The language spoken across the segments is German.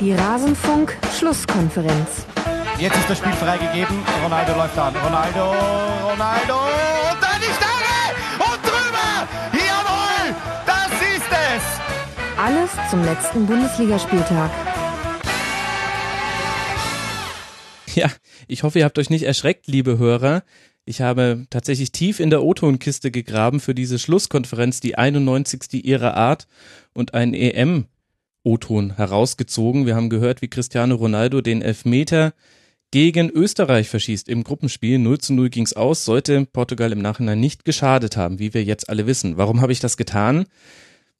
Die Rasenfunk-Schlusskonferenz. Jetzt ist das Spiel freigegeben. Ronaldo läuft an. Ronaldo, Ronaldo. Und dann die Stange! Und drüber! Jawohl! Das ist es! Alles zum letzten Bundesligaspieltag. Ja, ich hoffe, ihr habt euch nicht erschreckt, liebe Hörer. Ich habe tatsächlich tief in der O-Ton-Kiste gegraben für diese Schlusskonferenz, die 91. ihrer Art und ein EM-O-Ton herausgezogen. Wir haben gehört, wie Cristiano Ronaldo den Elfmeter gegen Österreich verschießt im Gruppenspiel. 0 zu 0 ging's aus, sollte Portugal im Nachhinein nicht geschadet haben, wie wir jetzt alle wissen. Warum habe ich das getan?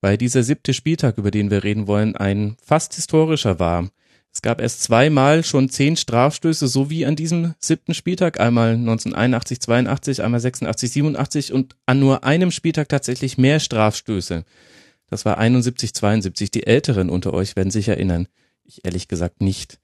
Weil dieser siebte Spieltag, über den wir reden wollen, ein fast historischer war. Es gab erst zweimal schon zehn Strafstöße, so wie an diesem siebten Spieltag. Einmal 1981, 82, einmal 86, 87 und an nur einem Spieltag tatsächlich mehr Strafstöße. Das war 71, 72. Die Älteren unter euch werden sich erinnern. Ich ehrlich gesagt nicht.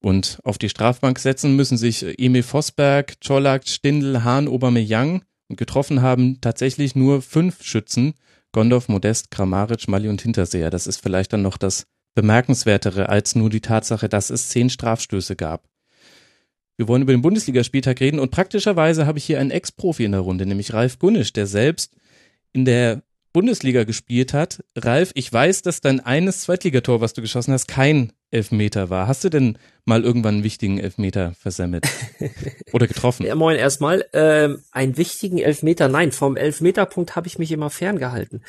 Und auf die Strafbank setzen müssen sich Emil Vosberg, Czolak, Stindl, Hahn, Aubameyang und getroffen haben tatsächlich nur fünf Schützen. Gondorf, Modest, Kramaric, Mali und Hinterseher. Das ist vielleicht dann noch das bemerkenswertere als nur die Tatsache, dass es zehn Strafstöße gab. Wir wollen über den Bundesligaspieltag reden und praktischerweise habe ich hier einen Ex-Profi in der Runde, nämlich Ralf Gunnisch, der selbst in der Bundesliga gespielt hat. Ralf, ich weiß, dass dein eines Zweitligator, was du geschossen hast, kein Elfmeter war. Hast du denn mal irgendwann einen wichtigen Elfmeter versemmelt? Oder getroffen? Ja, moin erstmal. Ähm, einen wichtigen Elfmeter, nein, vom Elfmeterpunkt habe ich mich immer ferngehalten.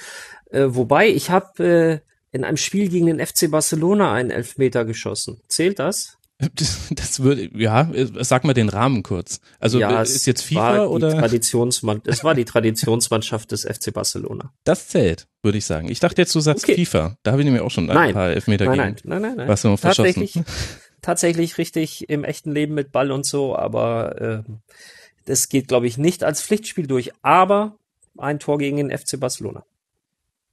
Äh, wobei, ich habe äh, in einem Spiel gegen den FC Barcelona einen Elfmeter geschossen. Zählt das? Das würde, ja, sag mal den Rahmen kurz. Also ja, ist jetzt FIFA oder? Traditionsmann, es war die Traditionsmannschaft des FC Barcelona. Das zählt, würde ich sagen. Ich dachte jetzt, du sagst okay. FIFA. Da habe ich nämlich auch schon ein nein. paar Elfmeter nein, nein, nein, nein, nein, Was du tatsächlich, tatsächlich richtig im echten Leben mit Ball und so, aber äh, das geht, glaube ich, nicht als Pflichtspiel durch. Aber ein Tor gegen den FC Barcelona.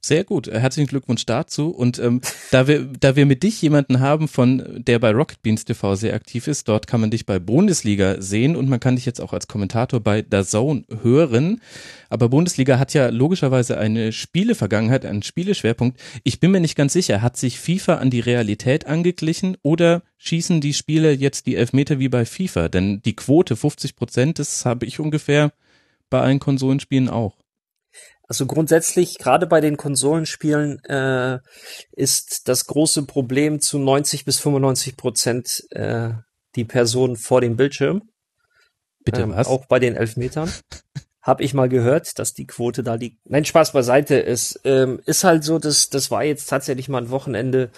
Sehr gut. Äh, herzlichen Glückwunsch dazu. Und ähm, da wir, da wir mit dich jemanden haben, von der bei Rocket Beans TV sehr aktiv ist, dort kann man dich bei Bundesliga sehen und man kann dich jetzt auch als Kommentator bei The Zone hören. Aber Bundesliga hat ja logischerweise eine Spielevergangenheit, einen Spieleschwerpunkt. Ich bin mir nicht ganz sicher, hat sich FIFA an die Realität angeglichen oder schießen die Spiele jetzt die Elfmeter wie bei FIFA? Denn die Quote 50 Prozent, das habe ich ungefähr bei allen Konsolenspielen auch. Also grundsätzlich, gerade bei den Konsolenspielen, äh, ist das große Problem zu 90 bis 95 Prozent äh, die Person vor dem Bildschirm. Bitte ähm, was? Auch bei den Elfmetern. Hab ich mal gehört, dass die Quote da liegt. Nein, Spaß beiseite. Es ähm, ist halt so, dass das war jetzt tatsächlich mal ein Wochenende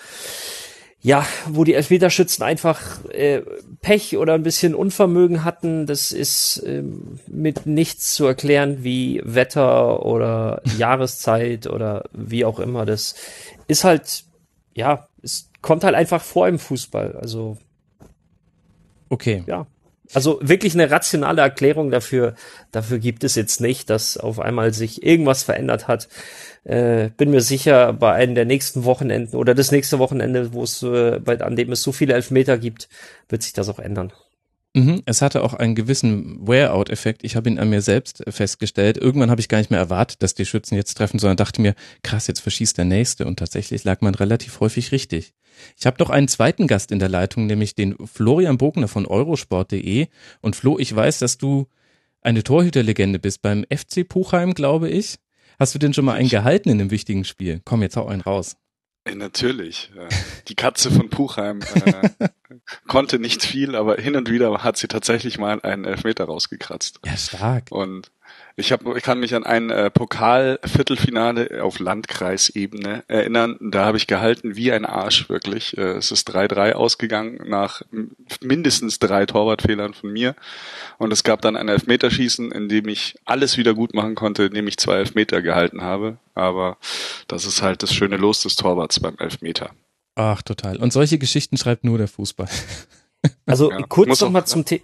ja, wo die Elfmeterschützen einfach äh, Pech oder ein bisschen Unvermögen hatten, das ist ähm, mit nichts zu erklären wie Wetter oder Jahreszeit oder wie auch immer. Das ist halt, ja, es kommt halt einfach vor im Fußball. Also okay, ja. Also wirklich eine rationale Erklärung dafür, dafür gibt es jetzt nicht, dass auf einmal sich irgendwas verändert hat. Äh, bin mir sicher, bei einem der nächsten Wochenenden oder das nächste Wochenende, wo es, äh, bei, an dem es so viele Elfmeter gibt, wird sich das auch ändern. Mhm, es hatte auch einen gewissen Wear-out-Effekt. Ich habe ihn an mir selbst festgestellt. Irgendwann habe ich gar nicht mehr erwartet, dass die Schützen jetzt treffen, sondern dachte mir, krass, jetzt verschießt der Nächste. Und tatsächlich lag man relativ häufig richtig. Ich habe noch einen zweiten Gast in der Leitung, nämlich den Florian Bogner von eurosport.de. Und Flo, ich weiß, dass du eine Torhüterlegende bist beim FC Puchheim, glaube ich. Hast du denn schon mal einen gehalten in einem wichtigen Spiel? Komm, jetzt hau einen raus. Ja, natürlich. Die Katze von Puchheim äh, konnte nicht viel, aber hin und wieder hat sie tatsächlich mal einen Elfmeter rausgekratzt. Ja, stark. Und ich, hab, ich kann mich an ein äh, Pokal-Viertelfinale auf Landkreisebene erinnern. Da habe ich gehalten wie ein Arsch, wirklich. Äh, es ist 3-3 ausgegangen nach mindestens drei Torwartfehlern von mir. Und es gab dann ein Elfmeterschießen, in dem ich alles wieder gut machen konnte, indem ich zwei Elfmeter gehalten habe. Aber das ist halt das schöne Los des Torwarts beim Elfmeter. Ach, total. Und solche Geschichten schreibt nur der Fußball. Also ja, kurz noch mal zum Thema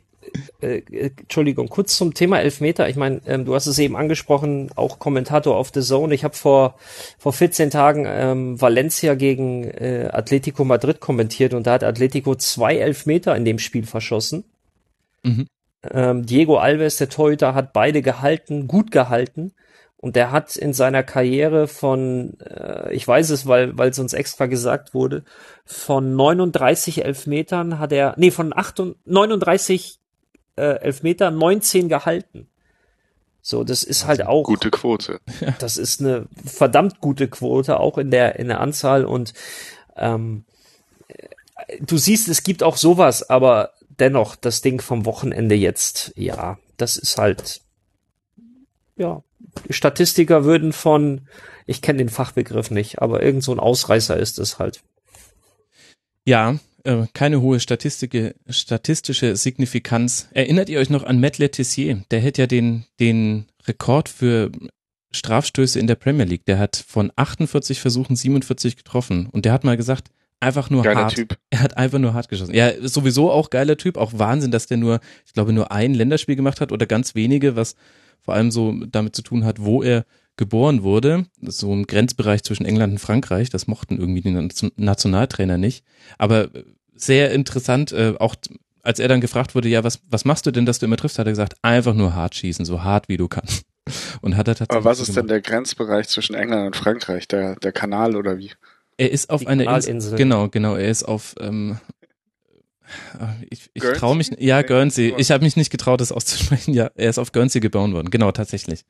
äh, äh, Entschuldigung, kurz zum Thema Elfmeter. Ich meine, ähm, du hast es eben angesprochen, auch Kommentator auf The Zone. Ich habe vor vor 14 Tagen ähm, Valencia gegen äh, Atletico Madrid kommentiert und da hat Atletico zwei Elfmeter in dem Spiel verschossen. Mhm. Ähm, Diego Alves, der Torhüter, hat beide gehalten, gut gehalten. Und der hat in seiner Karriere von, äh, ich weiß es, weil weil es uns extra gesagt wurde, von 39 Elfmetern hat er, nee, von 8, 39 äh, Elfmeter 19 gehalten. So, das ist halt auch Gute Quote. das ist eine verdammt gute Quote, auch in der, in der Anzahl und ähm, du siehst, es gibt auch sowas, aber dennoch, das Ding vom Wochenende jetzt, ja, das ist halt, ja, Statistiker würden von, ich kenne den Fachbegriff nicht, aber irgend so ein Ausreißer ist es halt. Ja, äh, keine hohe statistische Signifikanz. Erinnert ihr euch noch an Matt Letizier? Der hätte ja den, den Rekord für Strafstöße in der Premier League. Der hat von 48 Versuchen 47 getroffen. Und der hat mal gesagt, einfach nur Geiler hart. Typ. Er hat einfach nur hart geschossen. Ja, sowieso auch geiler Typ. Auch Wahnsinn, dass der nur, ich glaube, nur ein Länderspiel gemacht hat oder ganz wenige, was vor allem so damit zu tun hat, wo er geboren wurde. So im Grenzbereich zwischen England und Frankreich. Das mochten irgendwie die Nation- Nationaltrainer nicht. Aber sehr interessant, äh, auch als er dann gefragt wurde, ja, was, was machst du denn, dass du immer triffst, hat er gesagt, einfach nur hart schießen, so hart wie du kannst. Und hat er tatsächlich. Aber was ist denn gemacht. der Grenzbereich zwischen England und Frankreich? Der, der Kanal oder wie? Er ist auf Die einer Insel. Kanalinsel. Genau, genau. Er ist auf. Ähm, äh, ich ich traue mich. Ja, Guernsey. Ich habe mich nicht getraut, das auszusprechen. Ja, er ist auf Guernsey geboren worden. Genau, tatsächlich.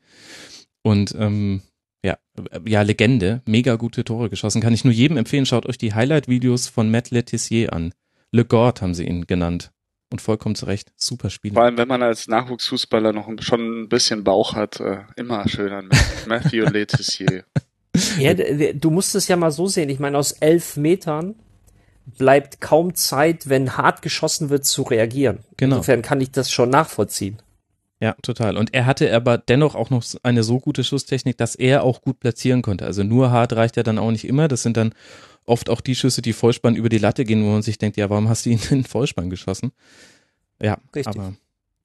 Und ähm, ja, äh, ja, Legende. Mega gute Tore geschossen. Kann ich nur jedem empfehlen. Schaut euch die Highlight-Videos von Matt Letizier an. Le Gord haben sie ihn genannt. Und vollkommen zu Recht. Super Spieler. Vor allem, wenn man als Nachwuchsfußballer noch schon ein bisschen Bauch hat, äh, immer schön an Matthew Letizier. Ja, du musst es ja mal so sehen. Ich meine, aus elf Metern bleibt kaum Zeit, wenn hart geschossen wird, zu reagieren. Genau. Insofern kann ich das schon nachvollziehen. Ja, total. Und er hatte aber dennoch auch noch eine so gute Schusstechnik, dass er auch gut platzieren konnte. Also nur hart reicht ja dann auch nicht immer. Das sind dann oft auch die Schüsse, die Vollspann über die Latte gehen, wo man sich denkt, ja, warum hast du ihn in den Vollspann geschossen? Ja, Richtig. aber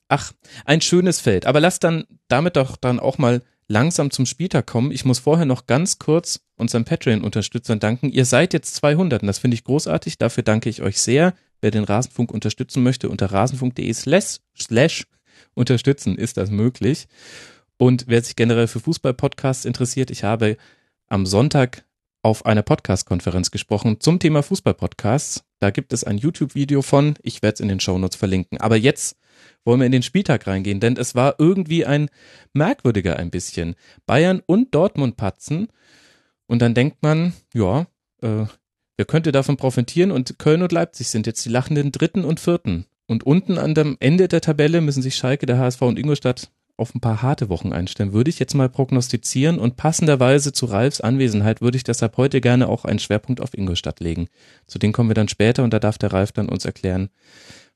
ach, ein schönes Feld. Aber lass dann damit doch dann auch mal langsam zum Spieltag kommen. Ich muss vorher noch ganz kurz unseren Patreon-Unterstützern danken. Ihr seid jetzt 200 und das finde ich großartig. Dafür danke ich euch sehr. Wer den Rasenfunk unterstützen möchte, unter rasenfunk.de slash, slash unterstützen ist das möglich. Und wer sich generell für Fußball-Podcasts interessiert, ich habe am Sonntag auf einer Podcast-Konferenz gesprochen zum Thema Fußball-Podcasts. Da gibt es ein YouTube-Video von, ich werde es in den Shownotes verlinken. Aber jetzt wollen wir in den Spieltag reingehen, denn es war irgendwie ein merkwürdiger ein bisschen. Bayern und Dortmund patzen und dann denkt man, ja, äh, wer könnte davon profitieren und Köln und Leipzig sind jetzt die lachenden Dritten und Vierten. Und unten an dem Ende der Tabelle müssen sich Schalke, der HSV und Ingolstadt auf ein paar harte Wochen einstellen, würde ich jetzt mal prognostizieren und passenderweise zu Ralfs Anwesenheit würde ich deshalb heute gerne auch einen Schwerpunkt auf Ingolstadt legen. Zu denen kommen wir dann später und da darf der Ralf dann uns erklären,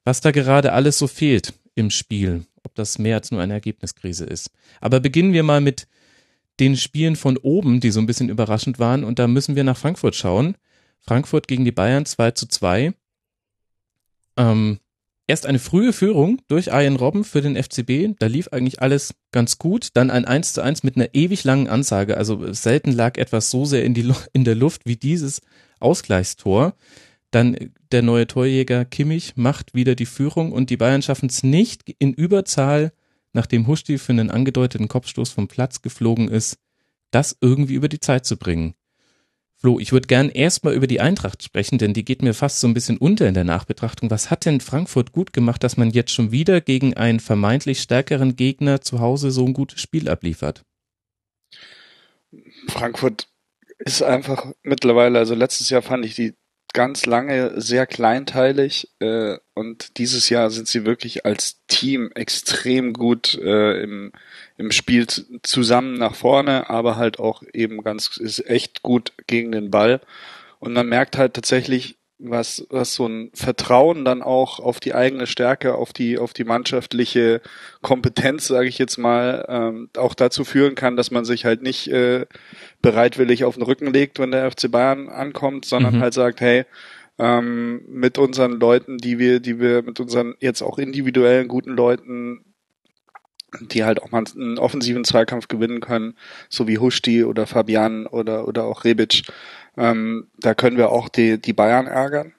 was da gerade alles so fehlt im Spiel, ob das mehr als nur eine Ergebniskrise ist. Aber beginnen wir mal mit den Spielen von oben, die so ein bisschen überraschend waren und da müssen wir nach Frankfurt schauen. Frankfurt gegen die Bayern 2 zu 2. Ähm, erst eine frühe Führung durch Ian Robben für den FCB. Da lief eigentlich alles ganz gut. Dann ein 1 zu 1 mit einer ewig langen Ansage. Also selten lag etwas so sehr in, die, in der Luft wie dieses Ausgleichstor. Dann der neue Torjäger Kimmich macht wieder die Führung und die Bayern schaffen es nicht in Überzahl, nachdem Huschti für einen angedeuteten Kopfstoß vom Platz geflogen ist, das irgendwie über die Zeit zu bringen. Flo, ich würde gern erstmal über die Eintracht sprechen, denn die geht mir fast so ein bisschen unter in der Nachbetrachtung. Was hat denn Frankfurt gut gemacht, dass man jetzt schon wieder gegen einen vermeintlich stärkeren Gegner zu Hause so ein gutes Spiel abliefert? Frankfurt ist einfach mittlerweile, also letztes Jahr fand ich die ganz lange sehr kleinteilig äh, und dieses Jahr sind sie wirklich als Team extrem gut äh, im, im Spiel zusammen nach vorne, aber halt auch eben ganz, ist echt gut gegen den Ball. Und man merkt halt tatsächlich, was, was so ein Vertrauen dann auch auf die eigene Stärke, auf die, auf die mannschaftliche Kompetenz, sage ich jetzt mal, ähm, auch dazu führen kann, dass man sich halt nicht äh, bereitwillig auf den Rücken legt, wenn der FC Bayern ankommt, sondern Mhm. halt sagt, hey, ähm, mit unseren Leuten, die wir, die wir mit unseren jetzt auch individuellen guten Leuten, die halt auch mal einen offensiven Zweikampf gewinnen können, so wie Huschti oder Fabian oder oder auch Rebic, ähm, da können wir auch die die Bayern ärgern.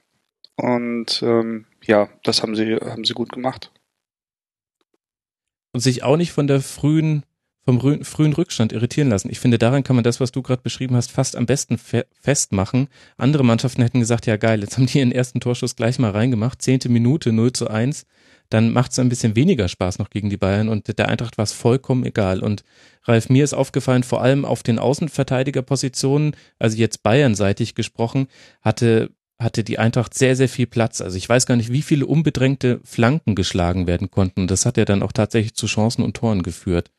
Und ähm, ja, das haben sie haben sie gut gemacht. Und sich auch nicht von der frühen vom frühen Rückstand irritieren lassen. Ich finde, daran kann man das, was du gerade beschrieben hast, fast am besten fe festmachen. Andere Mannschaften hätten gesagt, ja geil, jetzt haben die ihren ersten Torschuss gleich mal reingemacht, zehnte Minute, 0 zu 1. Dann macht es ein bisschen weniger Spaß noch gegen die Bayern und der Eintracht war es vollkommen egal. Und Ralf, mir ist aufgefallen, vor allem auf den Außenverteidigerpositionen, also jetzt Bayernseitig gesprochen, hatte hatte die Eintracht sehr, sehr viel Platz. Also ich weiß gar nicht, wie viele unbedrängte Flanken geschlagen werden konnten. Das hat ja dann auch tatsächlich zu Chancen und Toren geführt.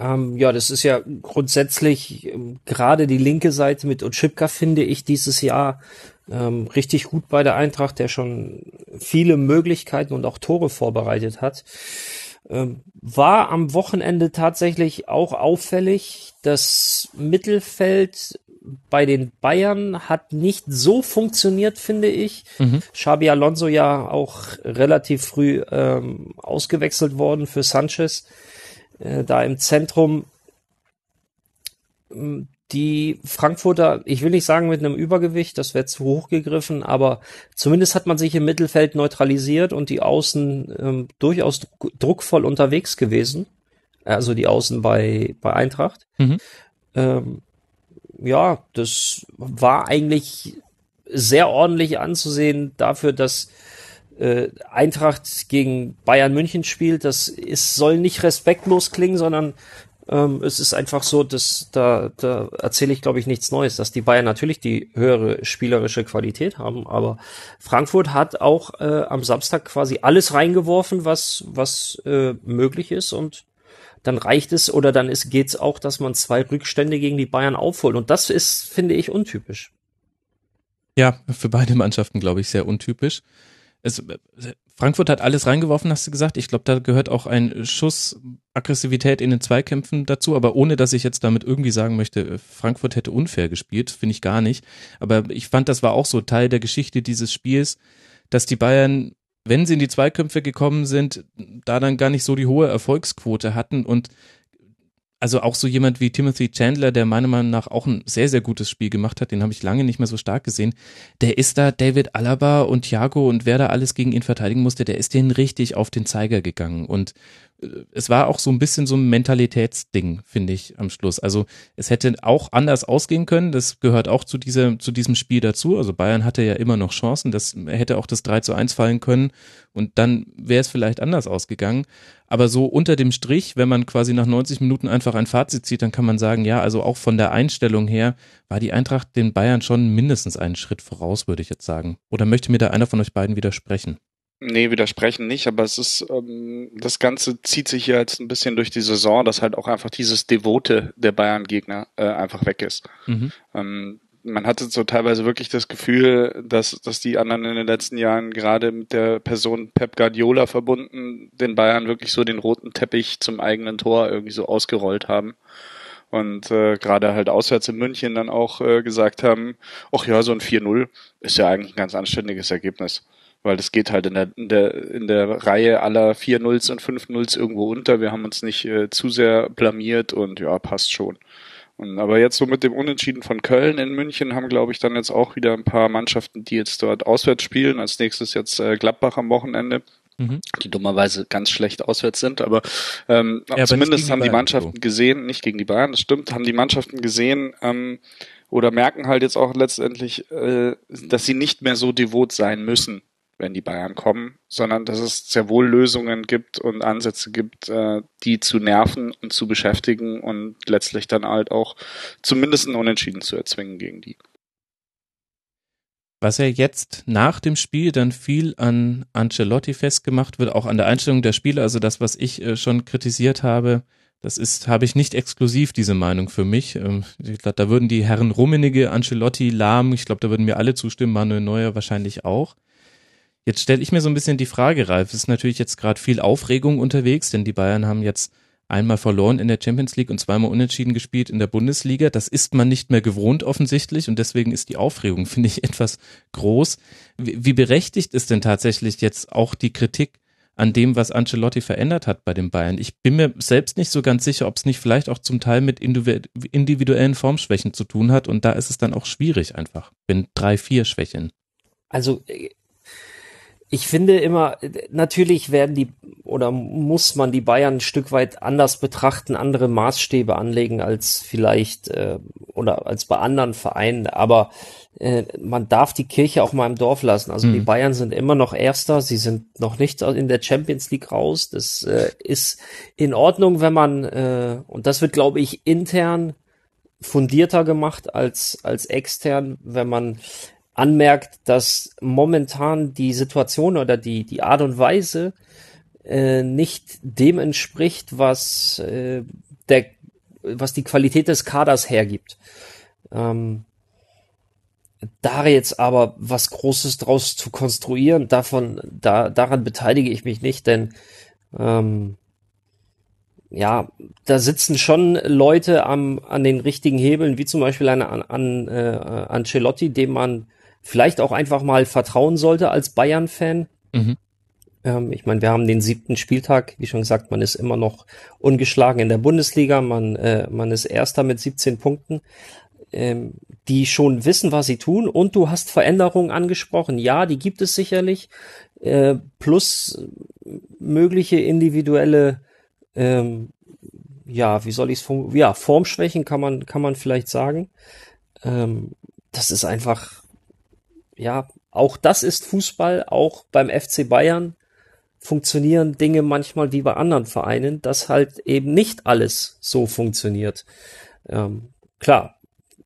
Ähm, ja, das ist ja grundsätzlich ähm, gerade die linke Seite mit Otschipka finde ich dieses Jahr ähm, richtig gut bei der Eintracht, der schon viele Möglichkeiten und auch Tore vorbereitet hat. Ähm, war am Wochenende tatsächlich auch auffällig. Das Mittelfeld bei den Bayern hat nicht so funktioniert, finde ich. Mhm. Xabi Alonso ja auch relativ früh ähm, ausgewechselt worden für Sanchez äh, da im Zentrum ähm, die Frankfurter, ich will nicht sagen mit einem Übergewicht, das wäre zu hoch gegriffen, aber zumindest hat man sich im Mittelfeld neutralisiert und die Außen ähm, durchaus druckvoll unterwegs gewesen. Also die Außen bei, bei Eintracht. Mhm. Ähm, ja, das war eigentlich sehr ordentlich anzusehen dafür, dass äh, Eintracht gegen Bayern München spielt, das ist, soll nicht respektlos klingen, sondern ähm, es ist einfach so, dass da, da erzähle ich, glaube ich, nichts Neues, dass die Bayern natürlich die höhere spielerische Qualität haben, aber Frankfurt hat auch äh, am Samstag quasi alles reingeworfen, was, was äh, möglich ist und dann reicht es oder dann ist, geht's auch, dass man zwei Rückstände gegen die Bayern aufholt. Und das ist, finde ich, untypisch. Ja, für beide Mannschaften, glaube ich, sehr untypisch es, Frankfurt hat alles reingeworfen, hast du gesagt. Ich glaube, da gehört auch ein Schuss Aggressivität in den Zweikämpfen dazu, aber ohne dass ich jetzt damit irgendwie sagen möchte, Frankfurt hätte unfair gespielt, finde ich gar nicht. Aber ich fand, das war auch so Teil der Geschichte dieses Spiels, dass die Bayern, wenn sie in die Zweikämpfe gekommen sind, da dann gar nicht so die hohe Erfolgsquote hatten und also auch so jemand wie Timothy Chandler, der meiner Meinung nach auch ein sehr, sehr gutes Spiel gemacht hat, den habe ich lange nicht mehr so stark gesehen, der ist da David Alaba und Thiago und wer da alles gegen ihn verteidigen musste, der ist denen richtig auf den Zeiger gegangen. Und es war auch so ein bisschen so ein Mentalitätsding, finde ich, am Schluss. Also es hätte auch anders ausgehen können. Das gehört auch zu, dieser, zu diesem Spiel dazu. Also Bayern hatte ja immer noch Chancen. Das hätte auch das 3 zu 1 fallen können. Und dann wäre es vielleicht anders ausgegangen. Aber so unter dem Strich, wenn man quasi nach 90 Minuten einfach ein Fazit zieht, dann kann man sagen, ja, also auch von der Einstellung her war die Eintracht den Bayern schon mindestens einen Schritt voraus, würde ich jetzt sagen. Oder möchte mir da einer von euch beiden widersprechen? Nee, widersprechen nicht, aber es ist, ähm, das Ganze zieht sich hier jetzt ein bisschen durch die Saison, dass halt auch einfach dieses Devote der Bayern-Gegner äh, einfach weg ist. Mhm. Ähm, man hatte so teilweise wirklich das Gefühl, dass, dass die anderen in den letzten Jahren gerade mit der Person Pep Guardiola verbunden den Bayern wirklich so den roten Teppich zum eigenen Tor irgendwie so ausgerollt haben und äh, gerade halt auswärts in München dann auch äh, gesagt haben, ach ja, so ein 4-0 ist ja eigentlich ein ganz anständiges Ergebnis weil das geht halt in der, in der, in der Reihe aller 4 Nulls und 5 Nulls irgendwo unter. Wir haben uns nicht äh, zu sehr blamiert und ja, passt schon. Und, aber jetzt so mit dem Unentschieden von Köln in München haben, glaube ich, dann jetzt auch wieder ein paar Mannschaften, die jetzt dort auswärts spielen. Als nächstes jetzt äh, Gladbach am Wochenende. Mhm. die dummerweise ganz schlecht auswärts sind, aber ähm, ja, zumindest haben die, die Mannschaften so. gesehen, nicht gegen die Bayern, das stimmt, haben die Mannschaften gesehen ähm, oder merken halt jetzt auch letztendlich, äh, dass sie nicht mehr so devot sein müssen wenn die Bayern kommen, sondern dass es sehr wohl Lösungen gibt und Ansätze gibt, äh, die zu nerven und zu beschäftigen und letztlich dann halt auch zumindest einen Unentschieden zu erzwingen gegen die. Was ja jetzt nach dem Spiel dann viel an Ancelotti festgemacht wird, auch an der Einstellung der Spieler, also das, was ich äh, schon kritisiert habe, das ist, habe ich nicht exklusiv diese Meinung für mich. Ähm, ich glaube, da würden die Herren Rummenige, Ancelotti, Lahm, ich glaube, da würden mir alle zustimmen, Manuel Neuer wahrscheinlich auch. Jetzt stelle ich mir so ein bisschen die Frage, Ralf, es ist natürlich jetzt gerade viel Aufregung unterwegs, denn die Bayern haben jetzt einmal verloren in der Champions League und zweimal unentschieden gespielt in der Bundesliga. Das ist man nicht mehr gewohnt offensichtlich und deswegen ist die Aufregung, finde ich, etwas groß. Wie, berechtigt ist denn tatsächlich jetzt auch die Kritik an dem, was Ancelotti verändert hat bei den Bayern? Ich bin mir selbst nicht so ganz sicher, ob es nicht vielleicht auch zum Teil mit individuellen Formschwächen zu tun hat und da ist es dann auch schwierig einfach, wenn drei, vier Schwächen. Also äh, ich finde immer, natürlich werden die oder muss man die Bayern ein Stück weit anders betrachten, andere Maßstäbe anlegen als vielleicht äh, oder als bei anderen Vereinen. Aber äh, man darf die Kirche auch mal im Dorf lassen. Also mhm. die Bayern sind immer noch Erster, sie sind noch nicht in der Champions League raus. Das äh, ist in Ordnung, wenn man äh, und das wird, glaube ich, intern fundierter gemacht als als extern, wenn man anmerkt, dass momentan die Situation oder die, die Art und Weise äh, nicht dem entspricht, was, äh, der, was die Qualität des Kaders hergibt. Ähm, da jetzt aber was Großes draus zu konstruieren, davon, da, daran beteilige ich mich nicht, denn ähm, ja, da sitzen schon Leute am, an den richtigen Hebeln, wie zum Beispiel eine an, an äh, Ancelotti, dem man vielleicht auch einfach mal vertrauen sollte als Bayern-Fan. Mhm. Ähm, ich meine, wir haben den siebten Spieltag, wie schon gesagt, man ist immer noch ungeschlagen in der Bundesliga, man, äh, man ist Erster mit 17 Punkten, ähm, die schon wissen, was sie tun. Und du hast Veränderungen angesprochen. Ja, die gibt es sicherlich. Äh, plus mögliche individuelle ähm, ja, wie soll ich es ja, Formschwächen kann man, kann man vielleicht sagen. Ähm, das ist einfach ja, auch das ist Fußball, auch beim FC Bayern funktionieren Dinge manchmal wie bei anderen Vereinen, dass halt eben nicht alles so funktioniert. Ähm, klar,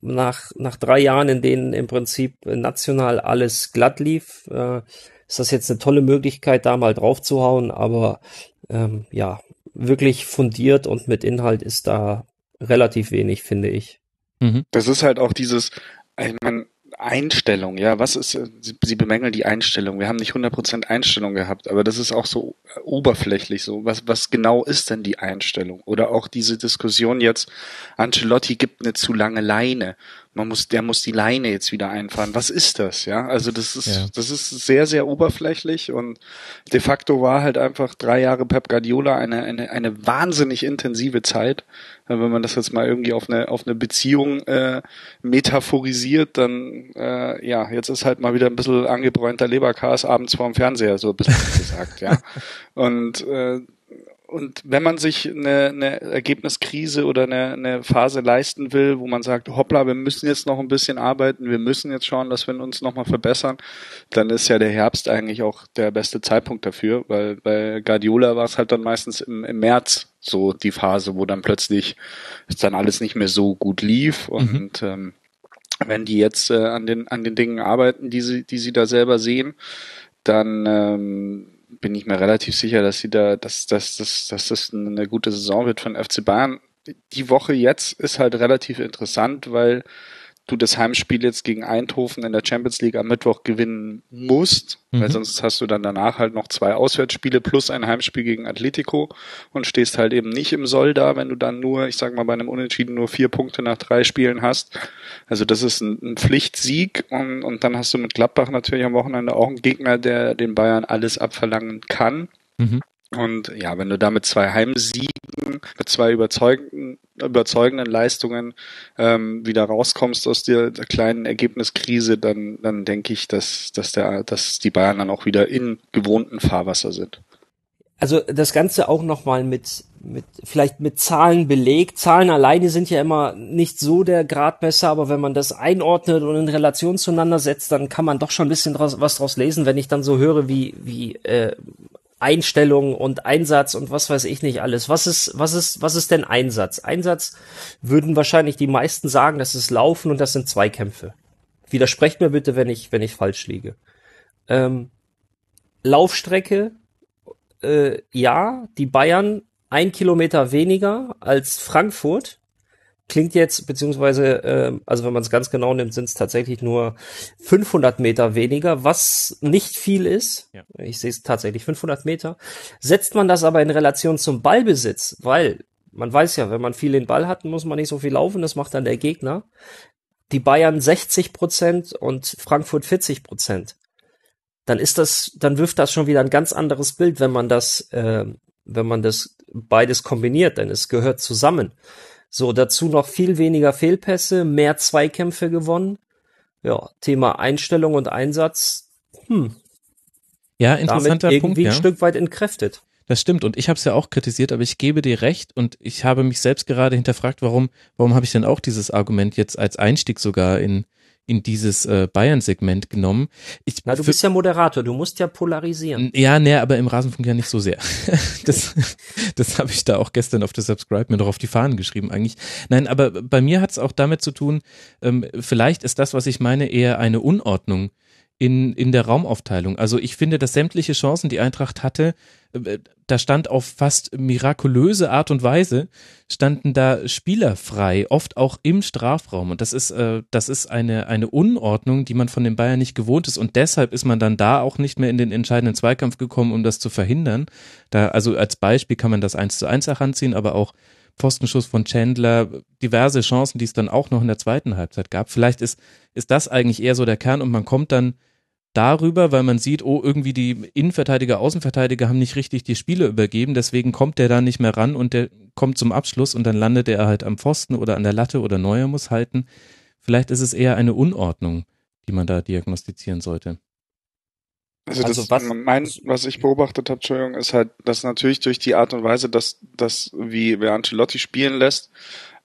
nach, nach drei Jahren, in denen im Prinzip national alles glatt lief, äh, ist das jetzt eine tolle Möglichkeit, da mal drauf zu hauen, aber ähm, ja, wirklich fundiert und mit Inhalt ist da relativ wenig, finde ich. Mhm. Das ist halt auch dieses, ich meine, Einstellung, ja, was ist, Sie, Sie bemängeln die Einstellung. Wir haben nicht 100% Einstellung gehabt, aber das ist auch so oberflächlich so. Was, was genau ist denn die Einstellung? Oder auch diese Diskussion jetzt, Ancelotti gibt eine zu lange Leine man muss, der muss die Leine jetzt wieder einfahren. Was ist das? Ja, also das ist, ja. das ist sehr, sehr oberflächlich und de facto war halt einfach drei Jahre Pep Guardiola eine, eine, eine wahnsinnig intensive Zeit. Wenn man das jetzt mal irgendwie auf eine, auf eine Beziehung äh, metaphorisiert, dann äh, ja, jetzt ist halt mal wieder ein bisschen angebräunter Leberkas abends vorm Fernseher, so ein bisschen gesagt, ja. Und äh, und wenn man sich eine, eine Ergebniskrise oder eine, eine Phase leisten will, wo man sagt, hoppla, wir müssen jetzt noch ein bisschen arbeiten, wir müssen jetzt schauen, dass wir uns nochmal verbessern, dann ist ja der Herbst eigentlich auch der beste Zeitpunkt dafür, weil bei Guardiola war es halt dann meistens im, im März so die Phase, wo dann plötzlich es dann alles nicht mehr so gut lief mhm. und mhm. ähm, wenn die jetzt äh, an den an den Dingen arbeiten, die sie die sie da selber sehen, dann ähm, bin ich mir relativ sicher, dass sie da, dass, dass, dass, dass das eine gute Saison wird von FC Bayern. Die Woche jetzt ist halt relativ interessant, weil du das Heimspiel jetzt gegen Eindhoven in der Champions League am Mittwoch gewinnen musst, mhm. weil sonst hast du dann danach halt noch zwei Auswärtsspiele plus ein Heimspiel gegen Atletico und stehst halt eben nicht im Soll da, wenn du dann nur, ich sag mal, bei einem Unentschieden nur vier Punkte nach drei Spielen hast. Also das ist ein, ein Pflichtsieg und, und dann hast du mit Gladbach natürlich am Wochenende auch einen Gegner, der den Bayern alles abverlangen kann. Mhm. Und ja, wenn du da mit zwei Heimsiegen, mit zwei überzeugenden, überzeugenden Leistungen ähm, wieder rauskommst aus der, der, kleinen Ergebniskrise, dann, dann denke ich, dass, dass, der, dass die Bayern dann auch wieder in gewohnten Fahrwasser sind. Also das Ganze auch nochmal mit, mit, vielleicht mit Zahlen belegt. Zahlen alleine sind ja immer nicht so der Gradmesser, aber wenn man das einordnet und in Relation zueinander setzt, dann kann man doch schon ein bisschen draus, was draus lesen, wenn ich dann so höre, wie, wie äh, Einstellung und Einsatz und was weiß ich nicht alles. Was ist, was ist, was ist denn Einsatz? Einsatz würden wahrscheinlich die meisten sagen, das ist Laufen und das sind Zweikämpfe. Widersprecht mir bitte, wenn ich, wenn ich falsch liege. Ähm, Laufstrecke, äh, ja, die Bayern ein Kilometer weniger als Frankfurt klingt jetzt, beziehungsweise, äh, also wenn man es ganz genau nimmt, sind es tatsächlich nur 500 Meter weniger, was nicht viel ist. Ja. Ich sehe es tatsächlich 500 Meter. Setzt man das aber in Relation zum Ballbesitz, weil man weiß ja, wenn man viel den Ball hat, muss man nicht so viel laufen, das macht dann der Gegner. Die Bayern 60 Prozent und Frankfurt 40 Prozent. Dann ist das, dann wirft das schon wieder ein ganz anderes Bild, wenn man das, äh, wenn man das beides kombiniert, denn es gehört zusammen. So, dazu noch viel weniger Fehlpässe, mehr Zweikämpfe gewonnen. Ja, Thema Einstellung und Einsatz. Hm. Ja, interessanter damit Punkt. irgendwie Ja. ein Stück weit entkräftet. Das stimmt und ich habe es ja auch kritisiert, aber ich gebe dir recht und ich habe mich selbst gerade hinterfragt, warum, warum habe ich denn auch dieses Argument jetzt als Einstieg sogar in in dieses äh, Bayern-Segment genommen. Ich, Na, du bist ja Moderator, du musst ja polarisieren. ja, nee, aber im Rasenfunk ja nicht so sehr. Das, das habe ich da auch gestern auf der Subscribe mir noch auf die Fahnen geschrieben eigentlich. Nein, aber bei mir hat es auch damit zu tun, ähm, vielleicht ist das, was ich meine, eher eine Unordnung in, in der Raumaufteilung. Also ich finde, dass sämtliche Chancen, die Eintracht hatte, äh, da stand auf fast mirakulöse Art und Weise, standen da Spieler frei, oft auch im Strafraum. Und das ist, äh, das ist eine, eine Unordnung, die man von den Bayern nicht gewohnt ist. Und deshalb ist man dann da auch nicht mehr in den entscheidenden Zweikampf gekommen, um das zu verhindern. Da, also als Beispiel kann man das eins zu eins heranziehen, aber auch Pfostenschuss von Chandler, diverse Chancen, die es dann auch noch in der zweiten Halbzeit gab. Vielleicht ist, ist das eigentlich eher so der Kern und man kommt dann darüber, weil man sieht, oh, irgendwie die Innenverteidiger, Außenverteidiger haben nicht richtig die Spiele übergeben, deswegen kommt der da nicht mehr ran und der kommt zum Abschluss und dann landet er halt am Pfosten oder an der Latte oder Neuer muss halten. Vielleicht ist es eher eine Unordnung, die man da diagnostizieren sollte. Also, Also das, was- mein, was ich beobachtet habe, Entschuldigung, ist halt, dass natürlich durch die Art und Weise, dass, dass wie wer Ancelotti spielen lässt,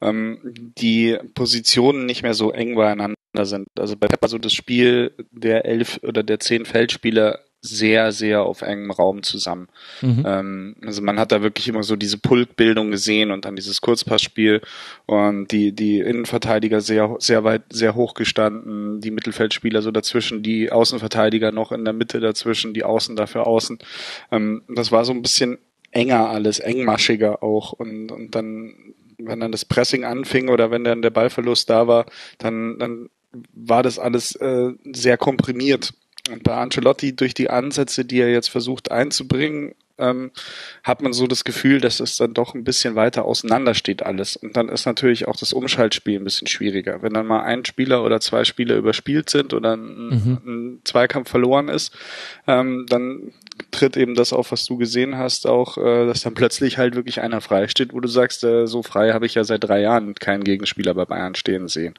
ähm, die Positionen nicht mehr so eng beieinander sind. Also bei Pep war so das Spiel der elf oder der zehn Feldspieler sehr, sehr auf engem Raum zusammen. Mhm. Ähm, also man hat da wirklich immer so diese Pulkbildung gesehen und dann dieses Kurzpassspiel und die, die Innenverteidiger sehr, sehr weit, sehr hoch gestanden, die Mittelfeldspieler so dazwischen, die Außenverteidiger noch in der Mitte dazwischen, die Außen dafür außen. Ähm, das war so ein bisschen enger alles, engmaschiger auch und, und dann, wenn dann das Pressing anfing oder wenn dann der Ballverlust da war, dann, dann war das alles äh, sehr komprimiert. Und bei Ancelotti durch die Ansätze, die er jetzt versucht einzubringen, ähm, hat man so das Gefühl, dass es dann doch ein bisschen weiter auseinander steht alles. Und dann ist natürlich auch das Umschaltspiel ein bisschen schwieriger. Wenn dann mal ein Spieler oder zwei Spieler überspielt sind oder ein, Mhm. ein Zweikampf verloren ist, ähm, dann tritt eben das auf, was du gesehen hast, auch, äh, dass dann plötzlich halt wirklich einer frei steht, wo du sagst, äh, so frei habe ich ja seit drei Jahren keinen Gegenspieler bei Bayern stehen sehen.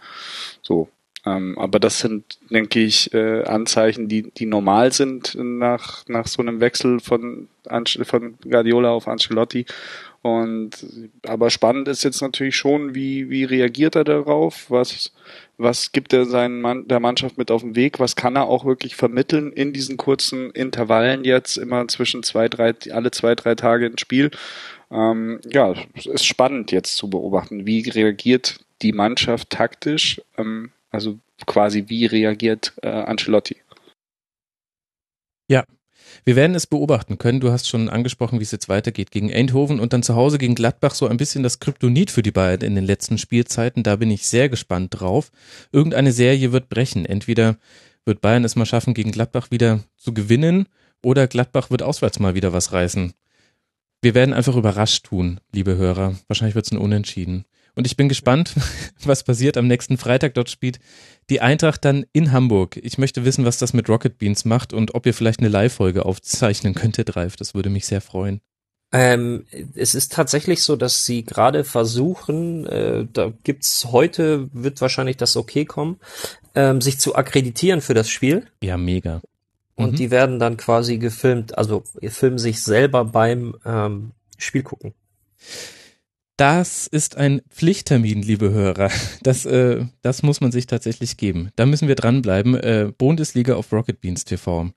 So. Ähm, aber das sind, denke ich, äh, Anzeichen, die, die normal sind nach, nach so einem Wechsel von, Ance- von Guardiola auf Ancelotti. Und aber spannend ist jetzt natürlich schon, wie, wie reagiert er darauf? Was, was gibt er seinen Mann, der Mannschaft mit auf den Weg? Was kann er auch wirklich vermitteln in diesen kurzen Intervallen jetzt immer zwischen zwei, drei, alle zwei, drei Tage ins Spiel? Ähm, ja, ist spannend jetzt zu beobachten, wie reagiert die Mannschaft taktisch, ähm, also quasi wie reagiert äh, Ancelotti. Wir werden es beobachten können. Du hast schon angesprochen, wie es jetzt weitergeht gegen Eindhoven und dann zu Hause gegen Gladbach so ein bisschen das Kryptonit für die Bayern in den letzten Spielzeiten. Da bin ich sehr gespannt drauf. Irgendeine Serie wird brechen. Entweder wird Bayern es mal schaffen, gegen Gladbach wieder zu gewinnen oder Gladbach wird auswärts mal wieder was reißen. Wir werden einfach überrascht tun, liebe Hörer. Wahrscheinlich wird es ein Unentschieden. Und ich bin gespannt, was passiert am nächsten Freitag. Dort spielt die Eintracht dann in Hamburg. Ich möchte wissen, was das mit Rocket Beans macht und ob ihr vielleicht eine Live-Folge aufzeichnen könntet, Ralf. Das würde mich sehr freuen. Ähm, es ist tatsächlich so, dass sie gerade versuchen, äh, da gibt's heute, wird wahrscheinlich das okay kommen, ähm, sich zu akkreditieren für das Spiel. Ja, mega. Und Mhm. die werden dann quasi gefilmt, also filmen sich selber beim ähm, Spiel gucken. Das ist ein Pflichttermin, liebe Hörer. Das, äh, das muss man sich tatsächlich geben. Da müssen wir dranbleiben. Äh, Bundesliga auf Rocket Beans TV.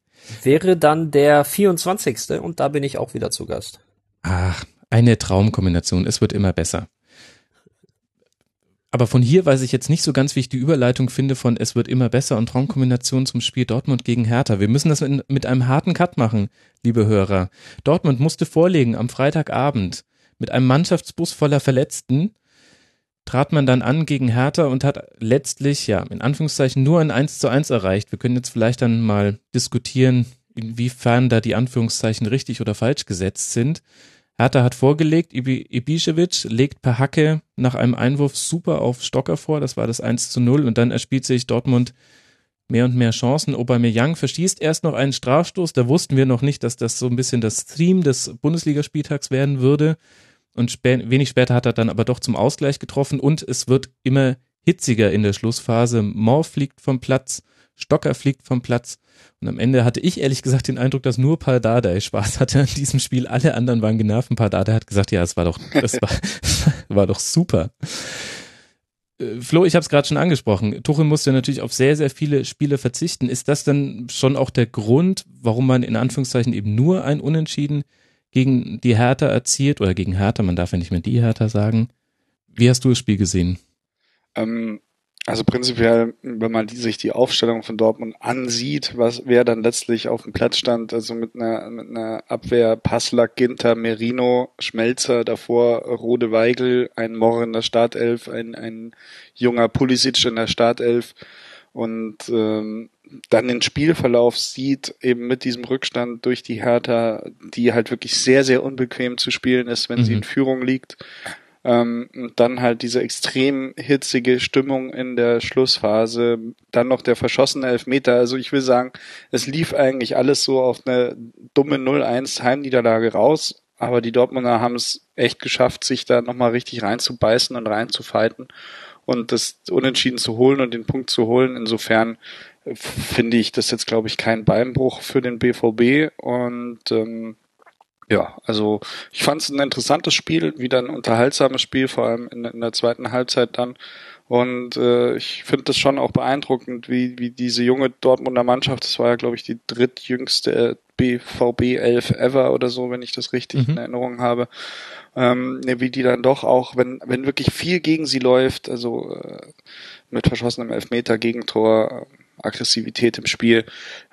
Wäre dann der 24. und da bin ich auch wieder zu Gast. Ach, eine Traumkombination. Es wird immer besser. Aber von hier weiß ich jetzt nicht so ganz, wie ich die Überleitung finde von es wird immer besser und Traumkombination zum Spiel Dortmund gegen Hertha. Wir müssen das mit, mit einem harten Cut machen, liebe Hörer. Dortmund musste vorlegen am Freitagabend. Mit einem Mannschaftsbus voller Verletzten trat man dann an gegen Hertha und hat letztlich, ja, in Anführungszeichen nur ein 1 zu 1 erreicht. Wir können jetzt vielleicht dann mal diskutieren, inwiefern da die Anführungszeichen richtig oder falsch gesetzt sind. Hertha hat vorgelegt, Ibi- Ibišević legt per Hacke nach einem Einwurf super auf Stocker vor, das war das 1 zu 0 und dann erspielt sich Dortmund mehr und mehr Chancen. Aubameyang verschießt erst noch einen Strafstoß, da wussten wir noch nicht, dass das so ein bisschen das Theme des Bundesligaspieltags werden würde und spä wenig später hat er dann aber doch zum Ausgleich getroffen und es wird immer hitziger in der Schlussphase. Moore fliegt vom Platz, Stocker fliegt vom Platz. Und am Ende hatte ich ehrlich gesagt den Eindruck, dass nur Pardadei Spaß hatte an diesem Spiel. Alle anderen waren genervt. Pardadei hat gesagt, ja, es war doch, das war, war doch super. Äh, Flo, ich habe es gerade schon angesprochen. Tuchel musste natürlich auf sehr, sehr viele Spiele verzichten. Ist das dann schon auch der Grund, warum man in Anführungszeichen eben nur ein Unentschieden gegen die Hertha erzielt oder gegen Hertha? Man darf ja nicht mehr die Hertha sagen. Wie hast du das Spiel gesehen? Ähm, also prinzipiell, wenn man die, sich die Aufstellung von Dortmund ansieht, was wer dann letztlich auf dem Platz stand, also mit einer, mit einer Abwehr Passlack, Ginter, Merino, Schmelzer, davor Rode Weigel, ein Morr in der Startelf, ein, ein junger Pulisic in der Startelf und ähm, dann den Spielverlauf sieht, eben mit diesem Rückstand durch die Hertha, die halt wirklich sehr, sehr unbequem zu spielen ist, wenn mhm. sie in Führung liegt ähm, und dann halt diese extrem hitzige Stimmung in der Schlussphase, dann noch der verschossene Elfmeter. Also ich will sagen, es lief eigentlich alles so auf eine dumme 0-1 Heimniederlage raus, aber die Dortmunder haben es echt geschafft, sich da nochmal richtig reinzubeißen und reinzufalten und das Unentschieden zu holen und den Punkt zu holen. Insofern finde ich das jetzt, glaube ich, kein Beinbruch für den BVB und ähm, ja, also ich fand es ein interessantes Spiel, wieder ein unterhaltsames Spiel, vor allem in, in der zweiten Halbzeit dann. Und äh, ich finde das schon auch beeindruckend, wie, wie diese junge Dortmunder Mannschaft, das war ja, glaube ich, die drittjüngste BVB 11 ever oder so, wenn ich das richtig mhm. in Erinnerung habe, ähm, ne, wie die dann doch auch, wenn, wenn wirklich viel gegen sie läuft, also äh, mit verschossenem Elfmeter, Gegentor, Aggressivität im Spiel,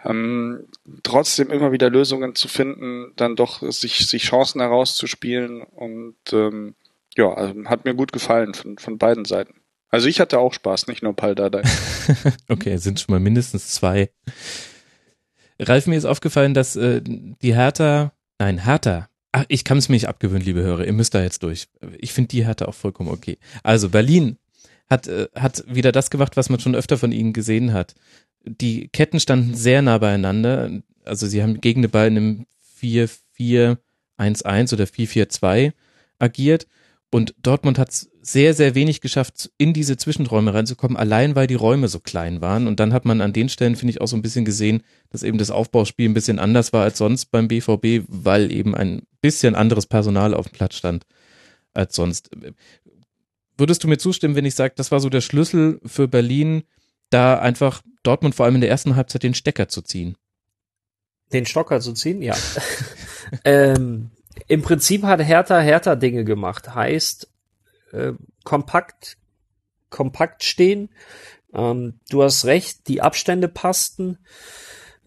ähm, trotzdem immer wieder Lösungen zu finden, dann doch sich, sich Chancen herauszuspielen und ähm, ja, also hat mir gut gefallen von, von beiden Seiten. Also ich hatte auch Spaß, nicht nur Pal Dardai. okay, sind schon mal mindestens zwei. Ralf, mir ist aufgefallen, dass äh, die Hertha, nein, Hertha, ach, ich kann es mir nicht abgewöhnen, liebe Hörer, ihr müsst da jetzt durch. Ich finde die Hertha auch vollkommen okay. Also Berlin hat, äh, hat wieder das gemacht, was man schon öfter von ihnen gesehen hat. Die Ketten standen sehr nah beieinander. Also sie haben gegen den Ball in einem 4-4-1-1 oder 4-4-2 agiert. Und Dortmund hat sehr, sehr wenig geschafft, in diese Zwischenräume reinzukommen, allein weil die Räume so klein waren. Und dann hat man an den Stellen, finde ich, auch so ein bisschen gesehen, dass eben das Aufbauspiel ein bisschen anders war als sonst beim BVB, weil eben ein bisschen anderes Personal auf dem Platz stand als sonst. Würdest du mir zustimmen, wenn ich sage, das war so der Schlüssel für Berlin, da einfach Dortmund vor allem in der ersten Halbzeit den Stecker zu ziehen? Den Stocker zu ziehen, ja. ähm, Im Prinzip hat Hertha Hertha Dinge gemacht. Heißt, äh, kompakt, kompakt stehen. Ähm, du hast recht, die Abstände passten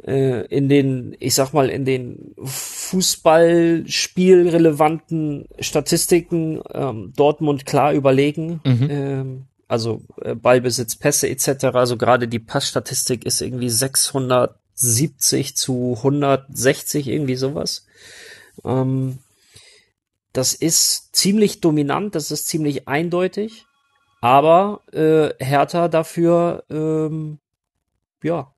äh, in den, ich sag mal, in den Fußballspielrelevanten Statistiken ähm, Dortmund klar überlegen. Mhm. Ähm, also äh, Ballbesitz, Pässe etc. Also gerade die Passstatistik ist irgendwie 670 zu 160 irgendwie sowas. Ähm, das ist ziemlich dominant, das ist ziemlich eindeutig, aber äh, Hertha dafür ähm, ja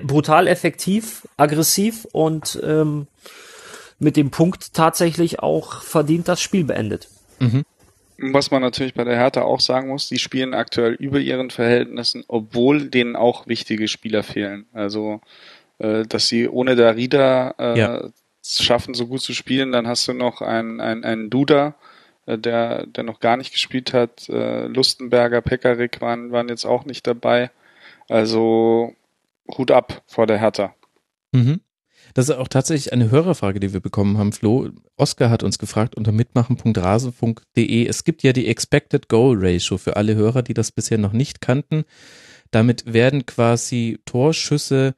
brutal effektiv, aggressiv und ähm, mit dem Punkt tatsächlich auch verdient das Spiel beendet. Mhm. Was man natürlich bei der Hertha auch sagen muss, die spielen aktuell über ihren Verhältnissen, obwohl denen auch wichtige Spieler fehlen. Also, äh, dass sie ohne Darida äh, ja. schaffen, so gut zu spielen, dann hast du noch einen, einen, einen Duda, äh, der, der noch gar nicht gespielt hat. Äh, Lustenberger, Pekarik waren, waren jetzt auch nicht dabei. Also Hut ab vor der Hertha. Mhm. Das ist auch tatsächlich eine Hörerfrage, die wir bekommen haben, Flo. Oskar hat uns gefragt unter mitmachen.rasenfunk.de. Es gibt ja die Expected Goal Ratio für alle Hörer, die das bisher noch nicht kannten. Damit werden quasi Torschüsse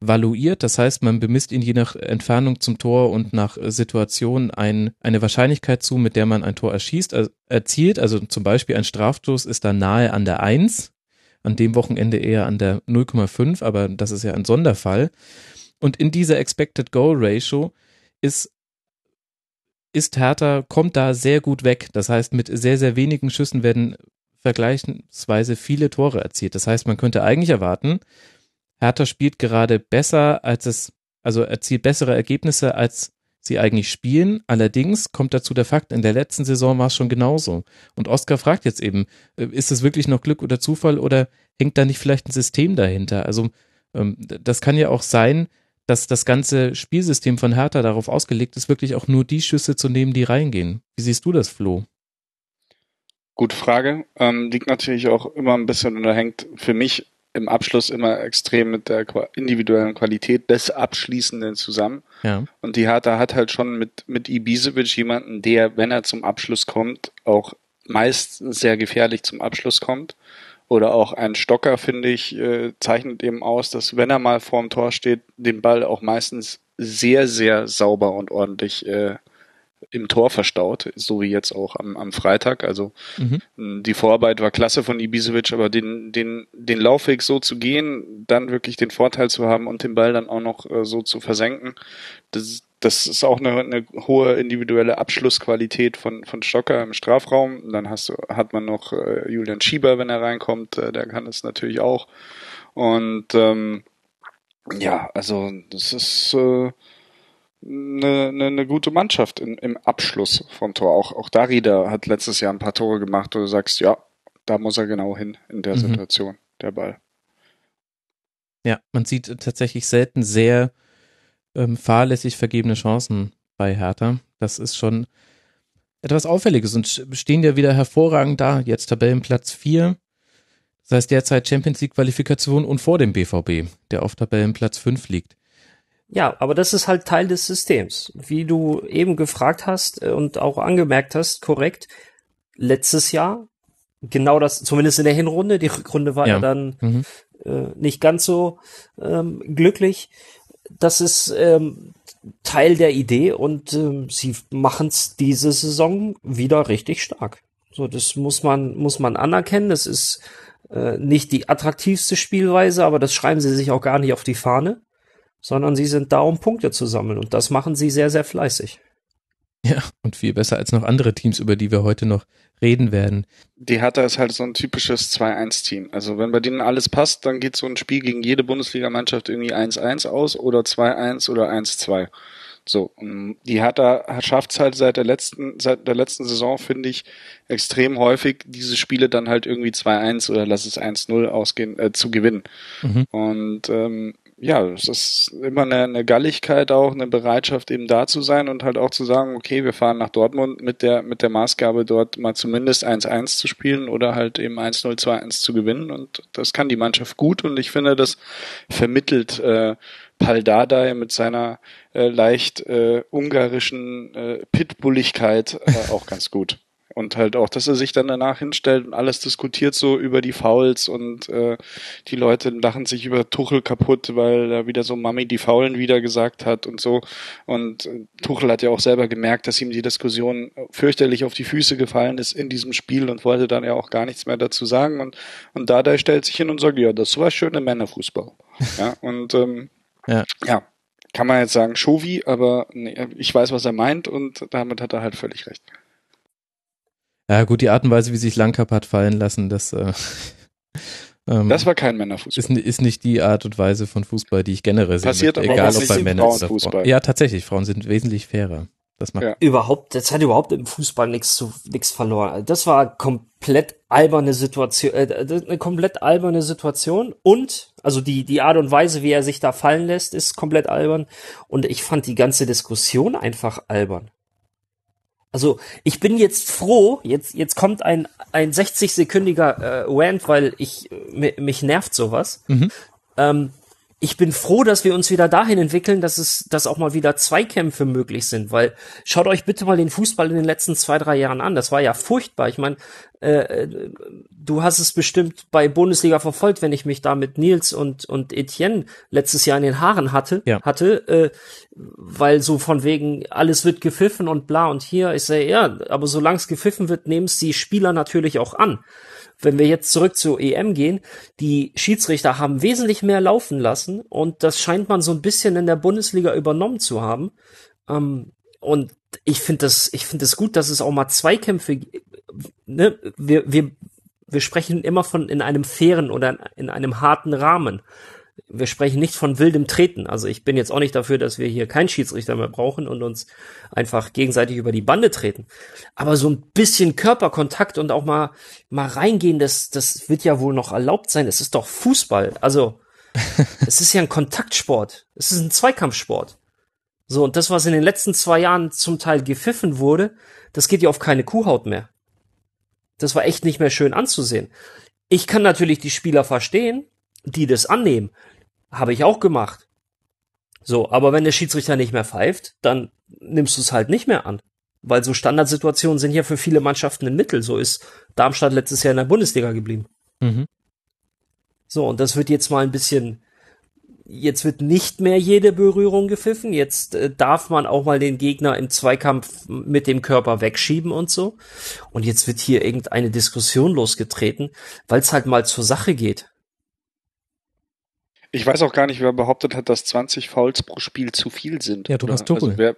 valuiert. Das heißt, man bemisst ihnen je nach Entfernung zum Tor und nach Situation ein, eine Wahrscheinlichkeit zu, mit der man ein Tor erschießt, also erzielt. Also zum Beispiel ein Strafstoß ist da nahe an der Eins an dem Wochenende eher an der 0,5, aber das ist ja ein Sonderfall. Und in dieser Expected Goal Ratio ist ist Hertha, kommt da sehr gut weg. Das heißt, mit sehr, sehr wenigen Schüssen werden vergleichsweise viele Tore erzielt. Das heißt, man könnte eigentlich erwarten, Hertha spielt gerade besser, als es, also erzielt bessere Ergebnisse, als sie eigentlich spielen. Allerdings kommt dazu der Fakt, in der letzten Saison war es schon genauso. Und Oskar fragt jetzt eben, äh, ist es wirklich noch Glück oder Zufall oder hängt da nicht vielleicht ein System dahinter? Also ähm, das kann ja auch sein, dass das ganze Spielsystem von Hertha darauf ausgelegt ist, wirklich auch nur die Schüsse zu nehmen, die reingehen. Wie siehst du das, Flo? Gute Frage. Ähm, liegt natürlich auch immer ein bisschen oder hängt für mich im Abschluss immer extrem mit der individuellen Qualität des Abschließenden zusammen. Ja. Und die Hertha hat halt schon mit, mit Ibisevic jemanden, der, wenn er zum Abschluss kommt, auch meist sehr gefährlich zum Abschluss kommt. Oder auch ein Stocker, finde ich, äh, zeichnet eben aus, dass wenn er mal vorm Tor steht, den Ball auch meistens sehr, sehr sauber und ordentlich äh, im Tor verstaut, so wie jetzt auch am, am Freitag. Also mhm. die Vorarbeit war klasse von Ibisevic, aber den, den, den Laufweg so zu gehen, dann wirklich den Vorteil zu haben und den Ball dann auch noch äh, so zu versenken, das, das ist auch eine, eine hohe individuelle Abschlussqualität von, von Stocker im Strafraum. Dann hast du, hat man noch äh, Julian Schieber, wenn er reinkommt, äh, der kann es natürlich auch. Und ähm, ja, also das ist äh, eine, eine, eine gute Mannschaft in, im Abschluss vom Tor. Auch, auch Darida hat letztes Jahr ein paar Tore gemacht, wo du sagst, ja, da muss er genau hin in der mhm. Situation, der Ball. Ja, man sieht tatsächlich selten sehr ähm, fahrlässig vergebene Chancen bei Hertha. Das ist schon etwas Auffälliges und stehen ja wieder hervorragend da. Jetzt Tabellenplatz 4. Das heißt derzeit Champions League Qualifikation und vor dem BVB, der auf Tabellenplatz 5 liegt. Ja, aber das ist halt Teil des Systems. Wie du eben gefragt hast äh, und auch angemerkt hast, korrekt, letztes Jahr genau das, zumindest in der Hinrunde, die Rückrunde war ja, ja dann mhm. äh, nicht ganz so ähm, glücklich. Das ist ähm, Teil der Idee und ähm, sie machen es diese Saison wieder richtig stark. So, das muss man, muss man anerkennen. Das ist äh, nicht die attraktivste Spielweise, aber das schreiben sie sich auch gar nicht auf die Fahne sondern sie sind da, um Punkte zu sammeln. Und das machen sie sehr, sehr fleißig. Ja, und viel besser als noch andere Teams, über die wir heute noch reden werden. Die Hertha ist halt so ein typisches 2-1-Team. Also wenn bei denen alles passt, dann geht so ein Spiel gegen jede Bundesligamannschaft irgendwie 1-1 aus oder 2-1 oder 1-2. So, die Hertha schafft es halt seit der letzten, seit der letzten Saison, finde ich, extrem häufig, diese Spiele dann halt irgendwie 2-1 oder lass es 1-0 ausgehen, äh, zu gewinnen. Mhm. Und ähm, ja, es ist immer eine, eine Galligkeit auch, eine Bereitschaft eben da zu sein und halt auch zu sagen, okay, wir fahren nach Dortmund mit der, mit der Maßgabe dort mal zumindest 1-1 zu spielen oder halt eben 1-0, 2-1 zu gewinnen und das kann die Mannschaft gut und ich finde, das vermittelt äh, Pal Dardai mit seiner äh, leicht äh, ungarischen äh, Pitbulligkeit äh, auch ganz gut. Und halt auch, dass er sich dann danach hinstellt und alles diskutiert so über die Fouls und äh, die Leute lachen sich über Tuchel kaputt, weil da wieder so Mami die Faulen wieder gesagt hat und so. Und äh, Tuchel hat ja auch selber gemerkt, dass ihm die Diskussion fürchterlich auf die Füße gefallen ist in diesem Spiel und wollte dann ja auch gar nichts mehr dazu sagen. Und, und Dada stellt sich hin und sagt, ja, das war schöne Männerfußball. ja, und ähm, ja. ja, kann man jetzt sagen, Shovi, aber nee, ich weiß, was er meint und damit hat er halt völlig recht. Ja, gut, die Art und Weise, wie sich Langkap hat fallen lassen, das, äh, ähm, das war kein Männerfußball. Ist, ist, nicht die Art und Weise von Fußball, die ich generell sehe. Passiert möchte, aber egal auch ob bei Männern oder Frauen. Ja, tatsächlich, Frauen sind wesentlich fairer. Das macht ja. überhaupt, das hat überhaupt im Fußball nichts zu nichts verloren. Das war komplett alberne Situation, äh, eine komplett alberne Situation und also die die Art und Weise, wie er sich da fallen lässt, ist komplett albern und ich fand die ganze Diskussion einfach albern. Also ich bin jetzt froh, jetzt, jetzt kommt ein, ein 60-sekündiger äh, Rant, weil ich mich nervt sowas. Mhm. Ähm, ich bin froh, dass wir uns wieder dahin entwickeln, dass es, dass auch mal wieder Zweikämpfe möglich sind, weil schaut euch bitte mal den Fußball in den letzten zwei, drei Jahren an. Das war ja furchtbar. Ich meine, äh, du hast es bestimmt bei Bundesliga verfolgt, wenn ich mich da mit Nils und, und Etienne letztes Jahr in den Haaren hatte, ja. hatte, äh, weil so von wegen, alles wird gepfiffen und bla und hier, ich sage, ja, aber solange es gepfiffen wird, nehmen es die Spieler natürlich auch an wenn wir jetzt zurück zur EM gehen, die Schiedsrichter haben wesentlich mehr laufen lassen und das scheint man so ein bisschen in der Bundesliga übernommen zu haben. Ähm, und ich finde das, ich finde es das gut, dass es auch mal Zweikämpfe, ne, wir, wir, wir sprechen immer von in einem fairen oder in einem harten Rahmen. Wir sprechen nicht von wildem Treten. Also ich bin jetzt auch nicht dafür, dass wir hier keinen Schiedsrichter mehr brauchen und uns einfach gegenseitig über die Bande treten. Aber so ein bisschen Körperkontakt und auch mal, mal reingehen, das, das wird ja wohl noch erlaubt sein. Es ist doch Fußball. Also, es ist ja ein Kontaktsport. Es ist ein Zweikampfsport. So, und das, was in den letzten zwei Jahren zum Teil gepfiffen wurde, das geht ja auf keine Kuhhaut mehr. Das war echt nicht mehr schön anzusehen. Ich kann natürlich die Spieler verstehen, die das annehmen. Habe ich auch gemacht. So, aber wenn der Schiedsrichter nicht mehr pfeift, dann nimmst du es halt nicht mehr an. Weil so Standardsituationen sind ja für viele Mannschaften ein Mittel. So ist Darmstadt letztes Jahr in der Bundesliga geblieben. Mhm. So, und das wird jetzt mal ein bisschen, jetzt wird nicht mehr jede Berührung gepfiffen. Jetzt äh, darf man auch mal den Gegner im Zweikampf mit dem Körper wegschieben und so. Und jetzt wird hier irgendeine Diskussion losgetreten, weil es halt mal zur Sache geht. Ich weiß auch gar nicht, wer behauptet hat, dass 20 Fouls pro Spiel zu viel sind. Ja, Thomas Tuchel. Also wer,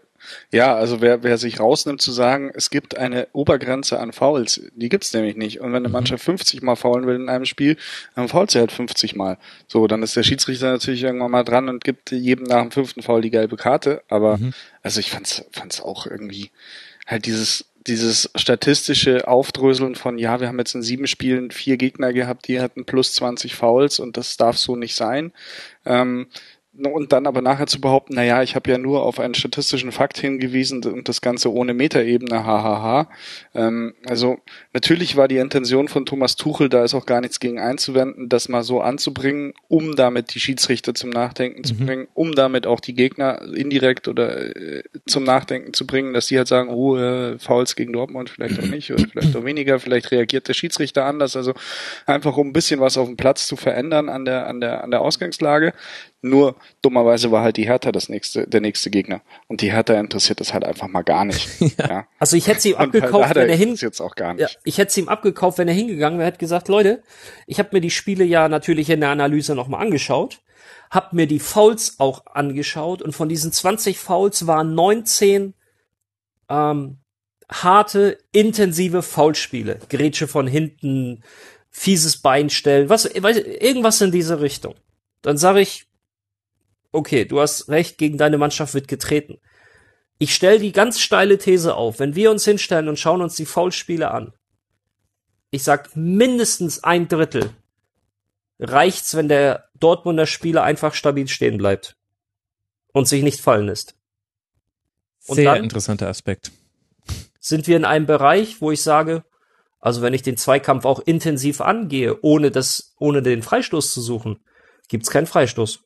ja, also wer, wer sich rausnimmt zu sagen, es gibt eine Obergrenze an Fouls, die gibt's nämlich nicht. Und wenn eine mhm. Mannschaft 50 Mal faulen will in einem Spiel, dann fault sie halt 50 Mal. So, dann ist der Schiedsrichter natürlich irgendwann mal dran und gibt jedem nach dem fünften Foul die gelbe Karte. Aber, mhm. also ich fand's, fand's auch irgendwie halt dieses, dieses statistische Aufdröseln von, ja, wir haben jetzt in sieben Spielen vier Gegner gehabt, die hatten plus 20 Fouls und das darf so nicht sein. Ähm, und dann aber nachher zu behaupten, na ja, ich habe ja nur auf einen statistischen Fakt hingewiesen und das Ganze ohne Metaebene, hahaha. Ähm, also natürlich war die Intention von Thomas Tuchel, da ist auch gar nichts gegen einzuwenden, das mal so anzubringen, um damit die Schiedsrichter zum Nachdenken mhm. zu bringen, um damit auch die Gegner indirekt oder äh, zum Nachdenken zu bringen, dass die halt sagen, oh, äh, Fouls gegen Dortmund vielleicht auch nicht oder vielleicht auch weniger, vielleicht reagiert der Schiedsrichter anders, also einfach um ein bisschen was auf dem Platz zu verändern an der an der an der Ausgangslage. Nur dummerweise war halt die Hertha das nächste, der nächste Gegner. Und die Hertha interessiert das halt einfach mal gar nicht. ja. ja. Also ich hätte sie ihm abgekauft, wenn er hin. Jetzt auch gar nicht. Ja, ich hätte sie ihm abgekauft, wenn er hingegangen wäre, hätte gesagt, Leute, ich habe mir die Spiele ja natürlich in der Analyse nochmal angeschaut, habe mir die Fouls auch angeschaut und von diesen 20 Fouls waren 19 ähm, harte, intensive Foulspiele. Grätsche von hinten, fieses Beinstellen, was, weiß, irgendwas in diese Richtung. Dann sage ich, okay, du hast recht, gegen deine Mannschaft wird getreten. Ich stelle die ganz steile These auf, wenn wir uns hinstellen und schauen uns die Foulspiele an. Ich sag mindestens ein Drittel reicht's, wenn der Dortmunder Spieler einfach stabil stehen bleibt und sich nicht fallen lässt. Und Sehr interessanter Aspekt. Sind wir in einem Bereich, wo ich sage, also wenn ich den Zweikampf auch intensiv angehe, ohne das, ohne den Freistoß zu suchen, gibt's keinen Freistoß.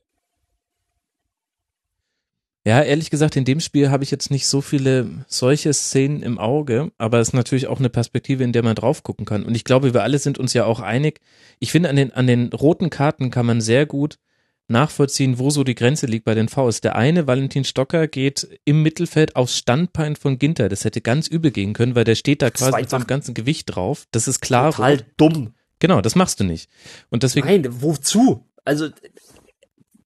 Ja, ehrlich gesagt, in dem Spiel habe ich jetzt nicht so viele solche Szenen im Auge, aber es ist natürlich auch eine Perspektive, in der man drauf gucken kann. Und ich glaube, wir alle sind uns ja auch einig. Ich finde, an den, an den roten Karten kann man sehr gut nachvollziehen, wo so die Grenze liegt bei den Vs. Der eine, Valentin Stocker, geht im Mittelfeld aufs Standbein von Ginter. Das hätte ganz übel gehen können, weil der steht da quasi mit seinem ganzen Gewicht drauf. Das ist klar. Total dumm. Genau, das machst du nicht. Und deswegen. Nein, wozu? Also,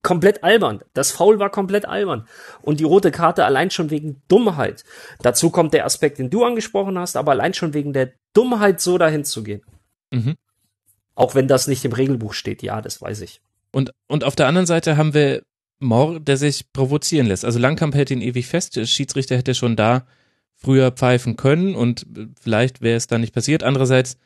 komplett albern. Das Foul war komplett albern. Und die rote Karte allein schon wegen Dummheit. Dazu kommt der Aspekt, den du angesprochen hast, aber allein schon wegen der Dummheit, so dahin zu gehen. Mhm. Auch wenn das nicht im Regelbuch steht, ja, das weiß ich. Und, und auf der anderen Seite haben wir Mohr, der sich provozieren lässt. Also Langkamp hält ihn ewig fest. Der Schiedsrichter hätte schon da früher pfeifen können und vielleicht wäre es da nicht passiert. Andererseits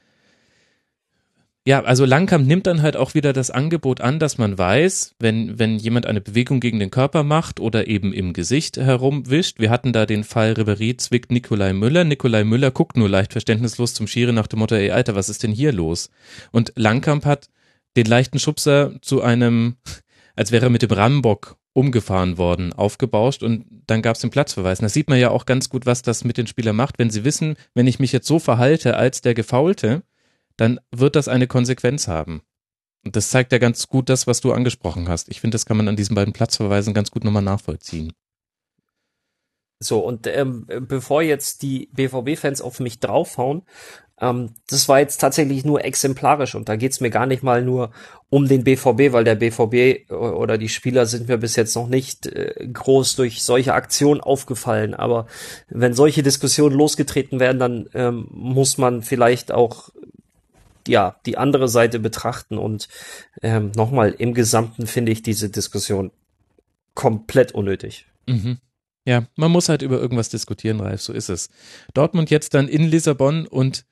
ja, also Langkamp nimmt dann halt auch wieder das Angebot an, dass man weiß, wenn, wenn jemand eine Bewegung gegen den Körper macht oder eben im Gesicht herumwischt. Wir hatten da den Fall Ribery zwickt Nikolai Müller. Nikolai Müller guckt nur leicht verständnislos zum Schiri nach dem Motto, ey Alter, was ist denn hier los? Und Langkamp hat den leichten Schubser zu einem, als wäre er mit dem Rambock umgefahren worden, aufgebauscht und dann gab es den Platzverweis. Und da sieht man ja auch ganz gut, was das mit den Spielern macht, wenn sie wissen, wenn ich mich jetzt so verhalte als der Gefaulte, dann wird das eine Konsequenz haben. Und das zeigt ja ganz gut das, was du angesprochen hast. Ich finde, das kann man an diesen beiden Platzverweisen ganz gut nochmal nachvollziehen. So, und ähm, bevor jetzt die BVB-Fans auf mich draufhauen, ähm, das war jetzt tatsächlich nur exemplarisch und da geht's mir gar nicht mal nur um den BVB, weil der BVB oder die Spieler sind mir bis jetzt noch nicht äh, groß durch solche Aktionen aufgefallen. Aber wenn solche Diskussionen losgetreten werden, dann ähm, muss man vielleicht auch ja die andere Seite betrachten. Und ähm, nochmal, im Gesamten finde ich diese Diskussion komplett unnötig. Mhm. Ja, man muss halt über irgendwas diskutieren, Ralf, so ist es. Dortmund jetzt dann in Lissabon und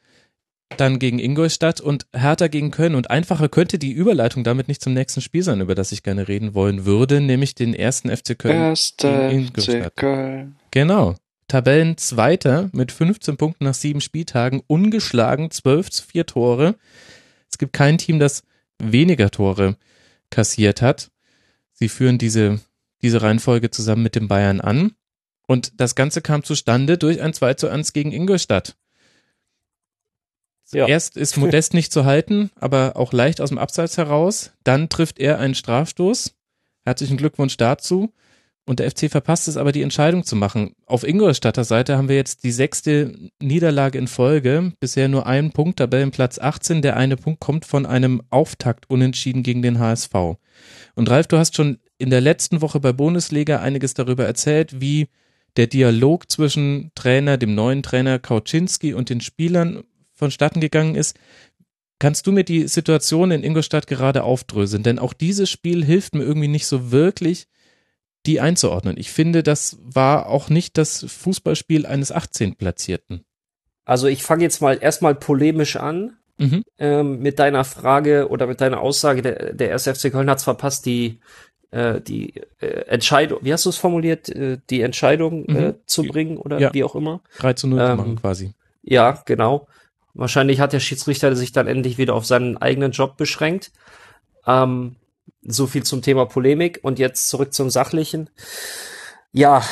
dann gegen Ingolstadt und Hertha gegen Köln. Und einfacher könnte die Überleitung damit nicht zum nächsten Spiel sein, über das ich gerne reden wollen würde, nämlich den ersten FC Köln. Erster FC Köln. Genau. Tabellenzweiter mit 15 Punkten nach sieben Spieltagen, ungeschlagen, 12 zu 4 Tore. Es gibt kein Team, das weniger Tore kassiert hat. Sie führen diese, diese Reihenfolge zusammen mit den Bayern an. Und das Ganze kam zustande durch ein 2 zu 1 gegen Ingolstadt. Ja. Erst ist Modest nicht zu halten, aber auch leicht aus dem Abseits heraus. Dann trifft er einen Strafstoß. Herzlichen Glückwunsch dazu. Und der FC verpasst es aber, die Entscheidung zu machen. Auf Ingolstadter Seite haben wir jetzt die sechste Niederlage in Folge. Bisher nur einen Punkt, Tabellenplatz 18. Der eine Punkt kommt von einem Auftakt unentschieden gegen den HSV. Und Ralf, du hast schon in der letzten Woche bei Bundesliga einiges darüber erzählt, wie der Dialog zwischen Trainer, dem neuen Trainer Kauczynski und den Spielern vonstatten gegangen ist. Kannst du mir die Situation in Ingolstadt gerade aufdröseln? Denn auch dieses Spiel hilft mir irgendwie nicht so wirklich, die einzuordnen. Ich finde, das war auch nicht das Fußballspiel eines 18. Platzierten. Also ich fange jetzt mal erstmal polemisch an mhm. ähm, mit deiner Frage oder mit deiner Aussage, der, der SFC Köln hat es verpasst, die äh, die äh, Entscheidung, wie hast du es formuliert, äh, die Entscheidung mhm. äh, zu bringen oder ja. wie auch immer. 3 zu 0 ähm, machen quasi. Ja, genau. Wahrscheinlich hat der Schiedsrichter sich dann endlich wieder auf seinen eigenen Job beschränkt. Ähm, so viel zum Thema Polemik und jetzt zurück zum Sachlichen. Ja,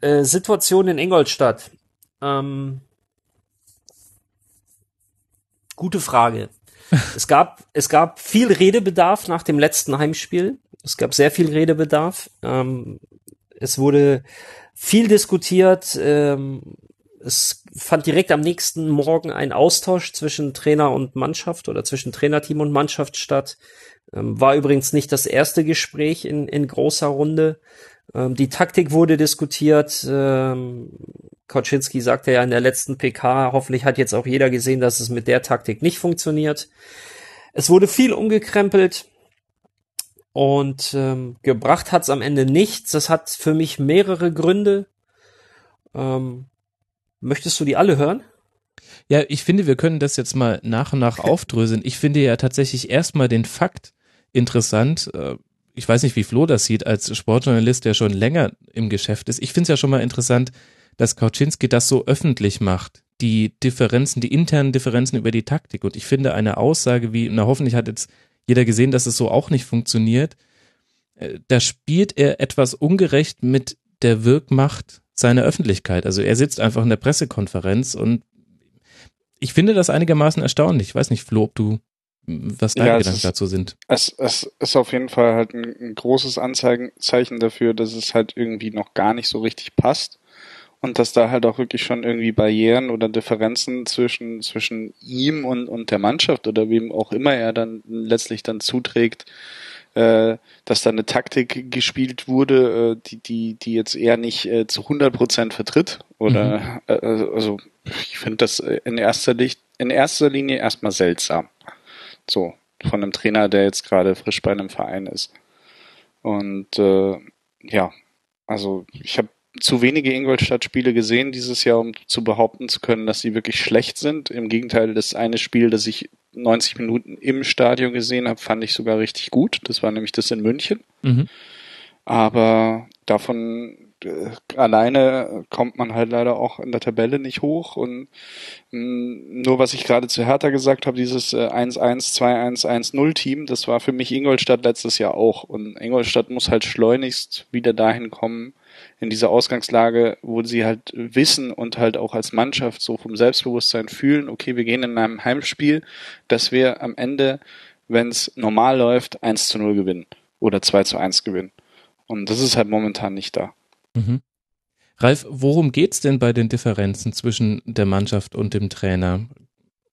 äh, Situation in Ingolstadt. Ähm, gute Frage. es gab, es gab viel Redebedarf nach dem letzten Heimspiel. Es gab sehr viel Redebedarf. Ähm, es wurde viel diskutiert. Ähm, es fand direkt am nächsten Morgen ein Austausch zwischen Trainer und Mannschaft oder zwischen Trainerteam und Mannschaft statt. Ähm, war übrigens nicht das erste Gespräch in, in großer Runde. Ähm, die Taktik wurde diskutiert. Ähm, Koczynski sagte ja in der letzten PK, hoffentlich hat jetzt auch jeder gesehen, dass es mit der Taktik nicht funktioniert. Es wurde viel umgekrempelt und ähm, gebracht hat es am Ende nichts. Das hat für mich mehrere Gründe. Ähm, Möchtest du die alle hören? Ja, ich finde, wir können das jetzt mal nach und nach aufdröseln. Ich finde ja tatsächlich erstmal den Fakt interessant. Äh, ich weiß nicht, wie Flo das sieht als Sportjournalist, der schon länger im Geschäft ist. Ich finde es ja schon mal interessant, dass Kauczynski das so öffentlich macht. Die Differenzen, die internen Differenzen über die Taktik. Und ich finde eine Aussage wie, na hoffentlich hat jetzt jeder gesehen, dass es so auch nicht funktioniert. Äh, da spielt er etwas ungerecht mit der Wirkmacht seine Öffentlichkeit. Also er sitzt einfach in der Pressekonferenz und ich finde das einigermaßen erstaunlich. Ich weiß nicht, Flo, ob du was deine ja, Gedanken ist, dazu sind. Es, es ist auf jeden Fall halt ein, ein großes Anzeichen dafür, dass es halt irgendwie noch gar nicht so richtig passt und dass da halt auch wirklich schon irgendwie Barrieren oder Differenzen zwischen zwischen ihm und und der Mannschaft oder wem auch immer er dann letztlich dann zuträgt äh, dass da eine Taktik gespielt wurde, äh, die, die, die jetzt eher nicht äh, zu 100 Prozent vertritt. Oder, mhm. äh, also, ich finde das in erster, Licht, in erster Linie erstmal seltsam. So, von einem Trainer, der jetzt gerade frisch bei einem Verein ist. Und, äh, ja, also, ich habe zu wenige Ingolstadt-Spiele gesehen dieses Jahr, um zu behaupten zu können, dass sie wirklich schlecht sind. Im Gegenteil, das eine Spiel, das ich 90 Minuten im Stadion gesehen habe, fand ich sogar richtig gut. Das war nämlich das in München. Mhm. Aber davon äh, alleine kommt man halt leider auch in der Tabelle nicht hoch. Und mh, mm, nur was ich gerade zu Hertha gesagt habe, dieses äh, 1-1, 2-1, 1-0 Team, das war für mich Ingolstadt letztes Jahr auch. Und Ingolstadt muss halt schleunigst wieder dahin kommen, in dieser Ausgangslage, wo sie halt wissen und halt auch als Mannschaft so vom Selbstbewusstsein fühlen, okay, wir gehen in einem Heimspiel, dass wir am Ende, wenn es normal läuft, 1 zu 0 gewinnen oder 2 zu 1 gewinnen. Und das ist halt momentan nicht da. Mhm. Ralf, worum geht's denn bei den Differenzen zwischen der Mannschaft und dem Trainer?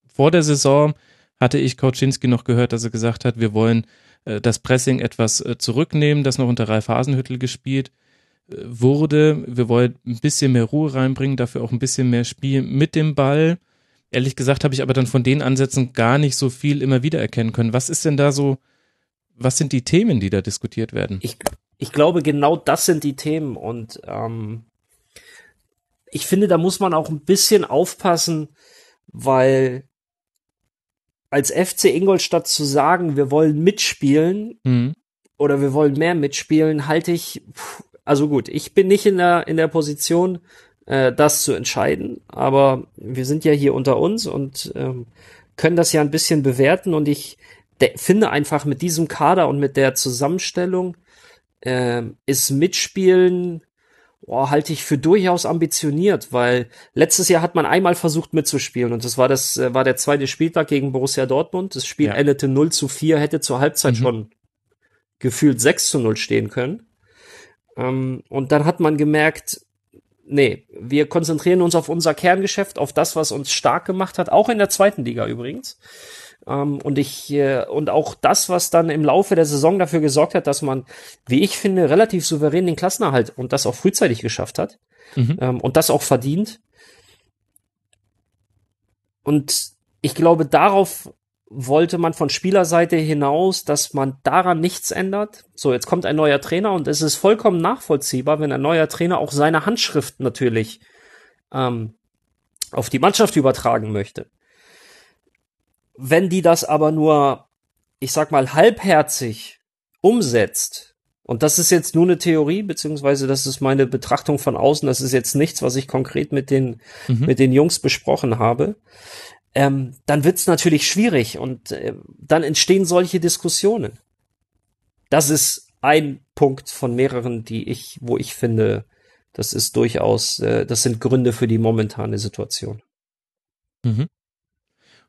Vor der Saison hatte ich Kauczynski noch gehört, dass er gesagt hat, wir wollen äh, das Pressing etwas äh, zurücknehmen, das noch unter Ralf Hasenhüttel gespielt wurde. Wir wollen ein bisschen mehr Ruhe reinbringen, dafür auch ein bisschen mehr Spiel mit dem Ball. Ehrlich gesagt habe ich aber dann von den Ansätzen gar nicht so viel immer wieder erkennen können. Was ist denn da so, was sind die Themen, die da diskutiert werden? Ich, ich glaube, genau das sind die Themen und ähm, ich finde, da muss man auch ein bisschen aufpassen, weil als FC Ingolstadt zu sagen, wir wollen mitspielen mhm. oder wir wollen mehr mitspielen, halte ich, also gut, ich bin nicht in der, in der Position, äh, das zu entscheiden, aber wir sind ja hier unter uns und ähm, können das ja ein bisschen bewerten und ich finde einfach mit diesem Kader und mit der Zusammenstellung äh, ist Mitspielen oh, halte ich für durchaus ambitioniert, weil letztes Jahr hat man einmal versucht mitzuspielen und das war das äh, war der zweite Spieltag gegen Borussia Dortmund. Das Spiel ja. endete 0 zu 4, hätte zur Halbzeit mhm. schon gefühlt 6 zu 0 stehen können. Ähm, und dann hat man gemerkt, nee, wir konzentrieren uns auf unser Kerngeschäft, auf das, was uns stark gemacht hat, auch in der zweiten Liga übrigens. Ähm, und ich äh, und auch das, was dann im Laufe der Saison dafür gesorgt hat, dass man, wie ich finde, relativ souverän den Klassenerhalt und das auch frühzeitig geschafft hat mhm. ähm, und das auch verdient. Und ich glaube, darauf wollte man von Spielerseite hinaus, dass man daran nichts ändert. So, jetzt kommt ein neuer Trainer und es ist vollkommen nachvollziehbar, wenn ein neuer Trainer auch seine Handschrift natürlich ähm, auf die Mannschaft übertragen möchte. Wenn die das aber nur, ich sag mal, halbherzig umsetzt, und das ist jetzt nur eine Theorie, beziehungsweise das ist meine Betrachtung von außen, das ist jetzt nichts, was ich konkret mit den, mhm. mit den Jungs besprochen habe, ähm, dann wird's natürlich schwierig und äh, dann entstehen solche Diskussionen. Das ist ein Punkt von mehreren, die ich, wo ich finde, das ist durchaus, äh, das sind Gründe für die momentane Situation. Mhm.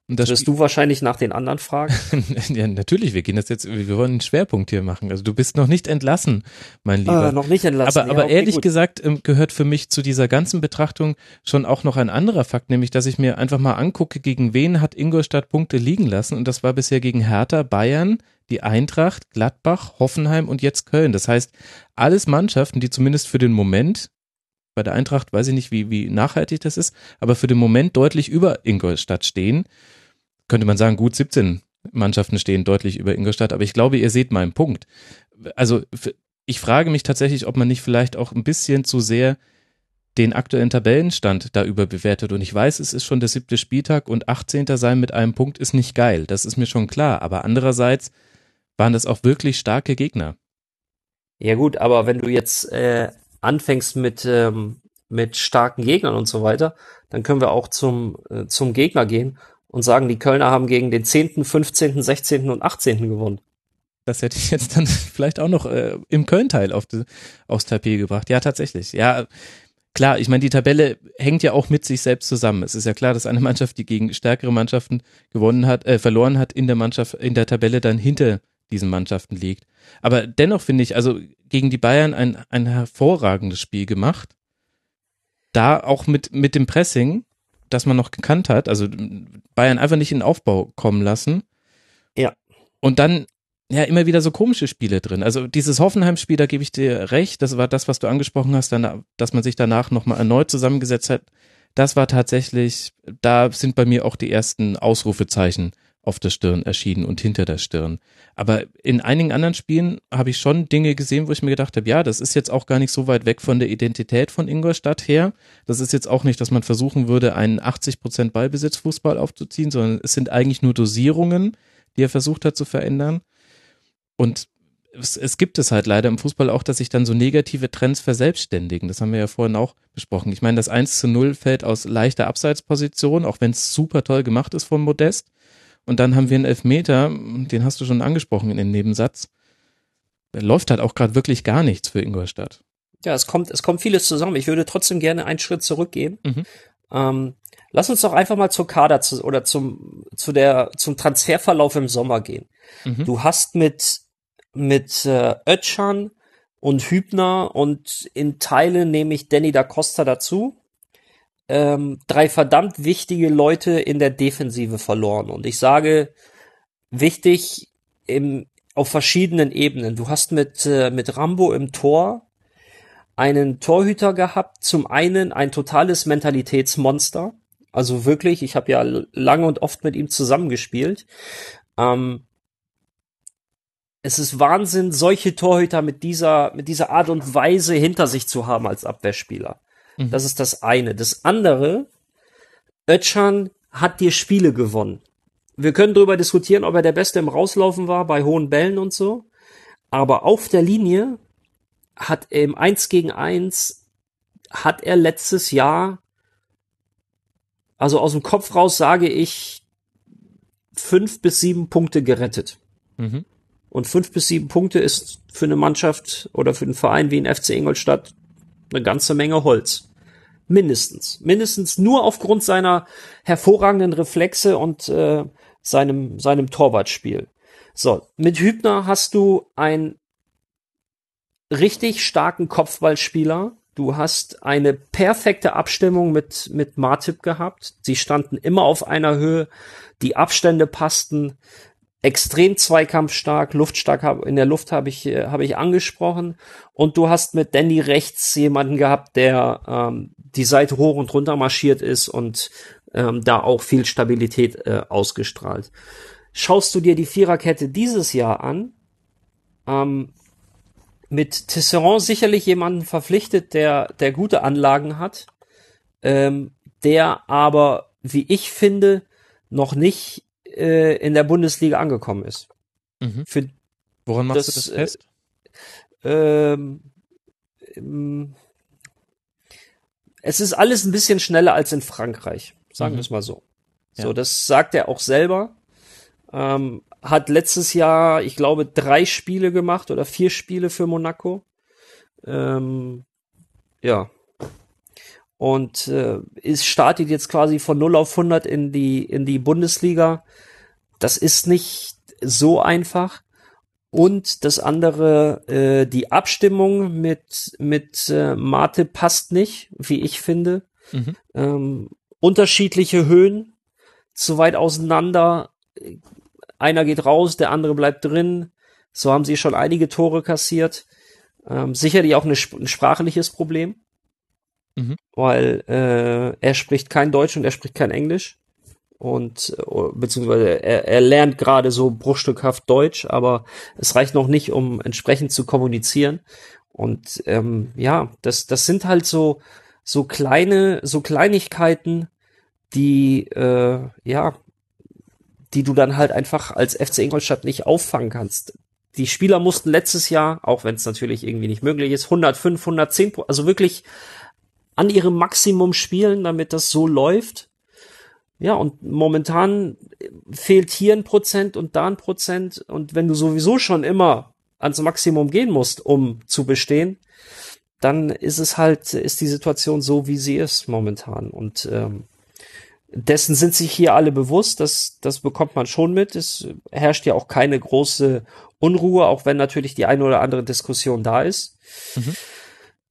Und das Wirst du wahrscheinlich nach den anderen fragen? ja, natürlich. Wir gehen das jetzt, wir wollen einen Schwerpunkt hier machen. Also du bist noch nicht entlassen, mein Lieber. Äh, noch nicht entlassen. Aber, ja, aber okay, ehrlich gut. gesagt ähm, gehört für mich zu dieser ganzen Betrachtung schon auch noch ein anderer Fakt, nämlich, dass ich mir einfach mal angucke, gegen wen hat Ingolstadt Punkte liegen lassen. Und das war bisher gegen Hertha, Bayern, die Eintracht, Gladbach, Hoffenheim und jetzt Köln. Das heißt, alles Mannschaften, die zumindest für den Moment bei der Eintracht weiß ich nicht, wie, wie nachhaltig das ist, aber für den Moment deutlich über Ingolstadt stehen. Könnte man sagen, gut 17 Mannschaften stehen deutlich über Ingolstadt, aber ich glaube, ihr seht meinen Punkt. Also ich frage mich tatsächlich, ob man nicht vielleicht auch ein bisschen zu sehr den aktuellen Tabellenstand da überbewertet. Und ich weiß, es ist schon der siebte Spieltag und 18. sein mit einem Punkt ist nicht geil. Das ist mir schon klar. Aber andererseits waren das auch wirklich starke Gegner. Ja gut, aber wenn du jetzt äh, anfängst mit, ähm, mit starken Gegnern und so weiter, dann können wir auch zum, äh, zum Gegner gehen und sagen, die Kölner haben gegen den 10., 15., 16. und 18. gewonnen. Das hätte ich jetzt dann vielleicht auch noch äh, im Köln-Teil auf aufs Tapet gebracht. Ja, tatsächlich. Ja, klar, ich meine, die Tabelle hängt ja auch mit sich selbst zusammen. Es ist ja klar, dass eine Mannschaft, die gegen stärkere Mannschaften gewonnen hat, äh, verloren hat, in der Mannschaft, in der Tabelle dann hinter diesen Mannschaften liegt. Aber dennoch finde ich, also gegen die Bayern ein, ein hervorragendes Spiel gemacht. Da auch mit, mit dem Pressing, das man noch gekannt hat, also Bayern einfach nicht in den Aufbau kommen lassen. Ja. Und dann ja immer wieder so komische Spiele drin. Also dieses Hoffenheim-Spiel, da gebe ich dir recht, das war das, was du angesprochen hast, dann, dass man sich danach nochmal erneut zusammengesetzt hat. Das war tatsächlich, da sind bei mir auch die ersten Ausrufezeichen auf der Stirn erschienen und hinter der Stirn. Aber in einigen anderen Spielen habe ich schon Dinge gesehen, wo ich mir gedacht habe, ja, das ist jetzt auch gar nicht so weit weg von der Identität von Ingolstadt her. Das ist jetzt auch nicht, dass man versuchen würde, einen 80 Prozent Ballbesitzfußball aufzuziehen, sondern es sind eigentlich nur Dosierungen, die er versucht hat zu verändern. Und es, es gibt es halt leider im Fußball auch, dass sich dann so negative Trends verselbstständigen. Das haben wir ja vorhin auch besprochen. Ich meine, das 1 zu 0 fällt aus leichter Abseitsposition, auch wenn es super toll gemacht ist von Modest. Und dann haben wir einen Elfmeter, den hast du schon angesprochen in dem Nebensatz. Da läuft halt auch gerade wirklich gar nichts für Ingolstadt. Ja, es kommt, es kommt vieles zusammen. Ich würde trotzdem gerne einen Schritt zurückgehen. Mhm. Ähm, lass uns doch einfach mal zur Kader zu, oder zum, zu der, zum Transferverlauf im Sommer gehen. Mhm. Du hast mit, mit äh, Ötschan und Hübner und in Teilen nehme ich Danny da Costa dazu ähm, drei verdammt wichtige Leute in der Defensive verloren. Und ich sage wichtig im, auf verschiedenen Ebenen. Du hast mit, äh, mit Rambo im Tor einen Torhüter gehabt. Zum einen ein totales Mentalitätsmonster. Also wirklich, ich habe ja lange und oft mit ihm zusammengespielt. Ähm, es ist Wahnsinn, solche Torhüter mit dieser, mit dieser Art und Weise hinter sich zu haben als Abwehrspieler. Mhm. Das ist das eine. Das andere, Ötchan hat dir Spiele gewonnen. Wir können darüber diskutieren, ob er der Beste im Rauslaufen war, bei hohen Bällen und so. Aber auf der Linie hat er im 1 gegen 1 hat er letztes Jahr, also aus dem Kopf raus sage ich, fünf bis sieben Punkte gerettet. Mhm. Und fünf bis sieben Punkte ist für eine Mannschaft oder für einen Verein wie ein FC Ingolstadt eine ganze Menge Holz. Mindestens. Mindestens nur aufgrund seiner hervorragenden Reflexe und äh, seinem, seinem Torwartspiel. So, mit Hübner hast du einen richtig starken Kopfballspieler. Du hast eine perfekte Abstimmung mit, mit Martip gehabt. Sie standen immer auf einer Höhe. Die Abstände passten. Extrem zweikampfstark, luftstark in der Luft habe ich, äh, habe ich angesprochen. Und du hast mit Danny rechts jemanden gehabt, der ähm, die Seite hoch und runter marschiert ist und ähm, da auch viel Stabilität äh, ausgestrahlt. Schaust du dir die Viererkette dieses Jahr an, ähm, mit Tisserand sicherlich jemanden verpflichtet, der, der gute Anlagen hat, ähm, der aber, wie ich finde, noch nicht äh, in der Bundesliga angekommen ist. Mhm. Für Woran machst das, du das fest? Äh, ähm, ähm, es ist alles ein bisschen schneller als in Frankreich. Sagen mhm. wir es mal so. So, ja. das sagt er auch selber. Ähm, hat letztes Jahr, ich glaube, drei Spiele gemacht oder vier Spiele für Monaco. Ähm, ja. Und äh, ist startet jetzt quasi von 0 auf 100 in die, in die Bundesliga. Das ist nicht so einfach. Und das andere, äh, die Abstimmung mit, mit äh, Mate passt nicht, wie ich finde. Mhm. Ähm, unterschiedliche Höhen, zu weit auseinander. Einer geht raus, der andere bleibt drin. So haben sie schon einige Tore kassiert. Ähm, sicherlich auch eine, ein sprachliches Problem, mhm. weil äh, er spricht kein Deutsch und er spricht kein Englisch und äh, beziehungsweise er, er lernt gerade so bruchstückhaft Deutsch, aber es reicht noch nicht, um entsprechend zu kommunizieren. Und ähm, ja, das das sind halt so so kleine so Kleinigkeiten, die, äh, ja, die du dann halt einfach als FC Ingolstadt nicht auffangen kannst. Die Spieler mussten letztes Jahr, auch wenn es natürlich irgendwie nicht möglich ist, 105, 110, also wirklich an ihrem Maximum spielen, damit das so läuft. Ja, und momentan fehlt hier ein Prozent und da ein Prozent. Und wenn du sowieso schon immer ans Maximum gehen musst, um zu bestehen, dann ist es halt, ist die Situation so, wie sie ist momentan. Und ähm, dessen sind sich hier alle bewusst, das, das bekommt man schon mit. Es herrscht ja auch keine große Unruhe, auch wenn natürlich die eine oder andere Diskussion da ist. Mhm.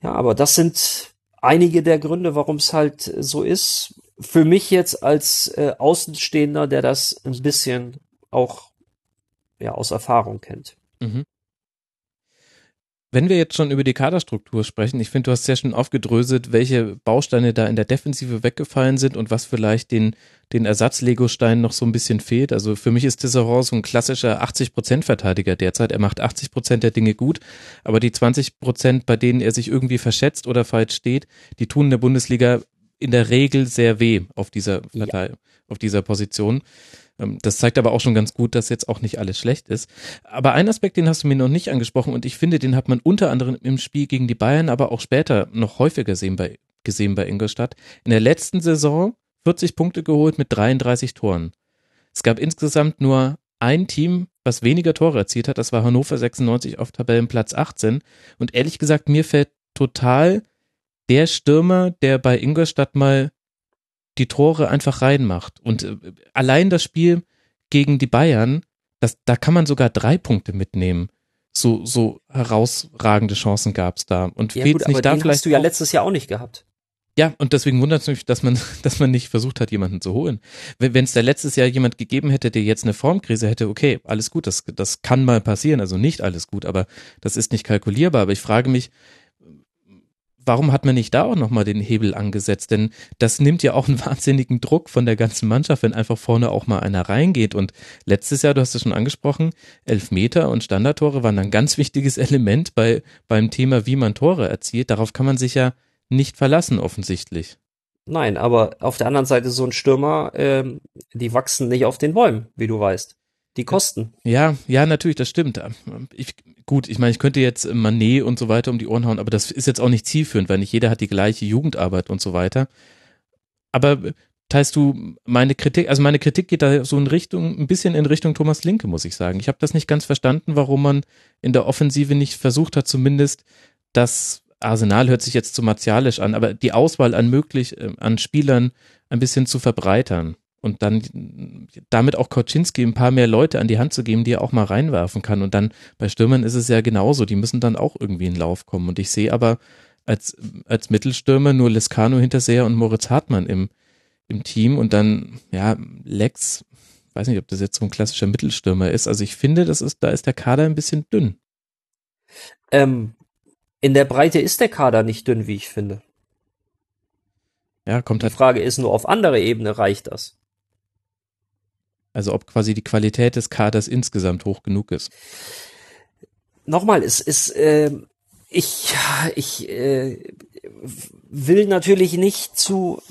Ja, aber das sind einige der Gründe, warum es halt so ist. Für mich jetzt als äh, Außenstehender, der das ein bisschen auch ja, aus Erfahrung kennt. Mhm. Wenn wir jetzt schon über die Kaderstruktur sprechen, ich finde, du hast sehr schön aufgedröselt, welche Bausteine da in der Defensive weggefallen sind und was vielleicht den, den Ersatz-Lego-Stein noch so ein bisschen fehlt. Also für mich ist Tisserand so ein klassischer 80%-Verteidiger derzeit. Er macht 80% der Dinge gut, aber die 20%, bei denen er sich irgendwie verschätzt oder falsch steht, die tun in der Bundesliga in der Regel sehr weh auf dieser, ja. auf dieser Position. Ähm, das zeigt aber auch schon ganz gut, dass jetzt auch nicht alles schlecht ist. Aber ein Aspekt, den hast du mir noch nicht angesprochen und ich finde, den hat man unter anderem im Spiel gegen die Bayern, aber auch später noch häufiger gesehen bei, gesehen bei Ingolstadt. In der letzten Saison 40 Punkte geholt mit 33 Toren. Es gab insgesamt nur ein Team, was weniger Tore erzielt hat. Das war Hannover 96 auf Tabellenplatz 18. Und ehrlich gesagt, mir fällt total der Stürmer, der bei Ingolstadt mal die Tore einfach reinmacht. Und äh, allein das Spiel gegen die Bayern, das, da kann man sogar drei Punkte mitnehmen. So, so herausragende Chancen gab es da. Und ja, gut, nicht da vielleicht. Hast du ja letztes Jahr auch nicht gehabt. Ja, und deswegen wundert es mich, dass man, dass man nicht versucht hat, jemanden zu holen. Wenn es da letztes Jahr jemand gegeben hätte, der jetzt eine Formkrise hätte, okay, alles gut, das, das kann mal passieren, also nicht alles gut, aber das ist nicht kalkulierbar. Aber ich frage mich, warum hat man nicht da auch nochmal den Hebel angesetzt? Denn das nimmt ja auch einen wahnsinnigen Druck von der ganzen Mannschaft, wenn einfach vorne auch mal einer reingeht. Und letztes Jahr, du hast es schon angesprochen, Elfmeter und Standardtore waren ein ganz wichtiges Element bei, beim Thema, wie man Tore erzielt. Darauf kann man sich ja nicht verlassen, offensichtlich. Nein, aber auf der anderen Seite so ein Stürmer, ähm, die wachsen nicht auf den Bäumen, wie du weißt. Die kosten. Ja, ja, natürlich, das stimmt. Ich, gut, ich meine, ich könnte jetzt Manet und so weiter um die Ohren hauen, aber das ist jetzt auch nicht zielführend, weil nicht jeder hat die gleiche Jugendarbeit und so weiter. Aber teilst du meine Kritik, also meine Kritik geht da so in Richtung, ein bisschen in Richtung Thomas Linke, muss ich sagen. Ich habe das nicht ganz verstanden, warum man in der Offensive nicht versucht hat, zumindest das Arsenal hört sich jetzt zu martialisch an, aber die Auswahl an möglich, äh, an Spielern ein bisschen zu verbreitern und dann damit auch Koczynski ein paar mehr Leute an die Hand zu geben, die er auch mal reinwerfen kann. Und dann bei Stürmern ist es ja genauso, die müssen dann auch irgendwie in Lauf kommen. Und ich sehe aber als, als Mittelstürmer nur Lescano Hinterseher und Moritz Hartmann im, im Team und dann, ja, Lex, weiß nicht, ob das jetzt so ein klassischer Mittelstürmer ist. Also ich finde, das ist, da ist der Kader ein bisschen dünn. Ähm, in der Breite ist der Kader nicht dünn, wie ich finde. Ja, kommt Die halt Frage ist nur, auf andere Ebene reicht das. Also ob quasi die Qualität des Kaders insgesamt hoch genug ist. Nochmal, es ist, äh, ich, ich äh, will natürlich nicht zu,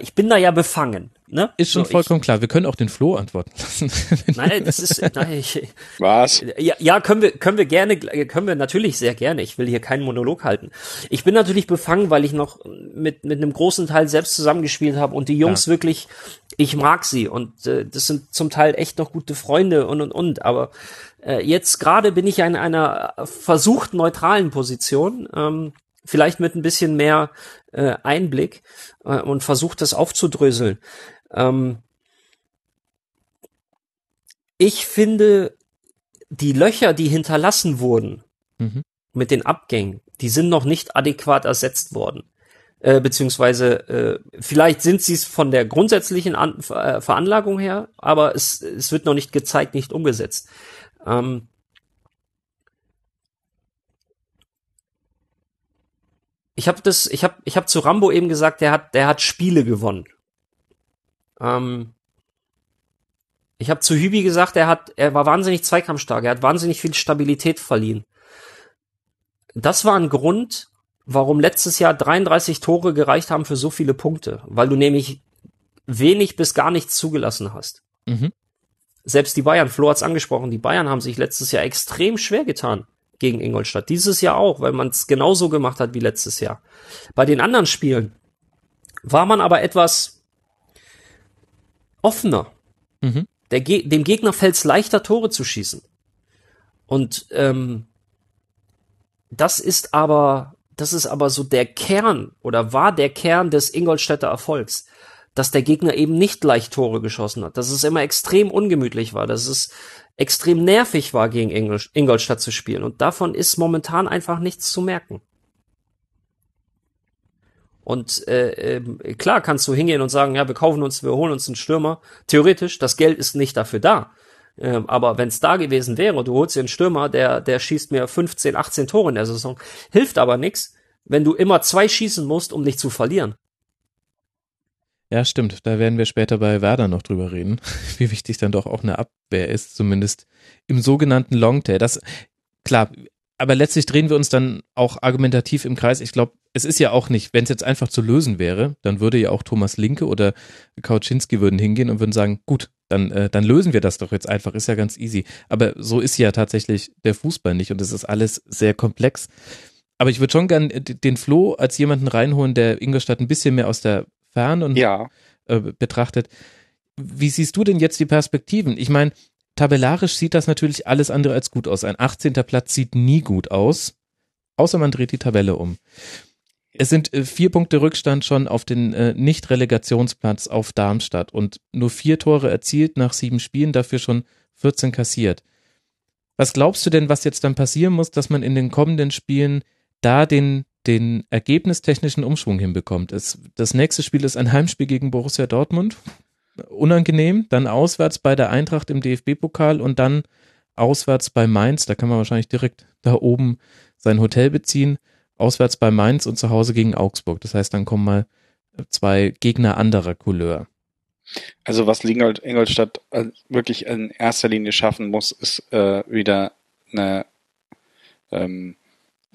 ich bin da ja befangen. Ne? Ist schon so, vollkommen ich, klar. Wir können auch den Flo antworten lassen. nein, das ist, nein, ich, Was? Ja, ja, können wir, können wir gerne, können wir natürlich sehr gerne. Ich will hier keinen Monolog halten. Ich bin natürlich befangen, weil ich noch mit, mit einem großen Teil selbst zusammengespielt habe und die Jungs ja. wirklich, ich mag sie und äh, das sind zum Teil echt noch gute Freunde und und und. Aber äh, jetzt gerade bin ich in einer versucht neutralen Position. Ähm, vielleicht mit ein bisschen mehr äh, Einblick äh, und versucht das aufzudröseln. Ähm, ich finde, die Löcher, die hinterlassen wurden mhm. mit den Abgängen, die sind noch nicht adäquat ersetzt worden. Äh, beziehungsweise äh, vielleicht sind sie es von der grundsätzlichen An äh, Veranlagung her, aber es, es wird noch nicht gezeigt, nicht umgesetzt. Ähm, ich habe das, ich habe, ich habe zu Rambo eben gesagt, der hat, der hat Spiele gewonnen. Ähm, ich habe zu Hübi gesagt, er hat, er war wahnsinnig zweikampfstark, er hat wahnsinnig viel Stabilität verliehen. Das war ein Grund, warum letztes Jahr 33 Tore gereicht haben für so viele Punkte, weil du nämlich wenig bis gar nichts zugelassen hast. Mhm. Selbst die Bayern, Flo hat's angesprochen, die Bayern haben sich letztes Jahr extrem schwer getan gegen Ingolstadt. Dieses Jahr auch, weil man es genauso gemacht hat wie letztes Jahr. Bei den anderen Spielen war man aber etwas offener. Mhm. Ge dem Gegner fällt es leichter, Tore zu schießen. Und ähm, das ist aber, das ist aber so der Kern oder war der Kern des Ingolstädter Erfolgs, dass der Gegner eben nicht leicht Tore geschossen hat, dass es immer extrem ungemütlich war, dass es extrem nervig war, gegen Ingolstadt zu spielen. Und davon ist momentan einfach nichts zu merken. Und äh, äh, klar kannst du hingehen und sagen, ja, wir kaufen uns, wir holen uns einen Stürmer. Theoretisch, das Geld ist nicht dafür da. Ähm, aber wenn es da gewesen wäre, du holst dir einen Stürmer, der, der schießt mir 15, 18 Tore in der Saison, hilft aber nix, wenn du immer zwei schießen musst, um nicht zu verlieren. Ja, stimmt. Da werden wir später bei Werder noch drüber reden, wie wichtig dann doch auch eine Abwehr ist, zumindest im sogenannten Longtail. Das, klar, aber letztlich drehen wir uns dann auch argumentativ im Kreis. Ich glaube, es ist ja auch nicht, wenn es jetzt einfach zu lösen wäre, dann würde ja auch Thomas Linke oder Kauczynski würden hingehen und würden sagen, gut, dann, äh, dann lösen wir das doch jetzt einfach, ist ja ganz easy. Aber so ist ja tatsächlich der Fußball nicht und es ist alles sehr komplex. Aber ich würde schon gern den Flo als jemanden reinholen, der Ingolstadt ein bisschen mehr aus der Ferne und ja. äh, betrachtet. Wie siehst du denn jetzt die Perspektiven? Ich meine, tabellarisch sieht das natürlich alles andere als gut aus. Ein 18. Platz sieht nie gut aus, außer man dreht die Tabelle um. Es sind äh, vier Punkte Rückstand schon auf den äh, Nicht-Relegationsplatz auf Darmstadt und nur vier Tore erzielt nach sieben Spielen, dafür schon 14 kassiert. Was glaubst du denn, was jetzt dann passieren muss, dass man in den kommenden Spielen da den, den ergebnistechnischen Umschwung hinbekommt? Es, das nächste Spiel ist ein Heimspiel gegen Borussia Dortmund. Unangenehm. Dann auswärts bei der Eintracht im DFB-Pokal und dann auswärts bei Mainz. Da kann man wahrscheinlich direkt da oben sein Hotel beziehen auswärts bei Mainz und zu Hause gegen Augsburg. Das heißt, dann kommen mal zwei Gegner anderer Couleur. Also was Ingolstadt äh, wirklich in erster Linie schaffen muss, ist äh, wieder eine ähm,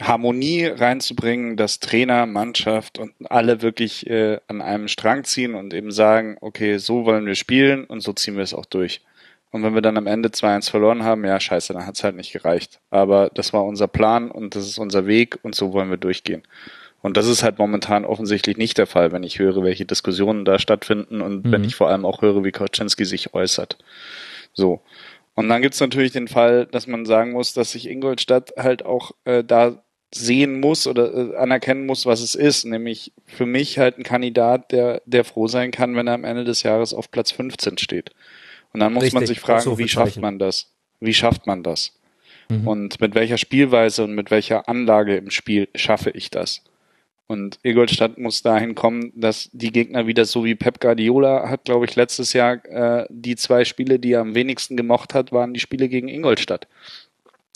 Harmonie reinzubringen, dass Trainer, Mannschaft und alle wirklich äh, an einem Strang ziehen und eben sagen, okay, so wollen wir spielen und so ziehen wir es auch durch. Und wenn wir dann am Ende 2-1 verloren haben, ja, scheiße, dann hat es halt nicht gereicht. Aber das war unser Plan und das ist unser Weg und so wollen wir durchgehen. Und das ist halt momentan offensichtlich nicht der Fall, wenn ich höre, welche Diskussionen da stattfinden und mhm. wenn ich vor allem auch höre, wie Koczynski sich äußert. So. Und dann gibt's natürlich den Fall, dass man sagen muss, dass sich Ingolstadt halt auch äh, da sehen muss oder äh, anerkennen muss, was es ist. Nämlich für mich halt ein Kandidat, der, der froh sein kann, wenn er am Ende des Jahres auf Platz 15 steht. Und dann muss Richtig, man sich fragen, wie schafft man das? Wie schafft man das? Mhm. Und mit welcher Spielweise und mit welcher Anlage im Spiel schaffe ich das? Und Ingolstadt muss dahin kommen, dass die Gegner wieder so wie Pep Guardiola hat, glaube ich, letztes Jahr äh, die zwei Spiele, die er am wenigsten gemocht hat, waren die Spiele gegen Ingolstadt.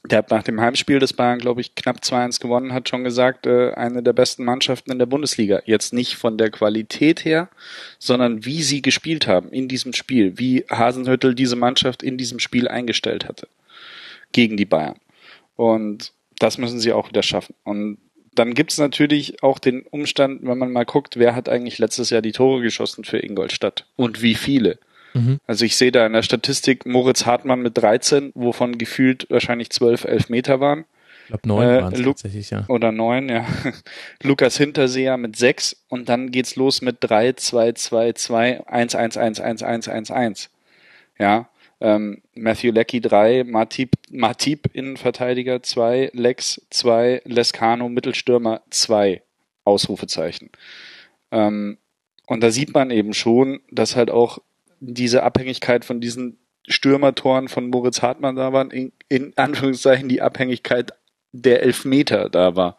Der hat nach dem Heimspiel des Bayern, glaube ich, knapp 2-1 gewonnen, hat schon gesagt, äh, eine der besten Mannschaften in der Bundesliga. Jetzt nicht von der Qualität her, sondern wie sie gespielt haben in diesem Spiel, wie Hasenhüttel diese Mannschaft in diesem Spiel eingestellt hatte gegen die Bayern. Und das müssen sie auch wieder schaffen. Und dann gibt es natürlich auch den Umstand, wenn man mal guckt, wer hat eigentlich letztes Jahr die Tore geschossen für Ingolstadt und wie viele. Mhm. Also ich sehe da in der Statistik Moritz Hartmann mit 13, wovon gefühlt wahrscheinlich 12 Elfmeter waren. Ich glaube neun äh, waren es tatsächlich, ja. Oder neun, ja. Lukas Hinterseher mit sechs und dann geht's los mit drei, zwei, zwei, zwei, eins, eins, eins, eins, eins, eins, eins. Ja. Ähm, Matthew Leckie drei, Matip, Matip Innenverteidiger zwei, Lex zwei, Lescano Mittelstürmer zwei. Ausrufezeichen. Ähm, und da sieht man eben schon, dass halt auch diese Abhängigkeit von diesen Stürmertoren von Moritz Hartmann da waren, in, in Anführungszeichen die Abhängigkeit der Elfmeter da war.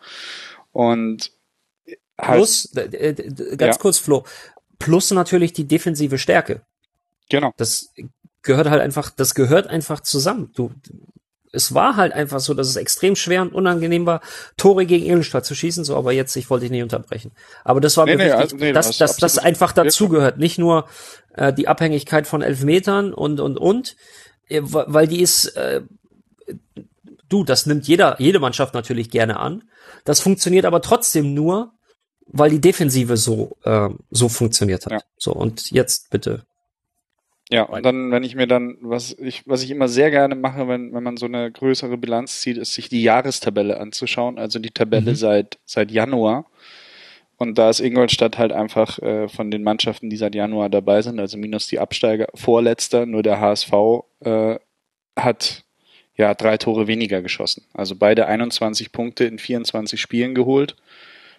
Und halt, plus, äh, ganz ja. kurz, Flo, plus natürlich die defensive Stärke. Genau. Das gehört halt einfach, das gehört einfach zusammen. Du, es war halt einfach so, dass es extrem schwer und unangenehm war, Tore gegen Ingolstadt zu schießen, so, aber jetzt, ich wollte dich nicht unterbrechen. Aber das war nee, mir nee, wichtig, also, nee, dass, dass das einfach dazugehört. Nicht nur äh, die Abhängigkeit von Elfmetern und, und, und, äh, weil die ist, äh, du, das nimmt jeder, jede Mannschaft natürlich gerne an. Das funktioniert aber trotzdem nur, weil die Defensive so, äh, so funktioniert hat. Ja. So, und jetzt bitte ja, und dann, wenn ich mir dann, was ich, was ich immer sehr gerne mache, wenn, wenn man so eine größere Bilanz zieht, ist sich die Jahrestabelle anzuschauen, also die Tabelle mhm. seit, seit Januar. Und da ist Ingolstadt halt einfach äh, von den Mannschaften, die seit Januar dabei sind, also minus die Absteiger, vorletzter, nur der HSV äh, hat ja drei Tore weniger geschossen. Also beide 21 Punkte in 24 Spielen geholt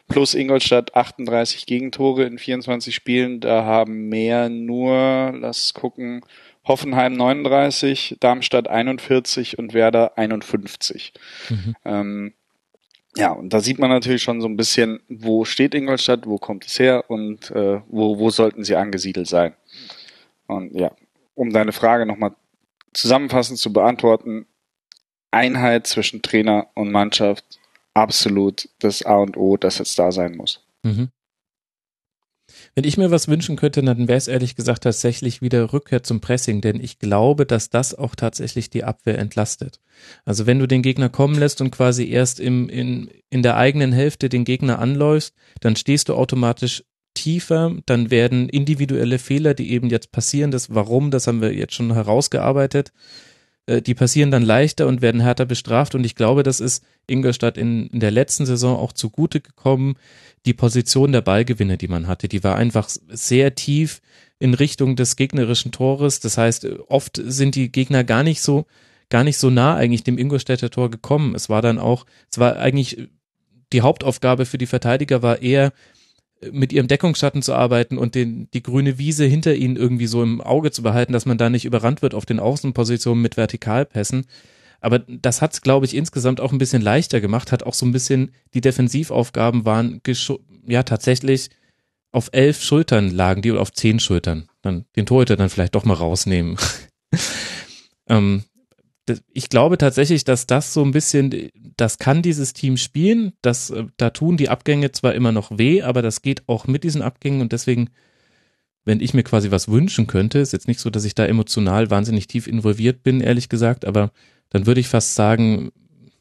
plus Ingolstadt 38 Gegentore in 24 Spielen. Da haben mehr nur, lass gucken, Hoffenheim 39, Darmstadt 41 und Werder 51. Mhm. Ähm, ja, und da sieht man natürlich schon so ein bisschen, wo steht Ingolstadt, wo kommt es her und äh, wo, wo sollten sie angesiedelt sein. Und ja, um deine Frage nochmal zusammenfassend zu beantworten, Einheit zwischen Trainer und Mannschaft absolut das A und O, das jetzt da sein muss. Mhm. Wenn ich mir was wünschen könnte, dann wäre es ehrlich gesagt tatsächlich wieder Rückkehr zum Pressing, denn ich glaube, dass das auch tatsächlich die Abwehr entlastet. Also wenn du den Gegner kommen lässt und quasi erst im, in, in der eigenen Hälfte den Gegner anläufst, dann stehst du automatisch tiefer, dann werden individuelle Fehler, die eben jetzt passieren, das Warum, das haben wir jetzt schon herausgearbeitet, äh, die passieren dann leichter und werden härter bestraft. Und ich glaube, das ist Ingolstadt in, in der letzten Saison auch zugute gekommen. Die Position der Ballgewinne, die man hatte, die war einfach sehr tief in Richtung des gegnerischen Tores. Das heißt, oft sind die Gegner gar nicht so, gar nicht so nah eigentlich dem Ingolstädter Tor gekommen. Es war dann auch, es war eigentlich die Hauptaufgabe für die Verteidiger war eher, mit ihrem Deckungsschatten zu arbeiten und den, die grüne Wiese hinter ihnen irgendwie so im Auge zu behalten, dass man da nicht überrannt wird auf den Außenpositionen mit Vertikalpässen. Aber das hat es, glaube ich, insgesamt auch ein bisschen leichter gemacht, hat auch so ein bisschen, die Defensivaufgaben waren ja tatsächlich auf elf Schultern lagen die oder auf zehn Schultern. Dann den Torhüter dann vielleicht doch mal rausnehmen. ähm, ich glaube tatsächlich, dass das so ein bisschen, das kann dieses Team spielen. Das, äh, da tun die Abgänge zwar immer noch weh, aber das geht auch mit diesen Abgängen und deswegen, wenn ich mir quasi was wünschen könnte, ist jetzt nicht so, dass ich da emotional wahnsinnig tief involviert bin, ehrlich gesagt, aber dann würde ich fast sagen,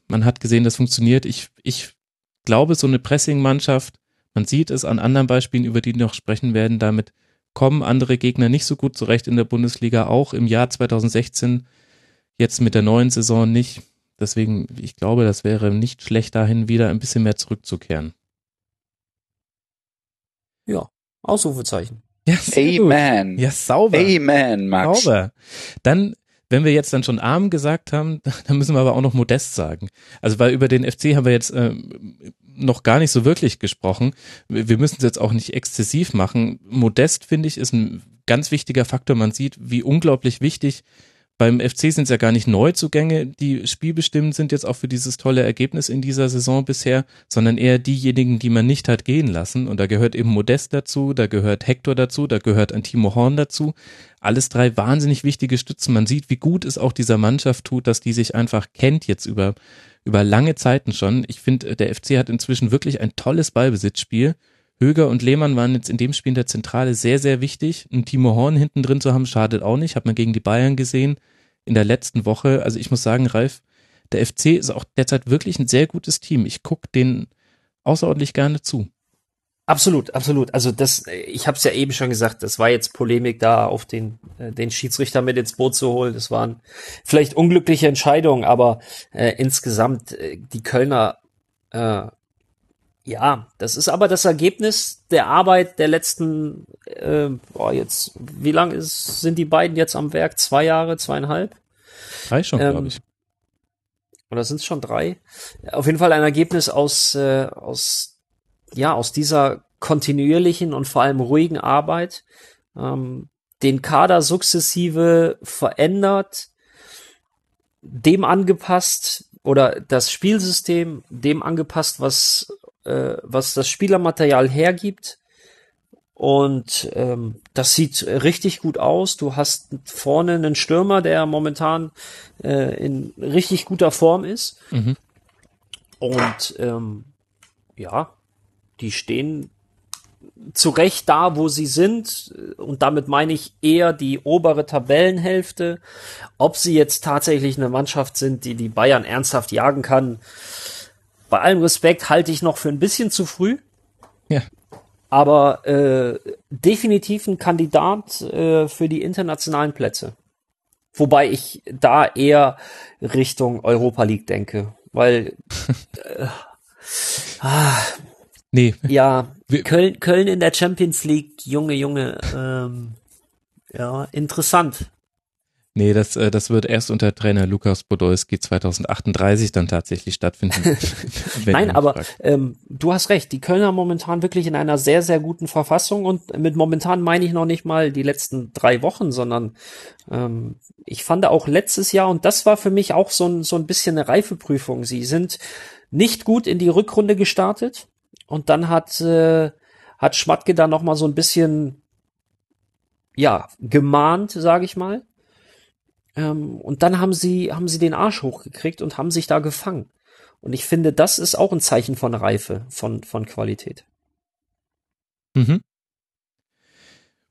man hat gesehen, das funktioniert. Ich, ich glaube, so eine Pressing-Mannschaft, man sieht es an anderen Beispielen, über die noch sprechen werden, damit kommen andere Gegner nicht so gut zurecht in der Bundesliga, auch im Jahr 2016 Jetzt mit der neuen Saison nicht. Deswegen, ich glaube, das wäre nicht schlecht, dahin wieder ein bisschen mehr zurückzukehren. Ja, Ausrufezeichen. Ja, Amen. Ja, sauber. Amen, Max. Sauber. Dann, wenn wir jetzt dann schon arm gesagt haben, dann müssen wir aber auch noch modest sagen. Also, weil über den FC haben wir jetzt äh, noch gar nicht so wirklich gesprochen. Wir müssen es jetzt auch nicht exzessiv machen. Modest, finde ich, ist ein ganz wichtiger Faktor. Man sieht, wie unglaublich wichtig beim FC sind es ja gar nicht Neuzugänge, die spielbestimmend sind jetzt auch für dieses tolle Ergebnis in dieser Saison bisher, sondern eher diejenigen, die man nicht hat gehen lassen. Und da gehört eben Modest dazu, da gehört Hector dazu, da gehört Antimo Horn dazu. Alles drei wahnsinnig wichtige Stützen. Man sieht, wie gut es auch dieser Mannschaft tut, dass die sich einfach kennt jetzt über, über lange Zeiten schon. Ich finde, der FC hat inzwischen wirklich ein tolles Ballbesitzspiel. Höger und Lehmann waren jetzt in dem Spiel in der Zentrale sehr, sehr wichtig. Ein Timo Horn hinten drin zu haben, schadet auch nicht. Hat man gegen die Bayern gesehen in der letzten Woche. Also ich muss sagen, Ralf, der FC ist auch derzeit wirklich ein sehr gutes Team. Ich gucke denen außerordentlich gerne zu. Absolut, absolut. Also das, ich habe es ja eben schon gesagt, das war jetzt Polemik da, auf den äh, den Schiedsrichter mit ins Boot zu holen. Das waren vielleicht unglückliche Entscheidungen, aber äh, insgesamt äh, die Kölner äh, ja, das ist aber das Ergebnis der Arbeit der letzten, äh, boah, jetzt, wie lang ist, sind die beiden jetzt am Werk? Zwei Jahre, zweieinhalb? Drei schon, ähm, glaube ich. Oder sind es schon drei? Auf jeden Fall ein Ergebnis aus, äh, aus, ja, aus dieser kontinuierlichen und vor allem ruhigen Arbeit, ähm, den Kader sukzessive verändert, dem angepasst oder das Spielsystem dem angepasst, was äh, was das Spielermaterial hergibt. Und ähm, das sieht richtig gut aus. Du hast vorne einen Stürmer, der momentan äh, in richtig guter Form ist. Mhm. Und ähm, ja, die stehen zu Recht da, wo sie sind. Und damit meine ich eher die obere Tabellenhälfte. Ob sie jetzt tatsächlich eine Mannschaft sind, die die Bayern ernsthaft jagen kann, bei allem Respekt halte ich noch für ein bisschen zu früh. Ja. Aber äh, definitiv ein Kandidat äh, für die internationalen Plätze. Wobei ich da eher Richtung Europa League denke, weil äh, ah, nee. ja Köln Köln in der Champions League, Junge Junge, ähm, ja interessant. Nee, das, äh, das wird erst unter Trainer Lukas Podolski 2038 dann tatsächlich stattfinden. Nein, aber ähm, du hast recht, die Kölner momentan wirklich in einer sehr, sehr guten Verfassung und mit momentan meine ich noch nicht mal die letzten drei Wochen, sondern ähm, ich fand auch letztes Jahr, und das war für mich auch so ein, so ein bisschen eine Reifeprüfung. Sie sind nicht gut in die Rückrunde gestartet und dann hat, äh, hat Schmatke da noch mal so ein bisschen ja, gemahnt, sage ich mal. Ähm, und dann haben sie, haben sie den Arsch hochgekriegt und haben sich da gefangen. Und ich finde, das ist auch ein Zeichen von Reife, von, von Qualität. Mhm.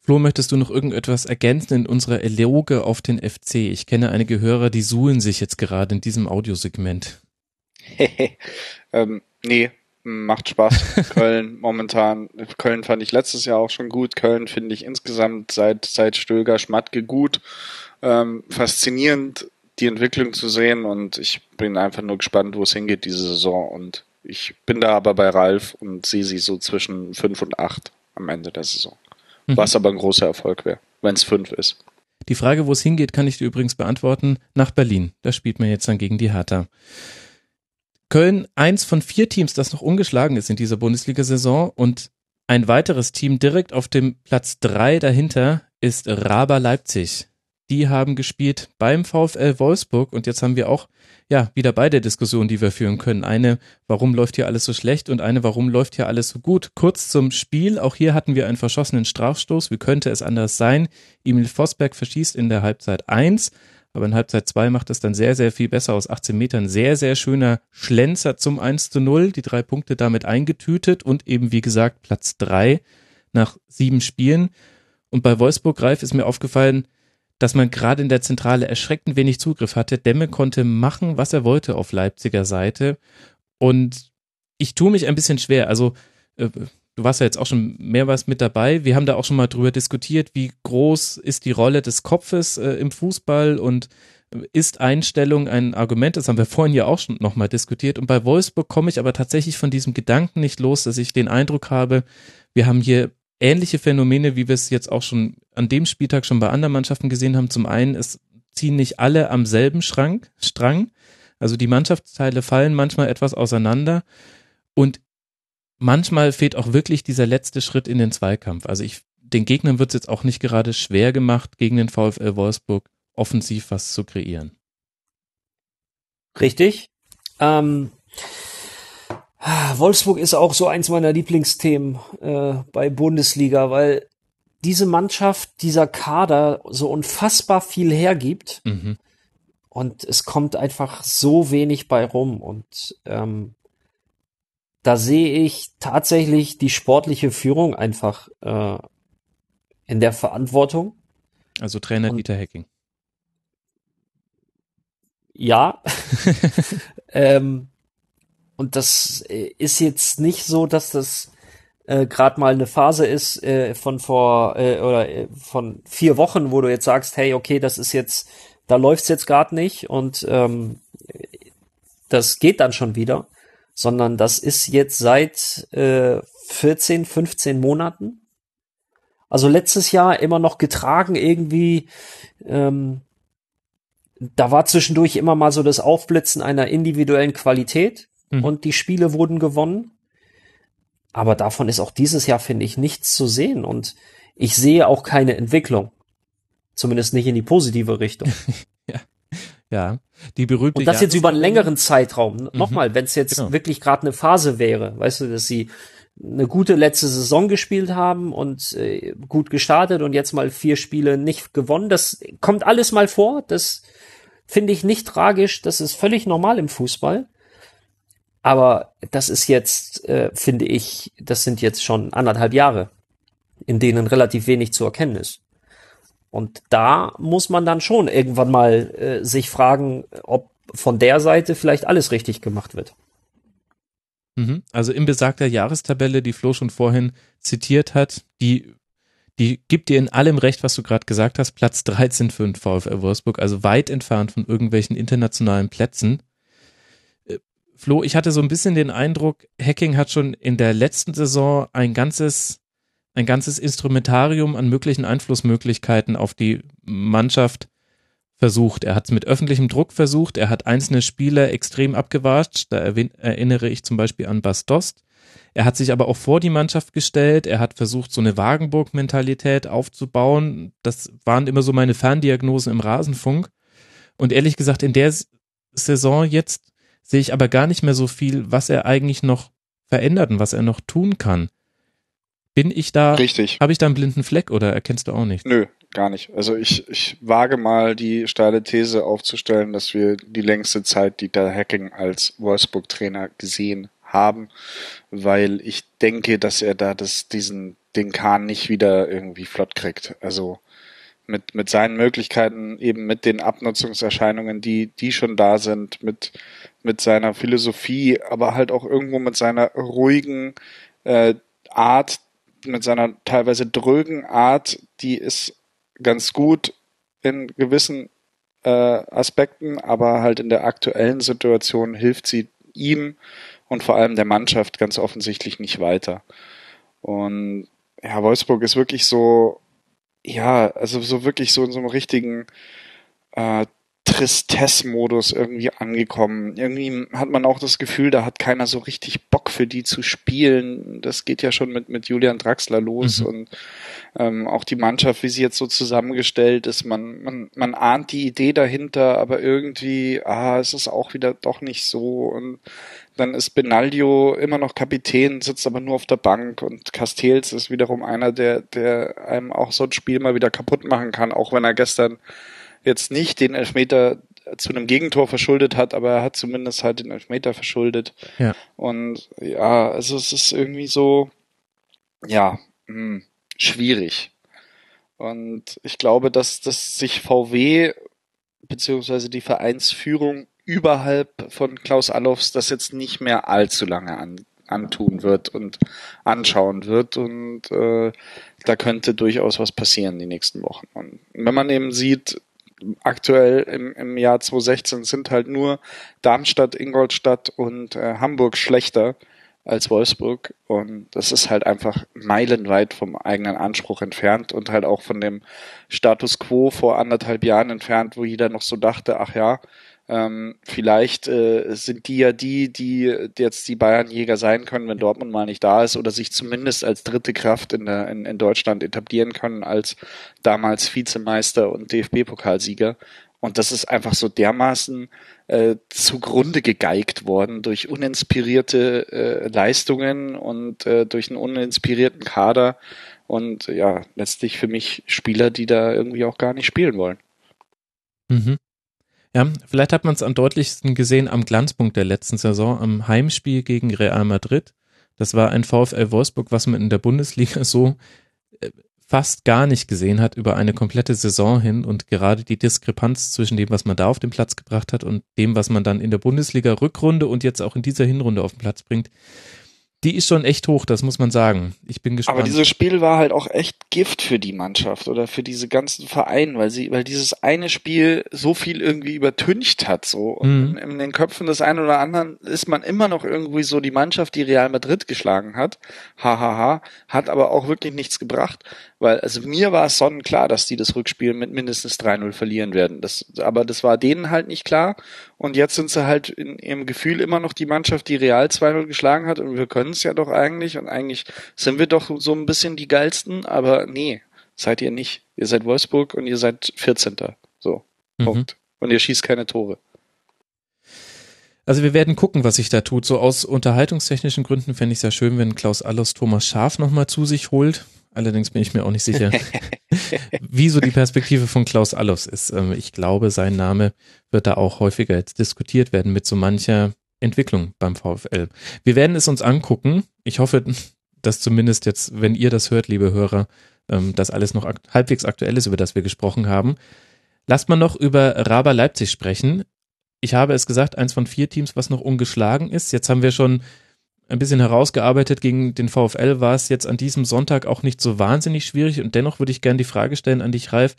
Flo, möchtest du noch irgendetwas ergänzen in unserer Eloge auf den FC? Ich kenne einige Hörer, die suhlen sich jetzt gerade in diesem Audiosegment. ähm, nee, macht Spaß. Köln momentan, Köln fand ich letztes Jahr auch schon gut. Köln finde ich insgesamt seit, seit Stöger Schmatke gut ähm, faszinierend, die Entwicklung zu sehen und ich bin einfach nur gespannt, wo es hingeht diese Saison und ich bin da aber bei Ralf und sehe sie so zwischen fünf und acht am Ende der Saison. Mhm. Was aber ein großer Erfolg wäre, wenn es fünf ist. Die Frage, wo es hingeht, kann ich dir übrigens beantworten. Nach Berlin. Da spielt man jetzt dann gegen die Hertha. Köln, eins von vier Teams, das noch ungeschlagen ist in dieser Bundesliga-Saison und ein weiteres Team direkt auf dem Platz drei dahinter ist Raber Leipzig die haben gespielt beim VfL Wolfsburg und jetzt haben wir auch ja wieder beide Diskussionen, die wir führen können. Eine, warum läuft hier alles so schlecht und eine, warum läuft hier alles so gut. Kurz zum Spiel, auch hier hatten wir einen verschossenen Strafstoß. Wie könnte es anders sein? Emil Vosberg verschießt in der Halbzeit eins. Aber in Halbzeit 2 macht es dann sehr, sehr viel besser aus 18 Metern. Sehr, sehr schöner Schlenzer zum 1 zu 0. Die drei Punkte damit eingetütet und eben, wie gesagt, Platz 3 nach sieben Spielen. Und bei Wolfsburg-Greif ist mir aufgefallen, dass man gerade in der Zentrale erschreckend wenig Zugriff hatte. Demme konnte machen, was er wollte auf Leipziger Seite. Und ich tue mich ein bisschen schwer. Also, äh, du warst ja jetzt auch schon mehrmals mit dabei. Wir haben da auch schon mal drüber diskutiert, wie groß ist die Rolle des Kopfes äh, im Fußball und äh, ist Einstellung ein Argument? Das haben wir vorhin ja auch schon nochmal diskutiert. Und bei Wolfsburg komme ich aber tatsächlich von diesem Gedanken nicht los, dass ich den Eindruck habe, wir haben hier ähnliche Phänomene, wie wir es jetzt auch schon an dem Spieltag schon bei anderen Mannschaften gesehen haben. Zum einen, es ziehen nicht alle am selben Schrank, Strang. Also die Mannschaftsteile fallen manchmal etwas auseinander und manchmal fehlt auch wirklich dieser letzte Schritt in den Zweikampf. Also ich, den Gegnern wird es jetzt auch nicht gerade schwer gemacht, gegen den VfL Wolfsburg offensiv was zu kreieren. Richtig. Ähm, Wolfsburg ist auch so eins meiner Lieblingsthemen äh, bei Bundesliga, weil diese Mannschaft, dieser Kader so unfassbar viel hergibt mhm. und es kommt einfach so wenig bei rum und ähm, da sehe ich tatsächlich die sportliche Führung einfach äh, in der Verantwortung. Also Trainer und, Dieter Hecking. Ja. ähm, und das äh, ist jetzt nicht so, dass das äh, gerade mal eine Phase ist äh, von vor äh, oder äh, von vier Wochen, wo du jetzt sagst, hey, okay, das ist jetzt, da läuft's jetzt gerade nicht und ähm, das geht dann schon wieder, sondern das ist jetzt seit äh, 14, 15 Monaten. Also letztes Jahr immer noch getragen irgendwie. Ähm, da war zwischendurch immer mal so das Aufblitzen einer individuellen Qualität mhm. und die Spiele wurden gewonnen. Aber davon ist auch dieses Jahr, finde ich, nichts zu sehen und ich sehe auch keine Entwicklung. Zumindest nicht in die positive Richtung. ja. Ja, die berühmte. Und das jetzt über einen längeren Zeitraum. Mhm. Nochmal, wenn es jetzt genau. wirklich gerade eine Phase wäre, weißt du, dass sie eine gute letzte Saison gespielt haben und äh, gut gestartet und jetzt mal vier Spiele nicht gewonnen. Das kommt alles mal vor. Das finde ich nicht tragisch. Das ist völlig normal im Fußball. Aber das ist jetzt, äh, finde ich, das sind jetzt schon anderthalb Jahre, in denen relativ wenig zu erkennen ist. Und da muss man dann schon irgendwann mal äh, sich fragen, ob von der Seite vielleicht alles richtig gemacht wird. Mhm. Also in besagter Jahrestabelle, die Flo schon vorhin zitiert hat, die, die gibt dir in allem recht, was du gerade gesagt hast, Platz 13 für den VfL Wolfsburg, also weit entfernt von irgendwelchen internationalen Plätzen. Flo, ich hatte so ein bisschen den Eindruck, Hacking hat schon in der letzten Saison ein ganzes, ein ganzes Instrumentarium an möglichen Einflussmöglichkeiten auf die Mannschaft versucht. Er hat es mit öffentlichem Druck versucht, er hat einzelne Spieler extrem abgewatscht, da erinnere ich zum Beispiel an Bastost. Er hat sich aber auch vor die Mannschaft gestellt, er hat versucht, so eine Wagenburg-Mentalität aufzubauen. Das waren immer so meine Ferndiagnosen im Rasenfunk. Und ehrlich gesagt, in der Saison jetzt sehe ich aber gar nicht mehr so viel, was er eigentlich noch verändert und was er noch tun kann. Bin ich da, Richtig. habe ich da einen blinden Fleck oder erkennst du auch nicht? Nö, gar nicht. Also ich, ich wage mal die steile These aufzustellen, dass wir die längste Zeit Dieter Hacking als Wolfsburg-Trainer gesehen haben, weil ich denke, dass er da das, diesen, den Kahn nicht wieder irgendwie flott kriegt. Also mit, mit seinen Möglichkeiten, eben mit den Abnutzungserscheinungen, die, die schon da sind, mit, mit seiner Philosophie, aber halt auch irgendwo mit seiner ruhigen äh, Art, mit seiner teilweise drögen Art, die ist ganz gut in gewissen äh, Aspekten, aber halt in der aktuellen Situation hilft sie ihm und vor allem der Mannschaft ganz offensichtlich nicht weiter. Und ja, Wolfsburg ist wirklich so ja, also so wirklich so in so einem richtigen äh, Tristesse-Modus irgendwie angekommen. Irgendwie hat man auch das Gefühl, da hat keiner so richtig Bock für die zu spielen. Das geht ja schon mit, mit Julian Draxler los mhm. und ähm, auch die Mannschaft, wie sie jetzt so zusammengestellt ist. Man, man, man ahnt die Idee dahinter, aber irgendwie, ah, es ist auch wieder doch nicht so und dann ist Benaglio immer noch Kapitän, sitzt aber nur auf der Bank und Castells ist wiederum einer, der, der einem auch so ein Spiel mal wieder kaputt machen kann, auch wenn er gestern jetzt nicht den Elfmeter zu einem Gegentor verschuldet hat, aber er hat zumindest halt den Elfmeter verschuldet. Ja. Und ja, also es ist irgendwie so, ja, mh, hm, schwierig. Und ich glaube, dass, dass sich VW beziehungsweise die Vereinsführung überhalb von Klaus Allofs das jetzt nicht mehr allzu lange an, antun wird und anschauen wird. Und äh, da könnte durchaus was passieren die nächsten Wochen. Und wenn man eben sieht, aktuell im, im Jahr 2016 sind halt nur Darmstadt, Ingolstadt und äh, Hamburg schlechter als Wolfsburg und das ist halt einfach meilenweit vom eigenen Anspruch entfernt und halt auch von dem Status quo vor anderthalb Jahren entfernt, wo jeder noch so dachte, ach ja, ähm, vielleicht äh, sind die ja die, die jetzt die Bayernjäger sein können, wenn Dortmund mal nicht da ist oder sich zumindest als dritte Kraft in, der, in, in Deutschland etablieren können als damals Vizemeister und DFB-Pokalsieger. Und das ist einfach so dermaßen äh, zugrunde gegeigt worden durch uninspirierte äh, Leistungen und äh, durch einen uninspirierten Kader und ja, letztlich für mich Spieler, die da irgendwie auch gar nicht spielen wollen. Mhm. Ja, vielleicht hat man es am deutlichsten gesehen am Glanzpunkt der letzten Saison, am Heimspiel gegen Real Madrid. Das war ein VfL Wolfsburg, was man in der Bundesliga so äh, fast gar nicht gesehen hat über eine komplette Saison hin und gerade die Diskrepanz zwischen dem, was man da auf den Platz gebracht hat und dem, was man dann in der Bundesliga Rückrunde und jetzt auch in dieser Hinrunde auf den Platz bringt, die ist schon echt hoch, das muss man sagen. Ich bin gespannt. Aber dieses Spiel war halt auch echt Gift für die Mannschaft oder für diese ganzen Vereine, weil sie, weil dieses eine Spiel so viel irgendwie übertüncht hat, so. Und mhm. in, in, den Köpfen des einen oder anderen ist man immer noch irgendwie so die Mannschaft, die Real Madrid geschlagen hat. Hahaha. Hat aber auch wirklich nichts gebracht, weil, also mir war es sonnenklar, dass die das Rückspiel mit mindestens 3-0 verlieren werden. Das, aber das war denen halt nicht klar. Und jetzt sind sie halt in ihrem Gefühl immer noch die Mannschaft, die Real 2-0 geschlagen hat und wir können es ja doch eigentlich und eigentlich sind wir doch so ein bisschen die geilsten, aber nee, seid ihr nicht. Ihr seid Wolfsburg und ihr seid 14. So, mhm. Punkt. Und ihr schießt keine Tore. Also wir werden gucken, was sich da tut. So aus unterhaltungstechnischen Gründen fände ich es ja schön, wenn Klaus Allers Thomas Schaf nochmal zu sich holt. Allerdings bin ich mir auch nicht sicher, wie so die Perspektive von Klaus Allofs ist. Ähm, ich glaube, sein Name wird da auch häufiger jetzt diskutiert werden mit so mancher Entwicklung beim VfL. Wir werden es uns angucken. Ich hoffe, dass zumindest jetzt, wenn ihr das hört, liebe Hörer, ähm, das alles noch halbwegs aktuell ist, über das wir gesprochen haben. Lasst mal noch über Raber Leipzig sprechen. Ich habe es gesagt, eins von vier Teams, was noch ungeschlagen ist. Jetzt haben wir schon ein bisschen herausgearbeitet. Gegen den VfL war es jetzt an diesem Sonntag auch nicht so wahnsinnig schwierig. Und dennoch würde ich gerne die Frage stellen an dich, Ralf.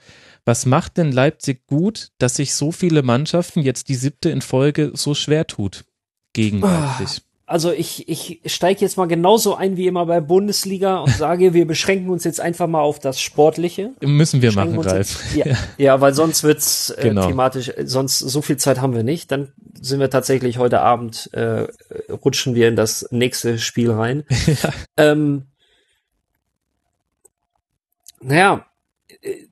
Was macht denn Leipzig gut, dass sich so viele Mannschaften jetzt die siebte in Folge so schwer tut? gegen ah, Leipzig? Also ich, ich steige jetzt mal genauso ein wie immer bei Bundesliga und sage, wir beschränken uns jetzt einfach mal auf das Sportliche. Müssen wir machen, Ralf. Jetzt, ja, ja, weil sonst wird's äh, genau. thematisch, sonst so viel Zeit haben wir nicht. Dann sind wir tatsächlich heute Abend, äh, rutschen wir in das nächste Spiel rein. ja. Ähm, naja, äh,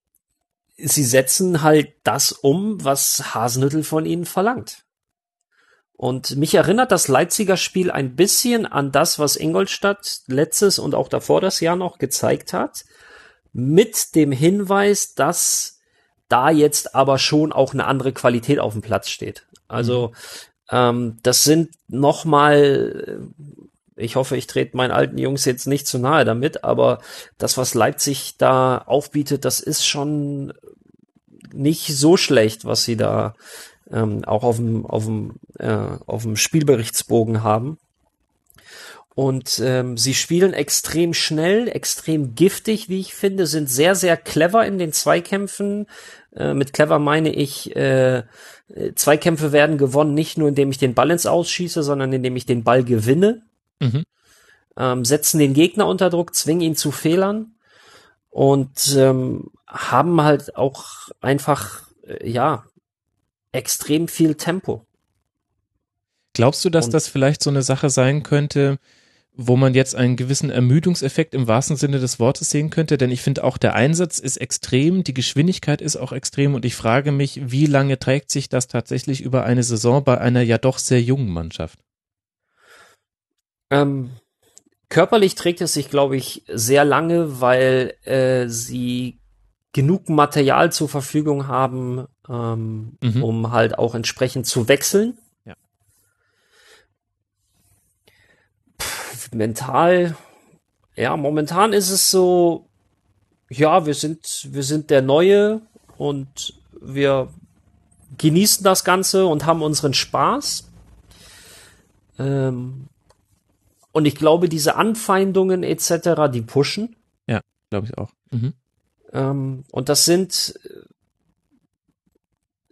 sie setzen halt das um, was Hasenhüttel von ihnen verlangt. Und mich erinnert das Leipziger Spiel ein bisschen an das, was Ingolstadt letztes und auch davor das Jahr noch gezeigt hat. Mit dem Hinweis, dass da jetzt aber schon auch eine andere Qualität auf dem Platz steht. Also, mhm. ähm, das sind nochmal, ich hoffe, ich trete meinen alten Jungs jetzt nicht zu nahe damit, aber das, was Leipzig da aufbietet, das ist schon nicht so schlecht, was sie da ähm, auch auf dem, auf dem, äh, auf dem Spielberichtsbogen haben. Und ähm, sie spielen extrem schnell, extrem giftig, wie ich finde, sind sehr, sehr clever in den Zweikämpfen. Äh, mit clever meine ich, äh, Zweikämpfe werden gewonnen, nicht nur indem ich den Ball ins Ausschieße, sondern indem ich den Ball gewinne. Mhm. Ähm, setzen den Gegner unter Druck, zwingen ihn zu Fehlern und ähm, haben halt auch einfach, äh, ja, extrem viel Tempo. Glaubst du, dass Und das vielleicht so eine Sache sein könnte, wo man jetzt einen gewissen Ermüdungseffekt im wahrsten Sinne des Wortes sehen könnte? Denn ich finde auch der Einsatz ist extrem, die Geschwindigkeit ist auch extrem und ich frage mich, wie lange trägt sich das tatsächlich über eine Saison bei einer ja doch sehr jungen Mannschaft? Ähm, körperlich trägt es sich, glaube ich, sehr lange, weil äh, sie genug Material zur Verfügung haben, ähm, mhm. um halt auch entsprechend zu wechseln. Ja. Pff, mental, ja, momentan ist es so, ja, wir sind, wir sind der Neue und wir genießen das Ganze und haben unseren Spaß. Ähm, und ich glaube, diese Anfeindungen etc., die pushen. Ja, glaube ich auch. Mhm. Ähm, und das sind,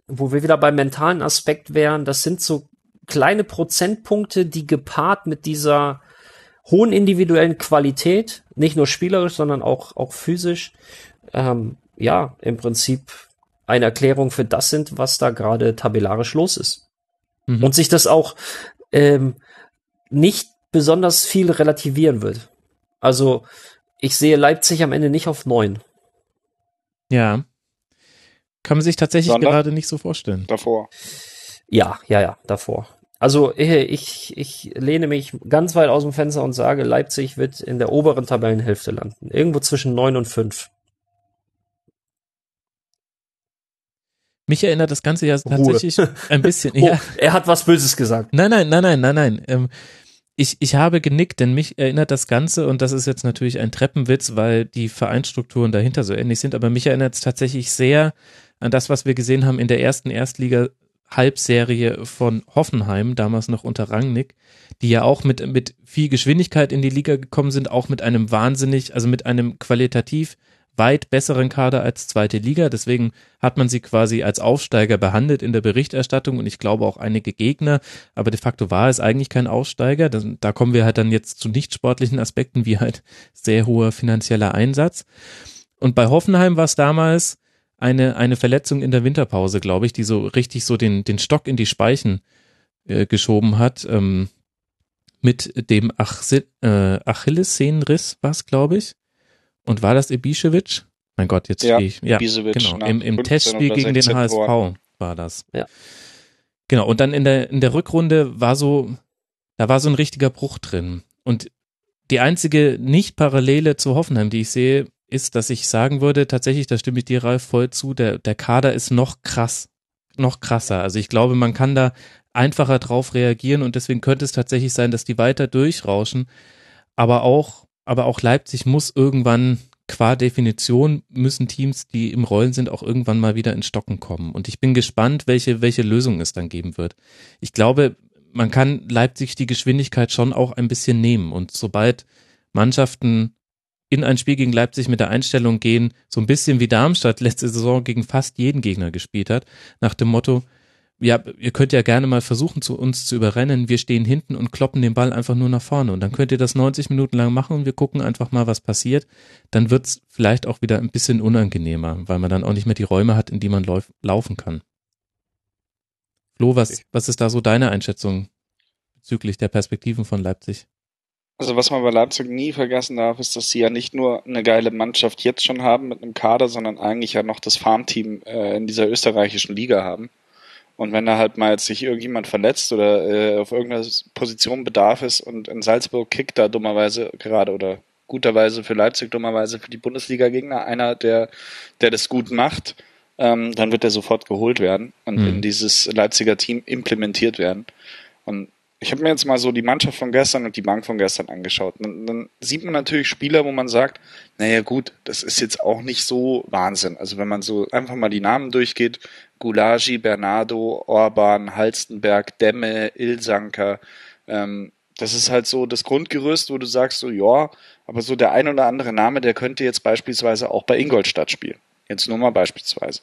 wo wir wieder beim mentalen Aspekt wären, das sind so kleine Prozentpunkte, die gepaart mit dieser hohen individuellen Qualität, nicht nur spielerisch, sondern auch, auch physisch, ähm, ja, im Prinzip eine Erklärung für das sind, was da gerade tabellarisch los ist. Mhm. Und sich das auch ähm, nicht besonders viel relativieren wird. Also ich sehe Leipzig am Ende nicht auf neun. Ja. Kann man sich tatsächlich Sondern gerade nicht so vorstellen. Davor. Ja, ja, ja, davor. Also ich, ich lehne mich ganz weit aus dem Fenster und sage, Leipzig wird in der oberen Tabellenhälfte landen. Irgendwo zwischen neun und fünf. Mich erinnert das Ganze ja tatsächlich Ruhe. ein bisschen. oh, ja. Er hat was Böses gesagt. Nein, nein, nein, nein, nein, nein. Ähm, ich, ich habe genickt, denn mich erinnert das Ganze, und das ist jetzt natürlich ein Treppenwitz, weil die Vereinsstrukturen dahinter so ähnlich sind, aber mich erinnert es tatsächlich sehr an das, was wir gesehen haben in der ersten Erstliga Halbserie von Hoffenheim, damals noch unter Rangnick, die ja auch mit, mit viel Geschwindigkeit in die Liga gekommen sind, auch mit einem wahnsinnig, also mit einem qualitativ weit besseren Kader als zweite Liga. Deswegen hat man sie quasi als Aufsteiger behandelt in der Berichterstattung und ich glaube auch einige Gegner. Aber de facto war es eigentlich kein Aufsteiger. Da kommen wir halt dann jetzt zu nicht sportlichen Aspekten wie halt sehr hoher finanzieller Einsatz. Und bei Hoffenheim war es damals eine, eine Verletzung in der Winterpause, glaube ich, die so richtig so den, den Stock in die Speichen äh, geschoben hat. Ähm, mit dem Ach äh, Achillessehnenriss war es, glaube ich. Und war das Ibišević? Mein Gott, jetzt ja, stehe ich. Ja, genau. Im, im Testspiel gegen den HSV Worden. war das. Ja. Genau. Und dann in der, in der Rückrunde war so, da war so ein richtiger Bruch drin. Und die einzige Nicht-Parallele zu Hoffenheim, die ich sehe, ist, dass ich sagen würde, tatsächlich, da stimme ich dir, Ralf, voll zu, der, der Kader ist noch krass, noch krasser. Also ich glaube, man kann da einfacher drauf reagieren und deswegen könnte es tatsächlich sein, dass die weiter durchrauschen. Aber auch aber auch Leipzig muss irgendwann qua Definition müssen Teams, die im Rollen sind, auch irgendwann mal wieder in Stocken kommen. Und ich bin gespannt, welche, welche Lösung es dann geben wird. Ich glaube, man kann Leipzig die Geschwindigkeit schon auch ein bisschen nehmen. Und sobald Mannschaften in ein Spiel gegen Leipzig mit der Einstellung gehen, so ein bisschen wie Darmstadt letzte Saison gegen fast jeden Gegner gespielt hat, nach dem Motto, ja, ihr könnt ja gerne mal versuchen, zu uns zu überrennen. Wir stehen hinten und kloppen den Ball einfach nur nach vorne. Und dann könnt ihr das 90 Minuten lang machen und wir gucken einfach mal, was passiert. Dann wird's vielleicht auch wieder ein bisschen unangenehmer, weil man dann auch nicht mehr die Räume hat, in die man lauf laufen kann. Flo, was, was ist da so deine Einschätzung bezüglich der Perspektiven von Leipzig? Also was man bei Leipzig nie vergessen darf, ist, dass sie ja nicht nur eine geile Mannschaft jetzt schon haben mit einem Kader, sondern eigentlich ja noch das Farmteam äh, in dieser österreichischen Liga haben. Und wenn da halt mal jetzt sich irgendjemand verletzt oder äh, auf irgendeiner Position Bedarf ist und in Salzburg kickt da dummerweise gerade oder guterweise für Leipzig, dummerweise für die Bundesliga-Gegner einer, der, der das gut macht, ähm, dann wird er sofort geholt werden und mhm. in dieses Leipziger Team implementiert werden. Und ich habe mir jetzt mal so die Mannschaft von gestern und die Bank von gestern angeschaut. Dann, dann sieht man natürlich Spieler, wo man sagt, naja gut, das ist jetzt auch nicht so Wahnsinn. Also wenn man so einfach mal die Namen durchgeht, Gulagi, Bernardo, Orban, Halstenberg, Demme, Ilsanker, ähm, das ist halt so das Grundgerüst, wo du sagst so, ja, aber so der ein oder andere Name, der könnte jetzt beispielsweise auch bei Ingolstadt spielen. Jetzt nur mal beispielsweise.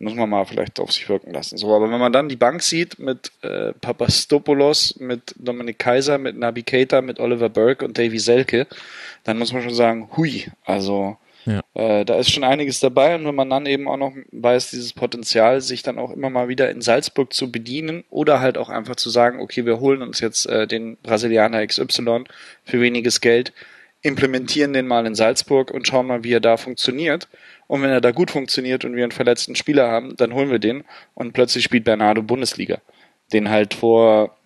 Muss man mal vielleicht auf sich wirken lassen. So, aber wenn man dann die Bank sieht mit äh, Papastopoulos, mit Dominik Kaiser, mit Nabi Keita, mit Oliver Burke und Davy Selke, dann muss man schon sagen, hui, also ja. äh, da ist schon einiges dabei und wenn man dann eben auch noch weiß, dieses Potenzial, sich dann auch immer mal wieder in Salzburg zu bedienen oder halt auch einfach zu sagen, okay, wir holen uns jetzt äh, den Brasilianer XY für weniges Geld, implementieren den mal in Salzburg und schauen mal, wie er da funktioniert und wenn er da gut funktioniert und wir einen verletzten Spieler haben, dann holen wir den und plötzlich spielt Bernardo Bundesliga. Den halt vor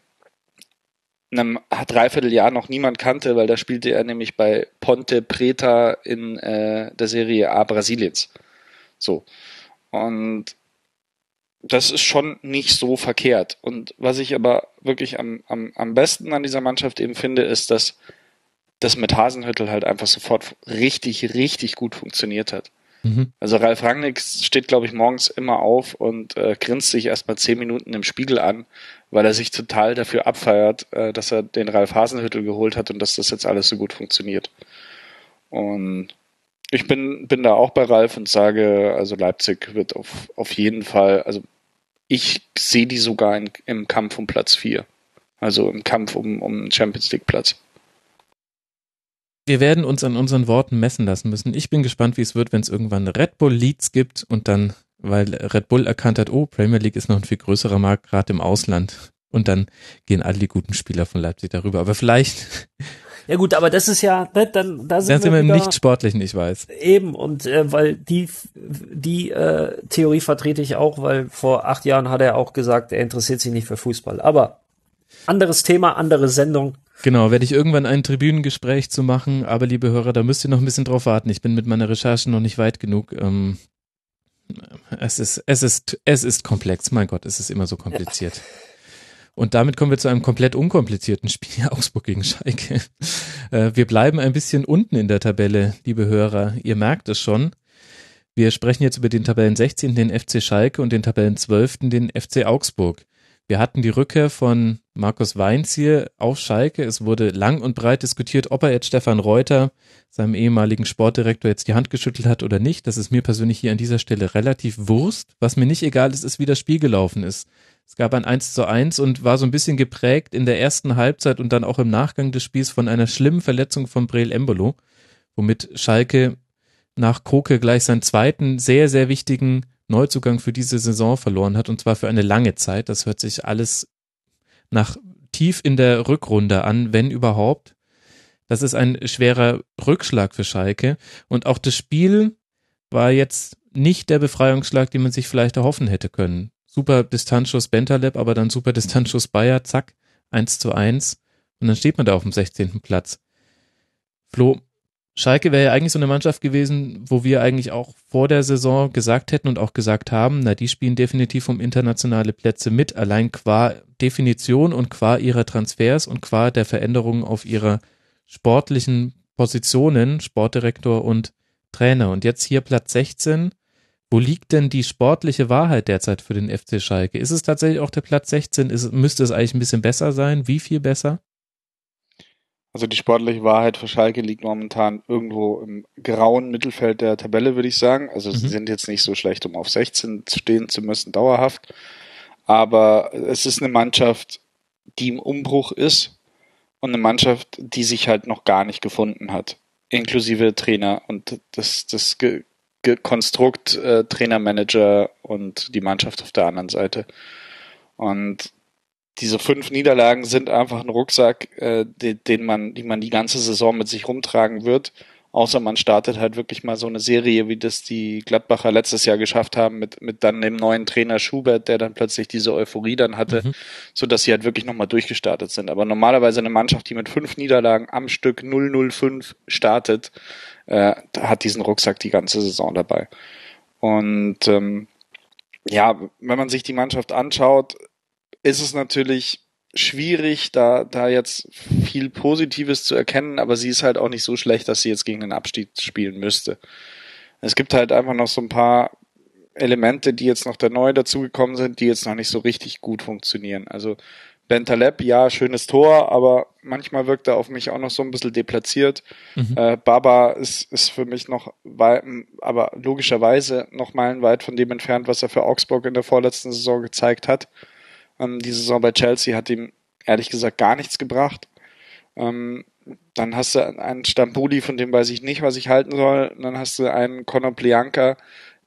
einem Dreivierteljahr noch niemand kannte, weil da spielte er nämlich bei Ponte Preta in äh, der Serie A Brasiliens. So. Und das ist schon nicht so verkehrt. Und was ich aber wirklich am, am, am besten an dieser Mannschaft eben finde, ist, dass das mit Hasenhüttel halt einfach sofort richtig, richtig gut funktioniert hat. Mhm. Also Ralf Rangnick steht, glaube ich, morgens immer auf und äh, grinst sich erstmal zehn Minuten im Spiegel an, weil er sich total dafür abfeiert, äh, dass er den Ralf Hasenhüttel geholt hat und dass das jetzt alles so gut funktioniert. Und ich bin, bin da auch bei Ralf und sage, also Leipzig wird auf, auf jeden Fall, also ich sehe die sogar in, im Kampf um Platz 4. Also im Kampf um, um Champions League Platz. Wir werden uns an unseren Worten messen lassen müssen. Ich bin gespannt, wie es wird, wenn es irgendwann Red Bull Leads gibt und dann, weil Red Bull erkannt hat, oh, Premier League ist noch ein viel größerer Markt, gerade im Ausland. Und dann gehen alle die guten Spieler von Leipzig darüber. Aber vielleicht. Ja gut, aber das ist ja, ne, dann da sind, sind wir, wir im nicht sportlichen, ich weiß. Eben und äh, weil die die äh, Theorie vertrete ich auch, weil vor acht Jahren hat er auch gesagt, er interessiert sich nicht für Fußball. Aber anderes Thema, andere Sendung. Genau, werde ich irgendwann ein Tribünengespräch zu machen, aber liebe Hörer, da müsst ihr noch ein bisschen drauf warten. Ich bin mit meiner Recherche noch nicht weit genug. Ähm, es ist, es ist, es ist komplex. Mein Gott, es ist immer so kompliziert. Ja. Und damit kommen wir zu einem komplett unkomplizierten Spiel Augsburg gegen Schalke. Äh, wir bleiben ein bisschen unten in der Tabelle, liebe Hörer. Ihr merkt es schon. Wir sprechen jetzt über den Tabellen 16. den FC Schalke und den Tabellen 12. den FC Augsburg. Wir hatten die Rückkehr von Markus Weinz hier auf Schalke. Es wurde lang und breit diskutiert, ob er jetzt Stefan Reuter, seinem ehemaligen Sportdirektor, jetzt die Hand geschüttelt hat oder nicht. Das ist mir persönlich hier an dieser Stelle relativ Wurst. Was mir nicht egal ist, ist, wie das Spiel gelaufen ist. Es gab ein 1 zu 1 und war so ein bisschen geprägt in der ersten Halbzeit und dann auch im Nachgang des Spiels von einer schlimmen Verletzung von Breel Embolo, womit Schalke nach Koke gleich seinen zweiten sehr, sehr wichtigen Neuzugang für diese Saison verloren hat und zwar für eine lange Zeit. Das hört sich alles nach tief in der Rückrunde an, wenn überhaupt. Das ist ein schwerer Rückschlag für Schalke und auch das Spiel war jetzt nicht der Befreiungsschlag, den man sich vielleicht erhoffen hätte können. Super Distanzschuss Bentaleb, aber dann super Distanzschuss Bayer, zack, 1 zu 1 und dann steht man da auf dem 16. Platz. Flo, Schalke wäre ja eigentlich so eine Mannschaft gewesen, wo wir eigentlich auch vor der Saison gesagt hätten und auch gesagt haben, na, die spielen definitiv um internationale Plätze mit, allein qua Definition und qua ihrer Transfers und qua der Veränderungen auf ihrer sportlichen Positionen, Sportdirektor und Trainer. Und jetzt hier Platz 16. Wo liegt denn die sportliche Wahrheit derzeit für den FC Schalke? Ist es tatsächlich auch der Platz 16? Ist, müsste es eigentlich ein bisschen besser sein? Wie viel besser? Also die sportliche Wahrheit für Schalke liegt momentan irgendwo im grauen Mittelfeld der Tabelle, würde ich sagen. Also mhm. sie sind jetzt nicht so schlecht, um auf 16 stehen zu müssen, dauerhaft. Aber es ist eine Mannschaft, die im Umbruch ist und eine Mannschaft, die sich halt noch gar nicht gefunden hat. Inklusive Trainer und das, das Ge Ge Konstrukt äh, Trainermanager und die Mannschaft auf der anderen Seite. Und diese fünf Niederlagen sind einfach ein Rucksack, äh, den, den man, die man die ganze Saison mit sich rumtragen wird. Außer man startet halt wirklich mal so eine Serie, wie das die Gladbacher letztes Jahr geschafft haben, mit, mit dann dem neuen Trainer Schubert, der dann plötzlich diese Euphorie dann hatte, mhm. so dass sie halt wirklich nochmal durchgestartet sind. Aber normalerweise eine Mannschaft, die mit fünf Niederlagen am Stück 005 startet, äh, hat diesen Rucksack die ganze Saison dabei. Und ähm, ja, wenn man sich die Mannschaft anschaut, ist es natürlich schwierig, da, da jetzt viel Positives zu erkennen, aber sie ist halt auch nicht so schlecht, dass sie jetzt gegen den Abstieg spielen müsste. Es gibt halt einfach noch so ein paar Elemente, die jetzt noch da neu dazugekommen sind, die jetzt noch nicht so richtig gut funktionieren. Also Bentaleb, ja, schönes Tor, aber manchmal wirkt er auf mich auch noch so ein bisschen deplatziert. Mhm. Äh, Baba ist, ist für mich noch, weit, aber logischerweise noch meilenweit von dem entfernt, was er für Augsburg in der vorletzten Saison gezeigt hat. Ähm, die Saison bei Chelsea hat ihm ehrlich gesagt gar nichts gebracht. Ähm, dann hast du einen Stambuli, von dem weiß ich nicht, was ich halten soll. Und dann hast du einen Conor Plianka,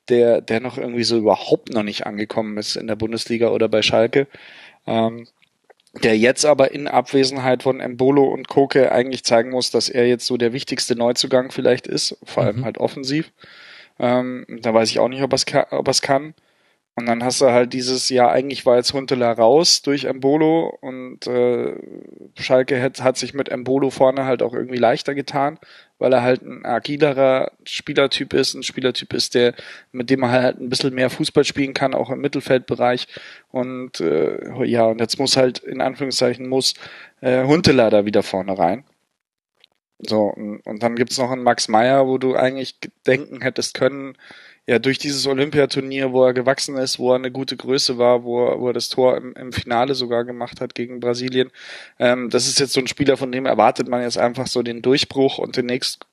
der, der noch irgendwie so überhaupt noch nicht angekommen ist in der Bundesliga oder bei Schalke. Ähm, der jetzt aber in Abwesenheit von Embolo und Koke eigentlich zeigen muss, dass er jetzt so der wichtigste Neuzugang vielleicht ist, vor allem mhm. halt offensiv. Ähm, da weiß ich auch nicht, ob er es kann. Und dann hast du halt dieses, ja, eigentlich war jetzt Huntela raus durch Embolo und äh, Schalke hat, hat sich mit Embolo vorne halt auch irgendwie leichter getan, weil er halt ein agilerer Spielertyp ist, ein Spielertyp ist, der, mit dem er halt ein bisschen mehr Fußball spielen kann, auch im Mittelfeldbereich. Und äh, ja, und jetzt muss halt, in Anführungszeichen, muss äh, Huntelaar da wieder vorne rein. So, und, und dann gibt's noch einen Max Meyer, wo du eigentlich denken hättest können, ja, durch dieses Olympiaturnier, wo er gewachsen ist, wo er eine gute Größe war, wo er, wo er das Tor im, im Finale sogar gemacht hat gegen Brasilien. Ähm, das ist jetzt so ein Spieler, von dem erwartet man jetzt einfach so den Durchbruch und den nächsten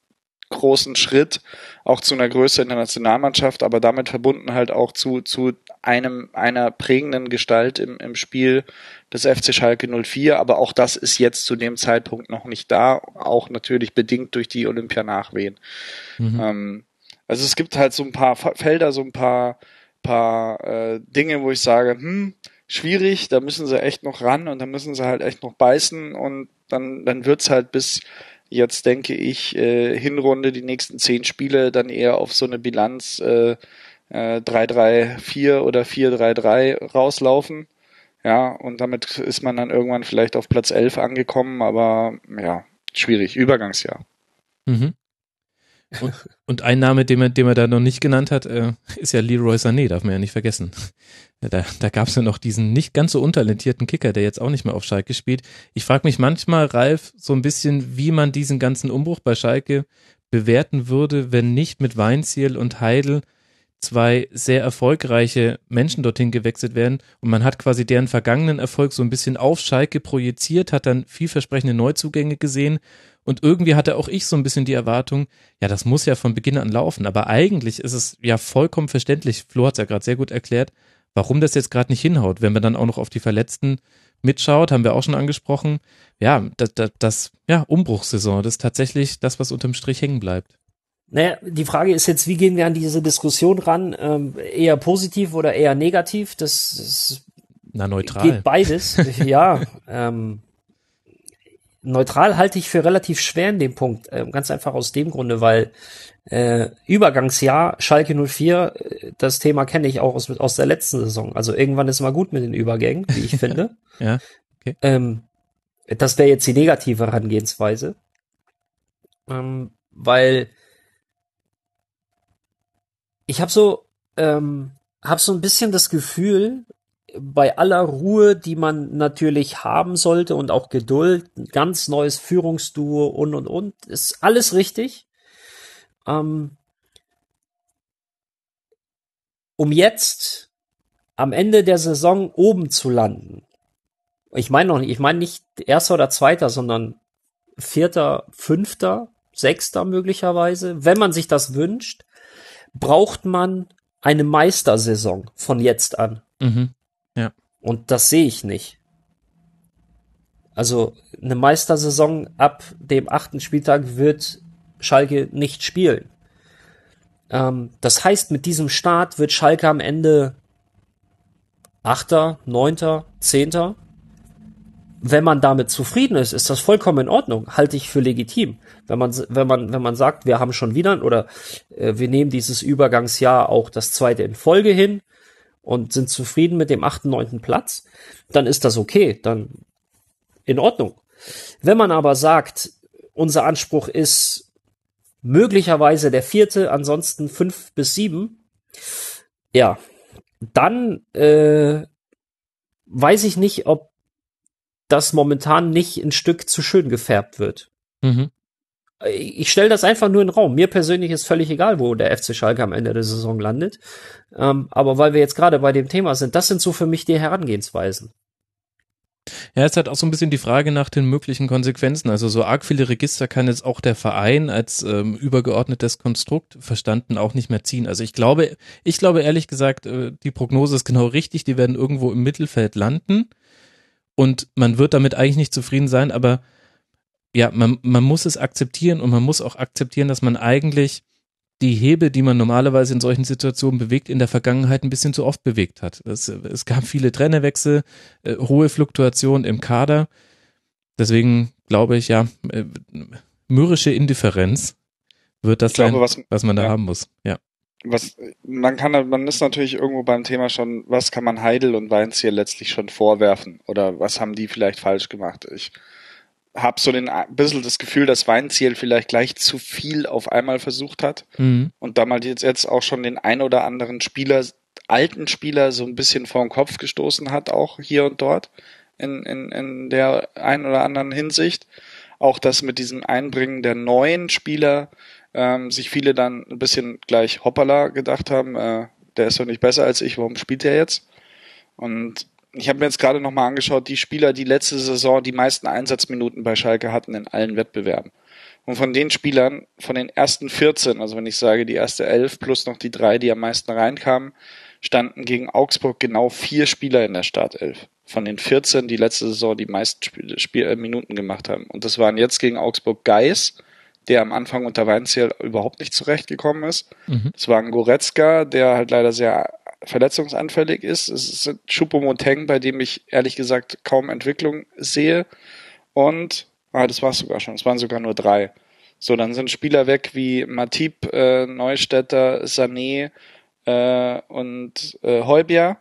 großen Schritt auch zu einer Größe in der Nationalmannschaft, aber damit verbunden halt auch zu, zu einem, einer prägenden Gestalt im, im Spiel des FC Schalke 04. Aber auch das ist jetzt zu dem Zeitpunkt noch nicht da, auch natürlich bedingt durch die Olympianachwehen. Mhm. Ähm, also es gibt halt so ein paar Felder, so ein paar, paar äh, Dinge, wo ich sage, hm, schwierig, da müssen sie echt noch ran und da müssen sie halt echt noch beißen und dann, dann wird's halt bis jetzt, denke ich, äh, Hinrunde, die nächsten zehn Spiele dann eher auf so eine Bilanz äh, äh, 3-3-4 oder 4-3-3 rauslaufen. Ja, und damit ist man dann irgendwann vielleicht auf Platz 11 angekommen, aber ja, schwierig, Übergangsjahr. Mhm. Und, und ein Name, den man, den man da noch nicht genannt hat, äh, ist ja Leroy Sané, darf man ja nicht vergessen. Da, da gab es ja noch diesen nicht ganz so untalentierten Kicker, der jetzt auch nicht mehr auf Schalke spielt. Ich frage mich manchmal, Ralf, so ein bisschen, wie man diesen ganzen Umbruch bei Schalke bewerten würde, wenn nicht mit Weinziel und Heidel zwei sehr erfolgreiche Menschen dorthin gewechselt werden und man hat quasi deren vergangenen Erfolg so ein bisschen auf Schalke projiziert, hat dann vielversprechende Neuzugänge gesehen und irgendwie hatte auch ich so ein bisschen die Erwartung, ja, das muss ja von Beginn an laufen. Aber eigentlich ist es ja vollkommen verständlich, Flo hat es ja gerade sehr gut erklärt, warum das jetzt gerade nicht hinhaut. Wenn man dann auch noch auf die Verletzten mitschaut, haben wir auch schon angesprochen, ja, das, das, das ja, Umbruchssaison, das ist tatsächlich das, was unterm Strich hängen bleibt. Naja, die Frage ist jetzt, wie gehen wir an diese Diskussion ran? Ähm, eher positiv oder eher negativ? Das, das Na, neutral. geht beides. ja, ähm, neutral halte ich für relativ schwer in dem Punkt. Äh, ganz einfach aus dem Grunde, weil äh, Übergangsjahr Schalke 04, äh, das Thema kenne ich auch aus, aus der letzten Saison. Also irgendwann ist mal gut mit den Übergängen, wie ich finde. ja, okay. Ähm, das wäre jetzt die negative Herangehensweise. Ähm, weil ich habe so, ähm, hab so ein bisschen das Gefühl, bei aller Ruhe, die man natürlich haben sollte und auch Geduld, ein ganz neues Führungsduo und und und, ist alles richtig. Ähm, um jetzt am Ende der Saison oben zu landen. Ich meine noch nicht, ich meine nicht erster oder zweiter, sondern vierter, fünfter, sechster möglicherweise. Wenn man sich das wünscht, braucht man eine Meistersaison von jetzt an. Mhm. Und das sehe ich nicht. Also eine Meistersaison ab dem achten Spieltag wird Schalke nicht spielen. Ähm, das heißt, mit diesem Start wird Schalke am Ende Achter, Neunter, Zehnter. Wenn man damit zufrieden ist, ist das vollkommen in Ordnung. Halte ich für legitim. Wenn man, wenn man, wenn man sagt, wir haben schon wieder oder äh, wir nehmen dieses Übergangsjahr auch das zweite in Folge hin, und sind zufrieden mit dem achten, neunten Platz, dann ist das okay, dann in Ordnung. Wenn man aber sagt, unser Anspruch ist möglicherweise der vierte, ansonsten fünf bis sieben, ja, dann äh, weiß ich nicht, ob das momentan nicht ein Stück zu schön gefärbt wird. Mhm ich stelle das einfach nur in den Raum. Mir persönlich ist völlig egal, wo der FC Schalke am Ende der Saison landet. Ähm, aber weil wir jetzt gerade bei dem Thema sind, das sind so für mich die Herangehensweisen. Ja, es hat auch so ein bisschen die Frage nach den möglichen Konsequenzen. Also so arg viele Register kann jetzt auch der Verein als ähm, übergeordnetes Konstrukt verstanden auch nicht mehr ziehen. Also ich glaube, ich glaube ehrlich gesagt, äh, die Prognose ist genau richtig. Die werden irgendwo im Mittelfeld landen und man wird damit eigentlich nicht zufrieden sein, aber ja, man, man muss es akzeptieren und man muss auch akzeptieren, dass man eigentlich die Hebel, die man normalerweise in solchen Situationen bewegt, in der Vergangenheit ein bisschen zu oft bewegt hat. Es, es gab viele Trainerwechsel, äh, hohe Fluktuation im Kader. Deswegen glaube ich, ja, äh, mürrische Indifferenz wird das glaube, sein, was, was, man da ja. haben muss. Ja. Was man kann, man ist natürlich irgendwo beim Thema schon, was kann man Heidel und Weinz hier letztlich schon vorwerfen oder was haben die vielleicht falsch gemacht? Ich habe so den, ein bisschen das Gefühl, dass Weinziel vielleicht gleich zu viel auf einmal versucht hat Mhm. und damals jetzt, jetzt auch schon den ein oder anderen Spieler, alten Spieler so ein bisschen vor den Kopf gestoßen hat, auch hier und dort in, in, in der ein oder anderen Hinsicht. Auch das mit diesem Einbringen der neuen Spieler ähm, sich viele dann ein bisschen gleich hoppala gedacht haben, äh, der ist doch nicht besser als ich, warum spielt der jetzt? Und ich habe mir jetzt gerade nochmal angeschaut, die Spieler, die letzte Saison die meisten Einsatzminuten bei Schalke hatten in allen Wettbewerben. Und von den Spielern, von den ersten 14, also wenn ich sage die erste 11 plus noch die drei, die am meisten reinkamen, standen gegen Augsburg genau vier Spieler in der Startelf. Von den 14, die letzte Saison die meisten Spiel, Spiel, äh, Minuten gemacht haben. Und das waren jetzt gegen Augsburg Geis, der am Anfang unter Weinziel überhaupt nicht zurechtgekommen ist. Mhm. Es war ein Goretzka, der halt leider sehr verletzungsanfällig ist. Es ist Choupo-Moteng, bei dem ich ehrlich gesagt kaum Entwicklung sehe. Und, ah, das war's sogar schon, es waren sogar nur drei. So, dann sind Spieler weg wie Matip, äh, Neustädter, Sané äh, und äh, Heubier.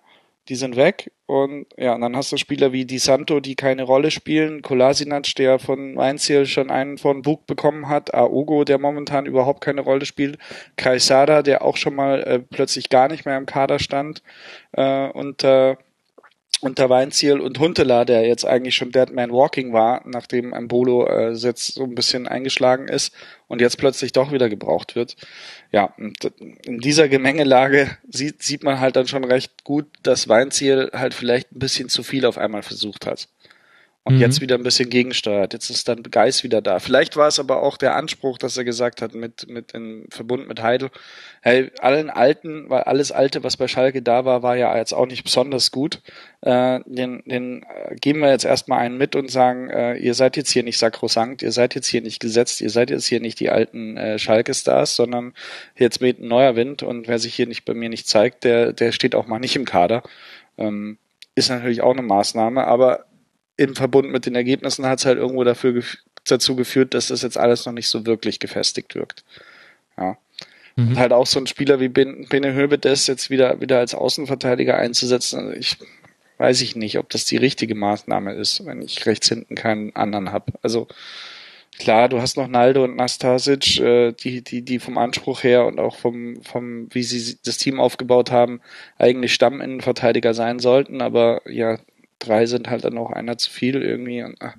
Die sind weg. Und ja, und dann hast du Spieler wie Di Santo, die keine Rolle spielen. Kolasinac, der von Weinziel schon einen von Bug bekommen hat. Aogo, der momentan überhaupt keine Rolle spielt. Kaisada, der auch schon mal äh, plötzlich gar nicht mehr im Kader stand. Äh, unter unter Weinziel und Huntela, der jetzt eigentlich schon Dead Man Walking war, nachdem Ambolo äh, jetzt so ein bisschen eingeschlagen ist und jetzt plötzlich doch wieder gebraucht wird. Ja, in dieser Gemengelage sieht, sieht man halt dann schon recht gut, dass Weinziel halt vielleicht ein bisschen zu viel auf einmal versucht hat. Und Mhm. jetzt wieder ein bisschen gegensteuert. Jetzt ist dann Geist wieder da. Vielleicht war es aber auch der Anspruch, dass er gesagt hat, mit, mit im Verbund mit Heidel, hey, allen Alten, weil alles Alte, was bei Schalke da war, war ja jetzt auch nicht besonders gut. Äh, den, den äh, geben wir jetzt erstmal einen mit und sagen, äh, ihr seid jetzt hier nicht sakrosankt, ihr seid jetzt hier nicht gesetzt, ihr seid jetzt hier nicht die alten äh, Schalke-Stars, sondern jetzt weht ein neuer Wind und wer sich hier nicht bei mir nicht zeigt, der, der steht auch mal nicht im Kader. Ähm, ist natürlich auch eine Maßnahme, aber im Verbund mit den Ergebnissen hat es halt irgendwo dafür gef dazu geführt, dass das jetzt alles noch nicht so wirklich gefestigt wirkt. Ja. Mhm. Und halt auch so ein Spieler wie Ben, Bene Hövedes jetzt wieder, wieder als Außenverteidiger einzusetzen, also ich weiß ich nicht, ob das die richtige Maßnahme ist, wenn ich rechts hinten keinen anderen habe. Also klar, du hast noch Naldo und Nastasic, äh, die, die, die vom Anspruch her und auch vom, vom, wie sie das Team aufgebaut haben, eigentlich Stamminnenverteidiger sein sollten, aber ja, drei sind halt dann auch einer zu viel irgendwie und äh,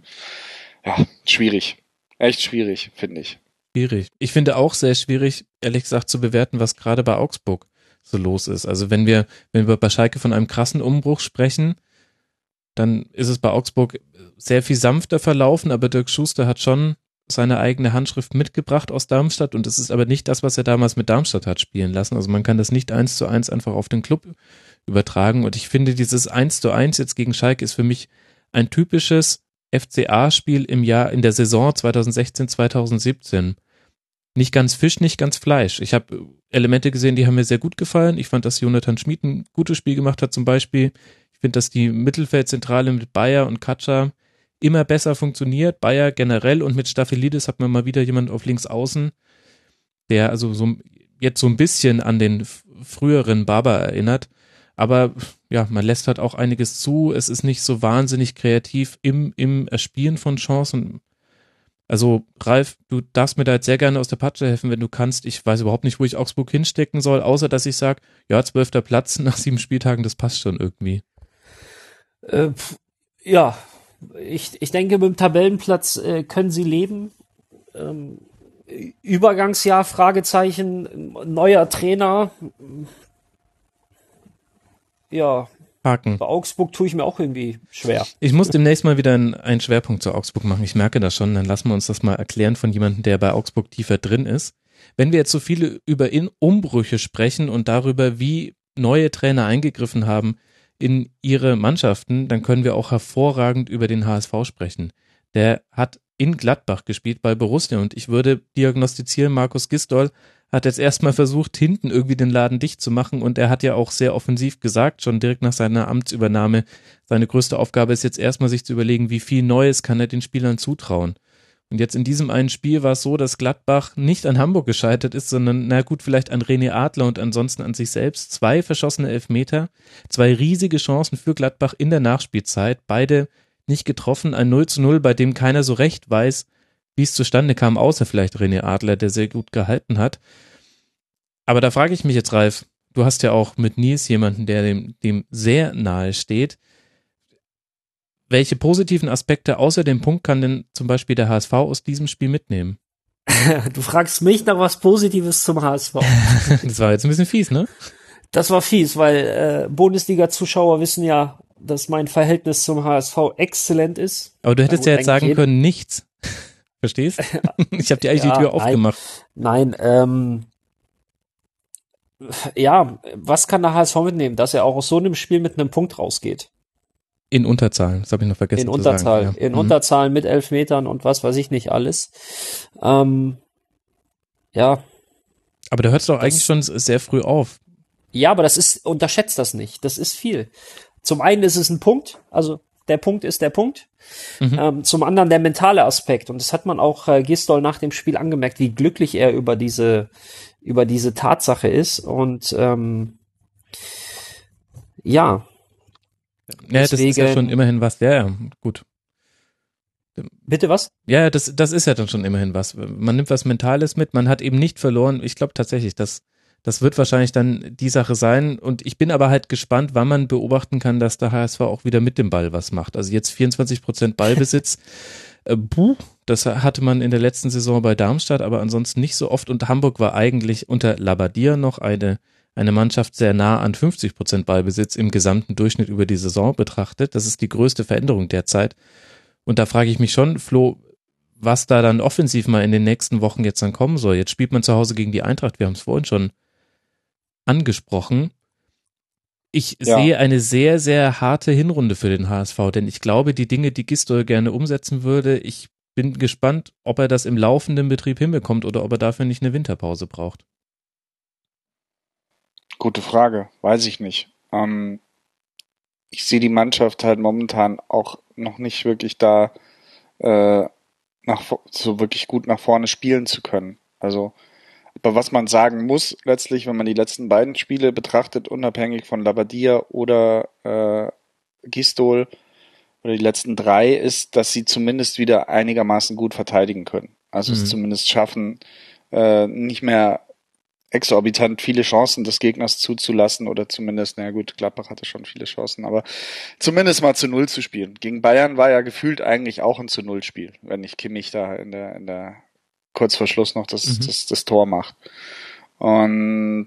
ja, schwierig. Echt schwierig, finde ich. Schwierig. Ich finde auch sehr schwierig, ehrlich gesagt, zu bewerten, was gerade bei Augsburg so los ist. Also wenn wir, wenn wir bei Schalke von einem krassen Umbruch sprechen, dann ist es bei Augsburg sehr viel sanfter verlaufen, aber Dirk Schuster hat schon seine eigene Handschrift mitgebracht aus Darmstadt und es ist aber nicht das, was er damals mit Darmstadt hat spielen lassen. Also man kann das nicht eins zu eins einfach auf den Club übertragen und ich finde dieses eins zu eins jetzt gegen Schalke ist für mich ein typisches FCA-Spiel im Jahr, in der Saison 2016, 2017. Nicht ganz Fisch, nicht ganz Fleisch. Ich habe Elemente gesehen, die haben mir sehr gut gefallen. Ich fand, dass Jonathan Schmid ein gutes Spiel gemacht hat zum Beispiel. Ich finde, dass die Mittelfeldzentrale mit Bayer und Katscha immer besser funktioniert. Bayer generell und mit Staphylides hat man mal wieder jemand auf links außen, der also so jetzt so ein bisschen an den früheren Barber erinnert. Aber ja, man lässt halt auch einiges zu. Es ist nicht so wahnsinnig kreativ im, im Erspielen von Chancen. Also, Ralf, du darfst mir da jetzt sehr gerne aus der Patsche helfen, wenn du kannst. Ich weiß überhaupt nicht, wo ich Augsburg hinstecken soll, außer dass ich sage, ja, zwölfter Platz nach sieben Spieltagen, das passt schon irgendwie. Äh, ja, ich, ich denke, mit dem Tabellenplatz äh, können sie leben. Ähm, Übergangsjahr, Fragezeichen, neuer Trainer. Ja, Haken. bei Augsburg tue ich mir auch irgendwie schwer. Ich muss demnächst mal wieder einen, einen Schwerpunkt zu Augsburg machen. Ich merke das schon. Dann lassen wir uns das mal erklären von jemandem, der bei Augsburg tiefer drin ist. Wenn wir jetzt so viele über In Umbrüche sprechen und darüber, wie neue Trainer eingegriffen haben in ihre Mannschaften, dann können wir auch hervorragend über den HSV sprechen. Der hat in Gladbach gespielt bei Borussia und ich würde diagnostizieren, Markus Gistol hat jetzt erstmal versucht, hinten irgendwie den Laden dicht zu machen und er hat ja auch sehr offensiv gesagt, schon direkt nach seiner Amtsübernahme, seine größte Aufgabe ist jetzt erstmal sich zu überlegen, wie viel Neues kann er den Spielern zutrauen. Und jetzt in diesem einen Spiel war es so, dass Gladbach nicht an Hamburg gescheitert ist, sondern, na gut, vielleicht an René Adler und ansonsten an sich selbst. Zwei verschossene Elfmeter, zwei riesige Chancen für Gladbach in der Nachspielzeit, beide nicht getroffen. Ein 0 zu 0, bei dem keiner so recht weiß, wie es zustande kam, außer vielleicht René Adler, der sehr gut gehalten hat. Aber da frage ich mich jetzt, Ralf, du hast ja auch mit Nils jemanden, der dem, dem sehr nahe steht. Welche positiven Aspekte außer dem Punkt kann denn zum Beispiel der HSV aus diesem Spiel mitnehmen? Du fragst mich nach was Positives zum HSV. das war jetzt ein bisschen fies, ne? Das war fies, weil äh, Bundesliga-Zuschauer wissen ja, dass mein Verhältnis zum HSV exzellent ist. Aber du hättest ja jetzt sagen können, nichts. Verstehst? ich habe dir eigentlich ja, die Tür aufgemacht. Nein, ähm, ja, was kann der HSV mitnehmen, dass er auch aus so einem Spiel mit einem Punkt rausgeht? In Unterzahlen, das habe ich noch vergessen. In Unterzahl, sagen, ja. in mhm. Unterzahlen mit elf Metern und was weiß ich nicht alles. Ähm, ja. Aber da hört es doch eigentlich schon sehr früh auf. Ja, aber das ist, unterschätzt das nicht. Das ist viel. Zum einen ist es ein Punkt, also der Punkt ist der Punkt. Mhm. Ähm, zum anderen der mentale Aspekt. Und das hat man auch äh, Gistol nach dem Spiel angemerkt, wie glücklich er über diese, über diese Tatsache ist. Und ähm, ja, ja, Deswegen, das ist ja schon immerhin was. Ja, ja, gut. Bitte was? Ja, das, das ist ja dann schon immerhin was. Man nimmt was Mentales mit, man hat eben nicht verloren. Ich glaube tatsächlich, das, das wird wahrscheinlich dann die Sache sein. Und ich bin aber halt gespannt, wann man beobachten kann, dass der HSV auch wieder mit dem Ball was macht. Also jetzt 24 Prozent Ballbesitz. äh, buh, das hatte man in der letzten Saison bei Darmstadt, aber ansonsten nicht so oft. Und Hamburg war eigentlich unter Labadia noch eine eine Mannschaft sehr nah an 50 Prozent Ballbesitz im gesamten Durchschnitt über die Saison betrachtet. Das ist die größte Veränderung derzeit. Und da frage ich mich schon, Flo, was da dann offensiv mal in den nächsten Wochen jetzt dann kommen soll. Jetzt spielt man zu Hause gegen die Eintracht, wir haben es vorhin schon angesprochen. Ich ja. sehe eine sehr, sehr harte Hinrunde für den HSV, denn ich glaube, die Dinge, die Gistol gerne umsetzen würde, ich bin gespannt, ob er das im laufenden Betrieb hinbekommt oder ob er dafür nicht eine Winterpause braucht. Gute Frage, weiß ich nicht. Ähm, ich sehe die Mannschaft halt momentan auch noch nicht wirklich da, äh, nach, so wirklich gut nach vorne spielen zu können. Also, aber was man sagen muss, letztlich, wenn man die letzten beiden Spiele betrachtet, unabhängig von Labadia oder äh, Gistol, oder die letzten drei, ist, dass sie zumindest wieder einigermaßen gut verteidigen können. Also mhm. es zumindest schaffen, äh, nicht mehr exorbitant viele Chancen des Gegners zuzulassen oder zumindest, na gut, Gladbach hatte schon viele Chancen, aber zumindest mal zu Null zu spielen. Gegen Bayern war ja gefühlt eigentlich auch ein zu Null Spiel, wenn nicht Kimmich da in der, in der kurz vor Schluss noch das, mhm. das, das Tor macht. Und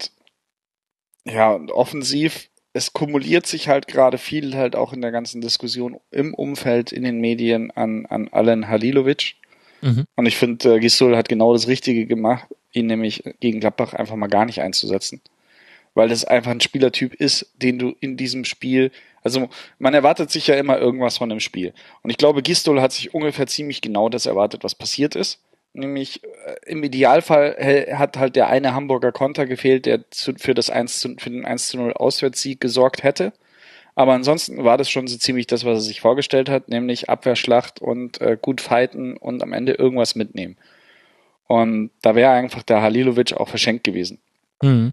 ja, und offensiv, es kumuliert sich halt gerade viel halt auch in der ganzen Diskussion im Umfeld, in den Medien an, an Alan Halilovic. Mhm. Und ich finde, äh, Gisol hat genau das Richtige gemacht, ihn nämlich gegen Gladbach einfach mal gar nicht einzusetzen. Weil das einfach ein Spielertyp ist, den du in diesem Spiel, also man erwartet sich ja immer irgendwas von dem Spiel. Und ich glaube, Gistol hat sich ungefähr ziemlich genau das erwartet, was passiert ist. Nämlich äh, im Idealfall hat halt der eine Hamburger Konter gefehlt, der für, das 1 zu, für den 1 zu 0 Auswärtssieg gesorgt hätte. Aber ansonsten war das schon so ziemlich das, was er sich vorgestellt hat, nämlich Abwehrschlacht und äh, gut fighten und am Ende irgendwas mitnehmen. Und da wäre einfach der Halilovic auch verschenkt gewesen. Mhm.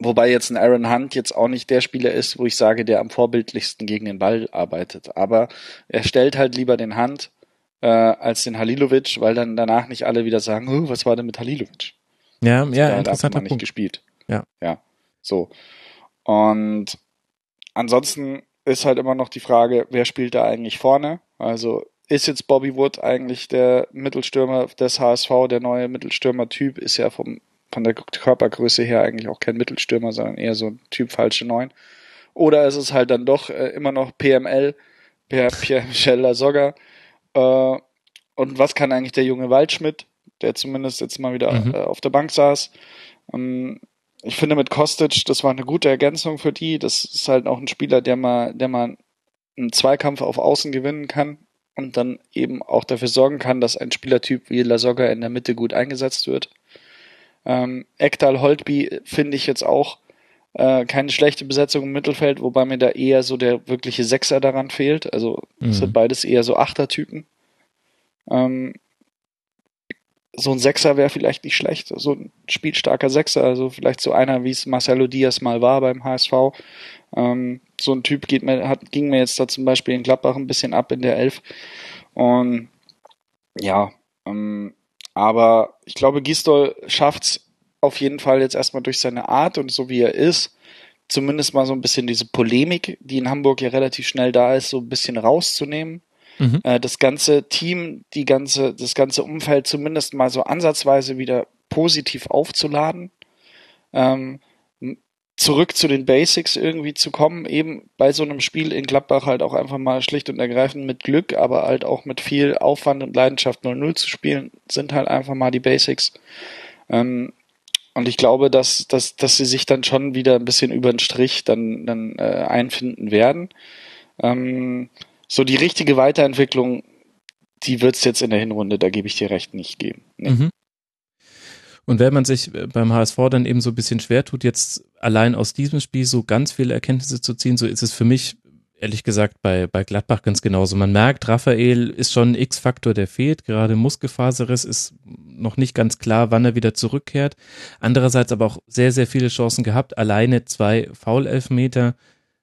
Wobei jetzt ein Aaron Hunt jetzt auch nicht der Spieler ist, wo ich sage, der am vorbildlichsten gegen den Ball arbeitet. Aber er stellt halt lieber den Hunt äh, als den Halilovic, weil dann danach nicht alle wieder sagen, oh, was war denn mit Halilovic? Ja, also ja, da hat man nicht Punkt. gespielt. Ja. Ja. So. Und ansonsten ist halt immer noch die Frage, wer spielt da eigentlich vorne? Also ist jetzt Bobby Wood eigentlich der Mittelstürmer des HSV, der neue Mittelstürmer-Typ, ist ja vom, von der Körpergröße her eigentlich auch kein Mittelstürmer, sondern eher so ein Typ falsche Neun. Oder ist es halt dann doch äh, immer noch PML, Pierre, Pierre Michel Lasogga. Äh, und was kann eigentlich der junge Waldschmidt, der zumindest jetzt mal wieder mhm. äh, auf der Bank saß? Ähm, ich finde mit Kostic, das war eine gute Ergänzung für die. Das ist halt auch ein Spieler, der mal, der mal einen Zweikampf auf Außen gewinnen kann und dann eben auch dafür sorgen kann, dass ein Spielertyp wie Lasogga in der Mitte gut eingesetzt wird. Ähm, Ekdal Holtby finde ich jetzt auch äh, keine schlechte Besetzung im Mittelfeld, wobei mir da eher so der wirkliche Sechser daran fehlt. Also mhm. sind beides eher so Achtertypen. Ähm, so ein Sechser wäre vielleicht nicht schlecht, so ein spielstarker Sechser, also vielleicht so einer, wie es Marcelo Diaz mal war beim HSV. Ähm, so ein Typ geht mir, hat, ging mir jetzt da zum Beispiel in Gladbach ein bisschen ab in der Elf. Und ja, ähm, aber ich glaube, Gisdol schafft's auf jeden Fall jetzt erstmal durch seine Art und so wie er ist, zumindest mal so ein bisschen diese Polemik, die in Hamburg ja relativ schnell da ist, so ein bisschen rauszunehmen. Mhm. Äh, das ganze Team, die ganze, das ganze Umfeld zumindest mal so ansatzweise wieder positiv aufzuladen. Ähm, zurück zu den Basics irgendwie zu kommen, eben bei so einem Spiel in Gladbach halt auch einfach mal schlicht und ergreifend mit Glück, aber halt auch mit viel Aufwand und Leidenschaft 0-0 zu spielen, sind halt einfach mal die Basics. Ähm, und ich glaube, dass, dass, dass sie sich dann schon wieder ein bisschen über den Strich dann, dann äh, einfinden werden. Ähm, so die richtige Weiterentwicklung, die wird es jetzt in der Hinrunde, da gebe ich dir recht, nicht geben. Nee. Mhm. Und wenn man sich äh, beim HSV dann eben so ein bisschen schwer tut, jetzt allein aus diesem Spiel so ganz viele Erkenntnisse zu ziehen, so ist es für mich ehrlich gesagt bei, bei Gladbach ganz genauso. Man merkt, Raphael ist schon ein X-Faktor, der fehlt. Gerade Muskelfaserriss ist noch nicht ganz klar, wann er wieder zurückkehrt. Andererseits aber auch sehr, sehr viele Chancen gehabt. Alleine zwei Foul-Elfmeter.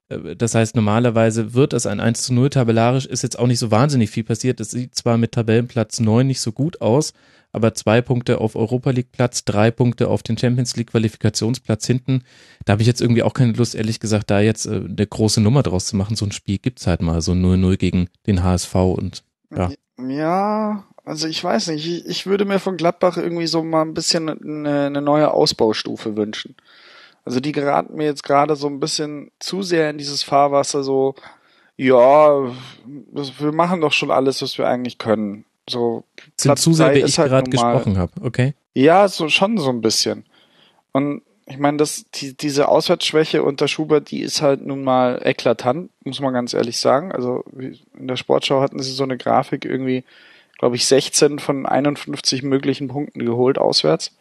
Äh, das heißt, normalerweise wird es ein 1 zu 0 tabellarisch, ist jetzt auch nicht so wahnsinnig viel passiert. Es sieht zwar mit Tabellenplatz 9 nicht so gut aus, aber zwei Punkte auf Europa League Platz, drei Punkte auf den Champions League Qualifikationsplatz hinten. Da habe ich jetzt irgendwie auch keine Lust, ehrlich gesagt, da jetzt äh, eine große Nummer draus zu machen. So ein Spiel gibt's halt mal, so 0-0 gegen den HSV und ja. Ja, also ich weiß nicht, ich, ich würde mir von Gladbach irgendwie so mal ein bisschen eine, eine neue Ausbaustufe wünschen. Also die geraten mir jetzt gerade so ein bisschen zu sehr in dieses Fahrwasser so, ja, wir machen doch schon alles, was wir eigentlich können. So sind Platz zu sehr, wie ich halt gerade gesprochen habe, okay? Ja, so schon so ein bisschen. Und ich meine, das, die, diese Auswärtsschwäche unter Schubert, die ist halt nun mal eklatant, muss man ganz ehrlich sagen. Also in der Sportschau hatten sie so eine Grafik irgendwie, glaube ich, 16 von 51 möglichen Punkten geholt auswärts.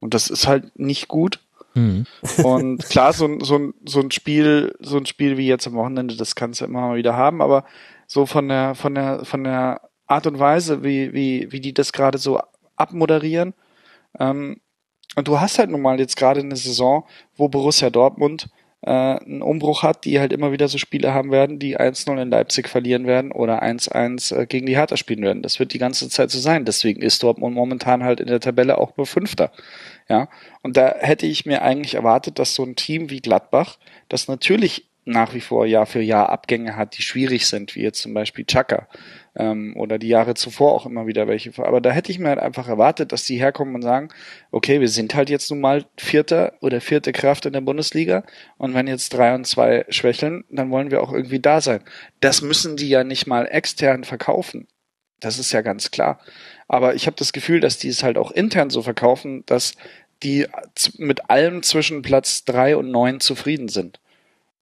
Und das ist halt nicht gut. Mhm. Und klar, so, so, so ein Spiel, so ein Spiel wie jetzt am Wochenende, das kannst du immer mal wieder haben, aber so von der, von der, von der Art und Weise, wie, wie, wie die das gerade so abmoderieren. Ähm, und du hast halt nun mal jetzt gerade eine Saison, wo Borussia Dortmund äh, einen Umbruch hat, die halt immer wieder so Spiele haben werden, die 1-0 in Leipzig verlieren werden oder 1-1 äh, gegen die Hertha spielen werden. Das wird die ganze Zeit so sein. Deswegen ist Dortmund momentan halt in der Tabelle auch nur Fünfter. Ja, und da hätte ich mir eigentlich erwartet, dass so ein Team wie Gladbach, das natürlich nach wie vor Jahr für Jahr Abgänge hat, die schwierig sind, wie jetzt zum Beispiel Chaka, ähm, oder die Jahre zuvor auch immer wieder welche. Aber da hätte ich mir halt einfach erwartet, dass die herkommen und sagen, okay, wir sind halt jetzt nun mal Vierter oder vierte Kraft in der Bundesliga und wenn jetzt drei und zwei schwächeln, dann wollen wir auch irgendwie da sein. Das müssen die ja nicht mal extern verkaufen. Das ist ja ganz klar. Aber ich habe das Gefühl, dass die es halt auch intern so verkaufen, dass die mit allem zwischen Platz drei und neun zufrieden sind.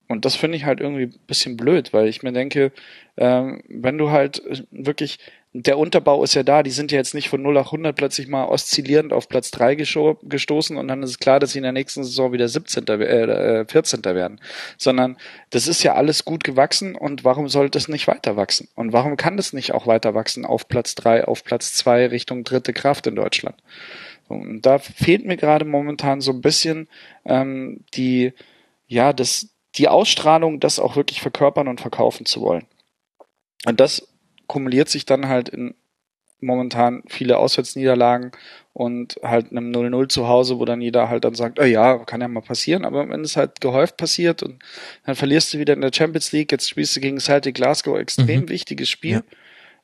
Und das finde ich halt irgendwie ein bisschen blöd, weil ich mir denke, ähm, wenn du halt wirklich, der Unterbau ist ja da, die sind ja jetzt nicht von 0 nach 100 plötzlich mal oszillierend auf Platz 3 gestoßen und dann ist es klar, dass sie in der nächsten Saison wieder 17. Äh, 14. Äh, werden, sondern das ist ja alles gut gewachsen und warum sollte es nicht weiter wachsen? Und warum kann das nicht auch weiter wachsen auf Platz 3, auf Platz 2 Richtung dritte Kraft in Deutschland? Und da fehlt mir gerade momentan so ein bisschen ähm, die, ja, das, die Ausstrahlung, das auch wirklich verkörpern und verkaufen zu wollen. Und das kumuliert sich dann halt in momentan viele Auswärtsniederlagen und halt einem 0-0 zu Hause, wo dann jeder halt dann sagt, oh ja, kann ja mal passieren, aber wenn es halt gehäuft passiert und dann verlierst du wieder in der Champions League, jetzt spielst du gegen Celtic Glasgow, extrem mhm. wichtiges Spiel. Ja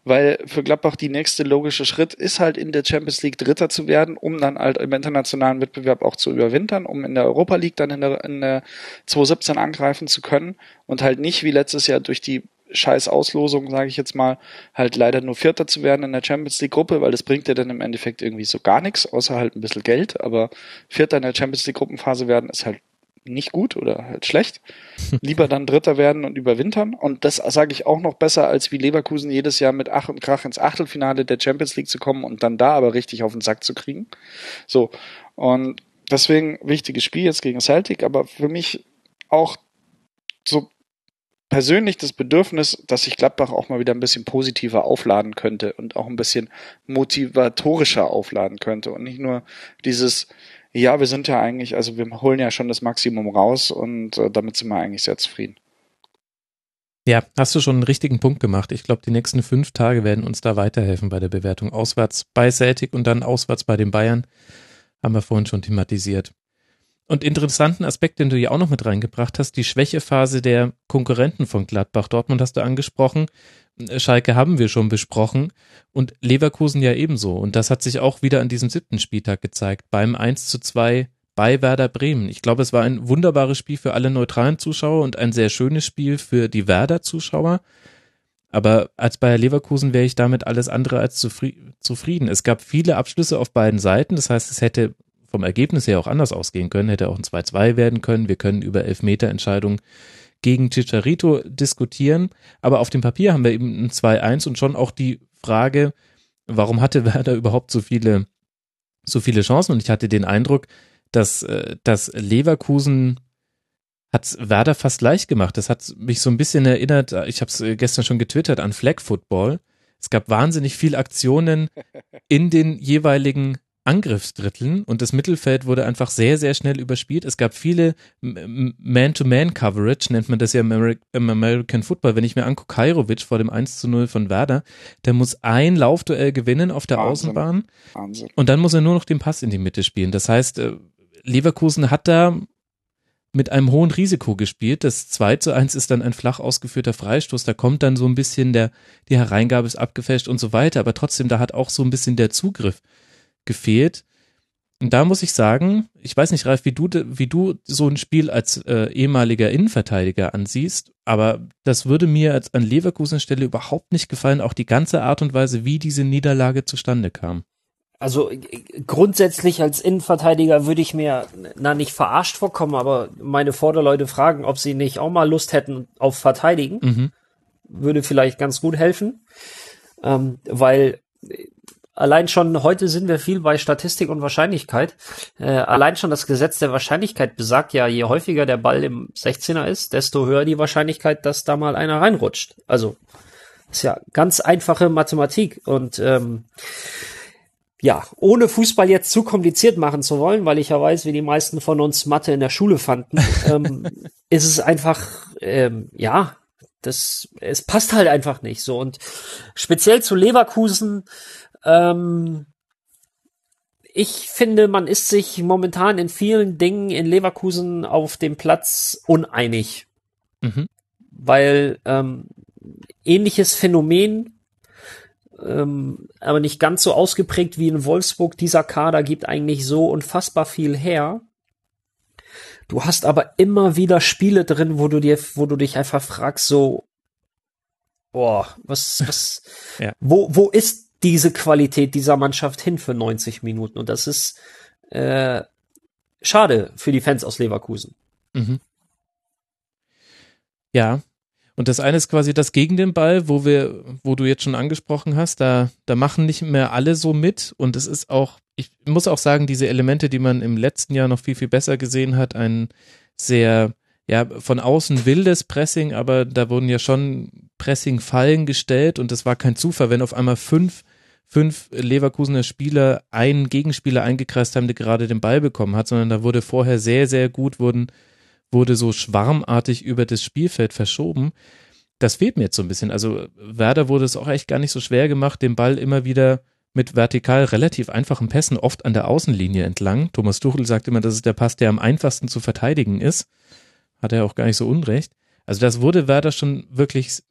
weil für Gladbach die nächste logische Schritt ist halt in der Champions League Dritter zu werden, um dann halt im internationalen Wettbewerb auch zu überwintern, um in der Europa League dann in der, in der 2017 angreifen zu können und halt nicht wie letztes Jahr durch die scheiß Auslosung, sage ich jetzt mal, halt leider nur Vierter zu werden in der Champions League Gruppe, weil das bringt dir dann im Endeffekt irgendwie so gar nichts, außer halt ein bisschen Geld, aber Vierter in der Champions League Gruppenphase werden ist halt nicht gut oder halt schlecht. Lieber dann Dritter werden und überwintern. Und das sage ich auch noch besser, als wie Leverkusen jedes Jahr mit Ach und Krach ins Achtelfinale der Champions League zu kommen und dann da aber richtig auf den Sack zu kriegen. So. Und deswegen wichtiges Spiel jetzt gegen Celtic, aber für mich auch so persönlich das Bedürfnis, dass sich Gladbach auch mal wieder ein bisschen positiver aufladen könnte und auch ein bisschen motivatorischer aufladen könnte und nicht nur dieses ja, wir sind ja eigentlich, also wir holen ja schon das Maximum raus und äh, damit sind wir eigentlich sehr zufrieden. Ja, hast du schon einen richtigen Punkt gemacht. Ich glaube, die nächsten fünf Tage werden uns da weiterhelfen bei der Bewertung. Auswärts bei Celtic und dann auswärts bei den Bayern. Haben wir vorhin schon thematisiert. Und interessanten Aspekt, den du ja auch noch mit reingebracht hast, die Schwächephase der Konkurrenten von Gladbach. Dortmund hast du angesprochen. Schalke haben wir schon besprochen und Leverkusen ja ebenso. Und das hat sich auch wieder an diesem siebten Spieltag gezeigt, beim 1 zu 2 bei Werder Bremen. Ich glaube, es war ein wunderbares Spiel für alle neutralen Zuschauer und ein sehr schönes Spiel für die Werder-Zuschauer. Aber als Bayer Leverkusen wäre ich damit alles andere als zufrieden. Es gab viele Abschlüsse auf beiden Seiten. Das heißt, es hätte vom Ergebnis her auch anders ausgehen können, hätte auch ein 2-2 werden können. Wir können über Elfmeterentscheidungen gegen Chicharito diskutieren. Aber auf dem Papier haben wir eben ein 2-1 und schon auch die Frage, warum hatte Werder überhaupt so viele, so viele Chancen? Und ich hatte den Eindruck, dass, äh, dass Leverkusen hat Werder fast leicht gemacht. Das hat mich so ein bisschen erinnert, ich habe es äh, gestern schon getwittert, an Flag Football. Es gab wahnsinnig viel Aktionen in den jeweiligen Angriffsdritteln und das Mittelfeld wurde einfach sehr, sehr schnell überspielt. Es gab viele Man-to-Man-Coverage, nennt man das ja im, American Football. Wenn ich mir angucke, Kairovic vor dem 1 zu 0 von Werder, der muss ein Laufduell gewinnen auf der Wahnsinn. Außenbahn Wahnsinn. und dann muss er nur noch den Pass in die Mitte spielen. Das heißt, äh, Leverkusen hat da mit einem hohen Risiko gespielt. Das 2 zu 1 ist dann ein flach ausgeführter Freistoß. Da kommt dann so ein bisschen der, die Hereingabe ist abgefälscht und so weiter. Aber trotzdem, da hat auch so ein bisschen der Zugriff gefehlt. Und da muss ich sagen, ich weiß nicht, Ralf, wie du, wie du so ein Spiel als äh, ehemaliger Innenverteidiger ansiehst, aber das würde mir als an Leverkusen Stelle überhaupt nicht gefallen, auch die ganze Art und Weise, wie diese Niederlage zustande kam. Also grundsätzlich als Innenverteidiger würde ich mir, na nicht verarscht vorkommen, aber meine Vorderleute fragen, ob sie nicht auch mal Lust hätten auf Verteidigen. Mhm. Würde vielleicht ganz gut helfen. Ähm, weil allein schon heute sind wir viel bei Statistik und Wahrscheinlichkeit. Äh, allein schon das Gesetz der Wahrscheinlichkeit besagt ja, je häufiger der Ball im 16er ist, desto höher die Wahrscheinlichkeit, dass da mal einer reinrutscht. Also ist ja ganz einfache Mathematik und ähm, ja, ohne Fußball jetzt zu kompliziert machen zu wollen, weil ich ja weiß, wie die meisten von uns Mathe in der Schule fanden, ähm, ist es einfach, ähm, ja, das, es passt halt einfach nicht so. Und speziell zu Leverkusen ähm, ich finde, man ist sich momentan in vielen Dingen in Leverkusen auf dem Platz uneinig. Mhm. Weil ähm, ähnliches Phänomen, ähm, aber nicht ganz so ausgeprägt wie in Wolfsburg, dieser Kader gibt eigentlich so unfassbar viel her. Du hast aber immer wieder Spiele drin, wo du dir, wo du dich einfach fragst, so, boah, was, was, ja. wo, wo ist diese Qualität dieser Mannschaft hin für 90 Minuten. Und das ist äh, schade für die Fans aus Leverkusen. Mhm. Ja. Und das eine ist quasi das gegen den Ball, wo wir, wo du jetzt schon angesprochen hast, da, da machen nicht mehr alle so mit. Und es ist auch, ich muss auch sagen, diese Elemente, die man im letzten Jahr noch viel, viel besser gesehen hat, ein sehr, ja, von außen wildes Pressing, aber da wurden ja schon Pressing-Fallen gestellt und es war kein Zufall, wenn auf einmal fünf fünf Leverkusener Spieler einen Gegenspieler eingekreist haben, der gerade den Ball bekommen hat, sondern da wurde vorher sehr, sehr gut, wurden, wurde so schwarmartig über das Spielfeld verschoben. Das fehlt mir jetzt so ein bisschen. Also Werder wurde es auch echt gar nicht so schwer gemacht, den Ball immer wieder mit vertikal relativ einfachen Pässen, oft an der Außenlinie entlang. Thomas Tuchel sagt immer, das ist der Pass, der am einfachsten zu verteidigen ist. Hat er auch gar nicht so unrecht. Also das wurde Werder schon wirklich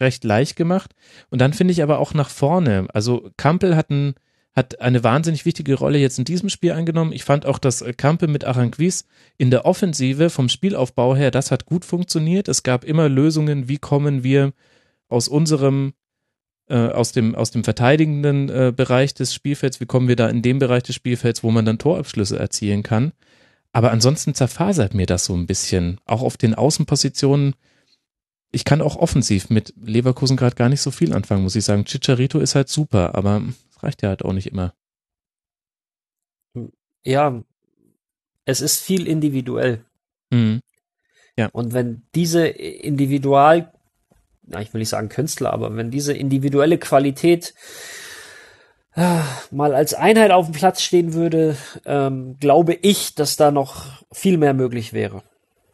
recht leicht gemacht. Und dann finde ich aber auch nach vorne. Also Kampel hat, ein, hat eine wahnsinnig wichtige Rolle jetzt in diesem Spiel eingenommen. Ich fand auch, dass Kampel mit Aranquis in der Offensive vom Spielaufbau her, das hat gut funktioniert. Es gab immer Lösungen, wie kommen wir aus unserem äh, aus dem aus dem verteidigenden äh, Bereich des Spielfelds, wie kommen wir da in dem Bereich des Spielfelds, wo man dann Torabschlüsse erzielen kann. Aber ansonsten zerfasert mir das so ein bisschen. Auch auf den Außenpositionen ich kann auch offensiv mit Leverkusen gerade gar nicht so viel anfangen, muss ich sagen. Chicharito ist halt super, aber es reicht ja halt auch nicht immer. Ja, es ist viel individuell. Mhm. Ja. Und wenn diese Individual, na, ich will nicht sagen Künstler, aber wenn diese individuelle Qualität äh, mal als Einheit auf dem Platz stehen würde, ähm, glaube ich, dass da noch viel mehr möglich wäre.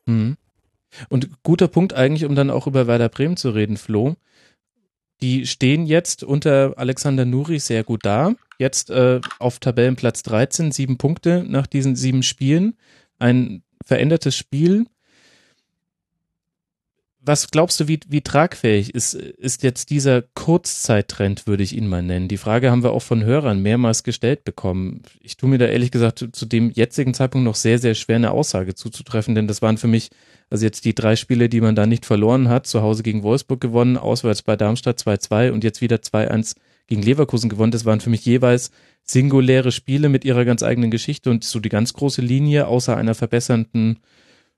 Mhm. Und guter Punkt eigentlich, um dann auch über Werder Bremen zu reden, Flo. Die stehen jetzt unter Alexander Nuri sehr gut da. Jetzt äh, auf Tabellenplatz 13, sieben Punkte nach diesen sieben Spielen. Ein verändertes Spiel. Was glaubst du, wie, wie tragfähig ist, ist jetzt dieser Kurzzeittrend, würde ich ihn mal nennen? Die Frage haben wir auch von Hörern mehrmals gestellt bekommen. Ich tue mir da ehrlich gesagt zu dem jetzigen Zeitpunkt noch sehr, sehr schwer eine Aussage zuzutreffen, denn das waren für mich, also jetzt die drei Spiele, die man da nicht verloren hat, zu Hause gegen Wolfsburg gewonnen, auswärts bei Darmstadt 2-2 und jetzt wieder 2-1 gegen Leverkusen gewonnen. Das waren für mich jeweils singuläre Spiele mit ihrer ganz eigenen Geschichte und so die ganz große Linie außer einer verbessernden